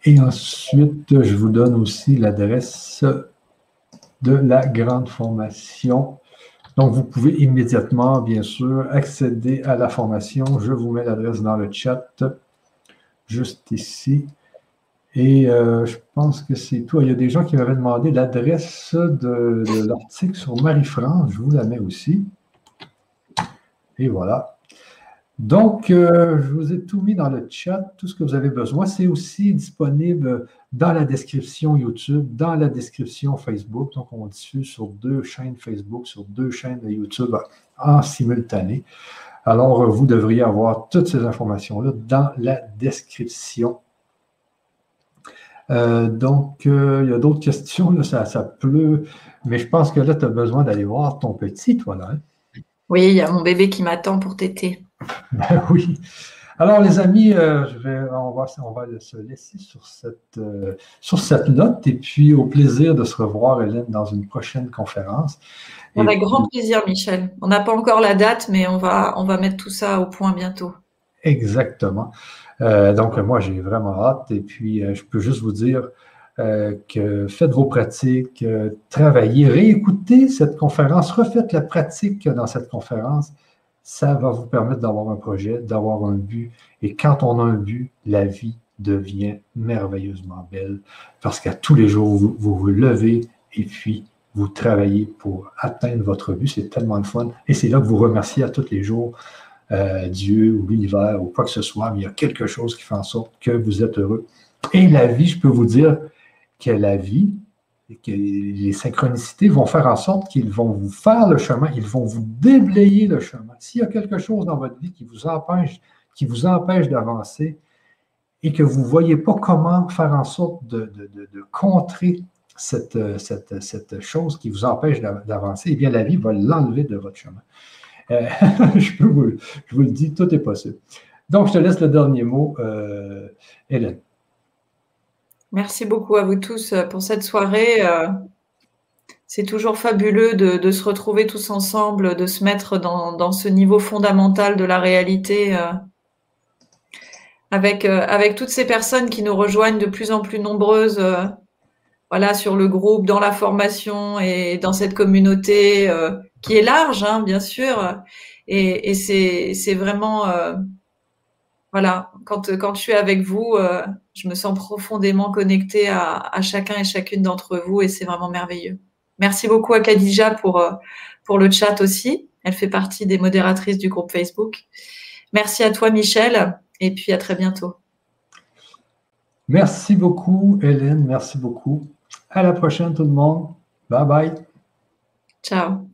A: Et ensuite, je vous donne aussi l'adresse de la grande formation. Donc, vous pouvez immédiatement, bien sûr, accéder à la formation. Je vous mets l'adresse dans le chat, juste ici. Et euh, je pense que c'est tout. Il y a des gens qui m'avaient demandé l'adresse de, l'article sur Marie-France. Je vous la mets aussi. Et voilà. Donc, euh, je vous ai tout mis dans le chat, tout ce que vous avez besoin. C'est aussi disponible dans la description YouTube, dans la description Facebook. Donc, on diffuse sur deux chaînes Facebook, sur deux chaînes de YouTube en simultané. Alors, vous devriez avoir toutes ces informations-là dans la description euh, donc, euh, il y a d'autres questions, ça, ça, pleut, mais je pense que là, tu as besoin d'aller voir ton petit, toi, là.
B: Oui, il y a mon bébé qui m'attend pour téter.
A: Ben oui. Alors, les amis, euh, je vais, on, va, on va se laisser sur cette, sur cette note et puis au plaisir de se revoir, Hélène, dans une prochaine conférence.
B: On a grand plaisir, Michel. On n'a pas encore la date, mais on va, on va mettre tout ça au point bientôt.
A: Exactement. Euh, donc, moi, j'ai vraiment hâte. Et puis, euh, je peux juste vous dire euh, que faites vos pratiques, travaillez, réécoutez cette conférence, refaites la pratique dans cette conférence. Ça va vous permettre d'avoir un projet, d'avoir un but. Et quand on a un but, la vie devient merveilleusement belle parce qu'à tous les jours, vous, vous levez et puis vous travaillez pour atteindre votre but. C'est tellement de fun. Et c'est là que vous remerciez à tous les jours euh, Dieu ou l'univers ou quoi que ce soit, mais il y a quelque chose qui fait en sorte que vous êtes heureux. Et la vie, je peux vous dire que la vie, que les synchronicités vont faire en sorte qu'ils vont vous faire le chemin, ils vont vous déblayer le chemin. S'il y a quelque chose dans votre vie qui vous empêche, qui vous empêche d'avancer et que vous ne voyez pas comment faire en sorte de, contrer cette, cette, cette, chose qui vous empêche d'avancer, eh bien, la vie va l'enlever de votre chemin. Euh, je, vous, le dis, tout est possible. Donc, je te laisse le dernier mot, euh, Hélène.
B: Merci beaucoup à vous tous euh, pour cette soirée. C'est toujours fabuleux de, se retrouver tous ensemble, de se mettre dans, ce niveau fondamental de la réalité avec, avec toutes ces personnes qui nous rejoignent de plus en plus nombreuses voilà, sur le groupe, dans la formation et dans cette communauté euh, qui est large, hein, bien sûr. Et, c'est vraiment, euh, voilà, quand, je suis avec vous, euh, je me sens profondément connectée à, à chacun et chacune d'entre vous et c'est vraiment merveilleux. Merci beaucoup à Khadija pour, pour le chat aussi. Elle fait partie des modératrices du groupe Facebook. Merci à toi, Michel, et puis à très bientôt.
A: Merci beaucoup, Hélène. Merci beaucoup. À la prochaine tout le monde. Bye bye.
B: Ciao.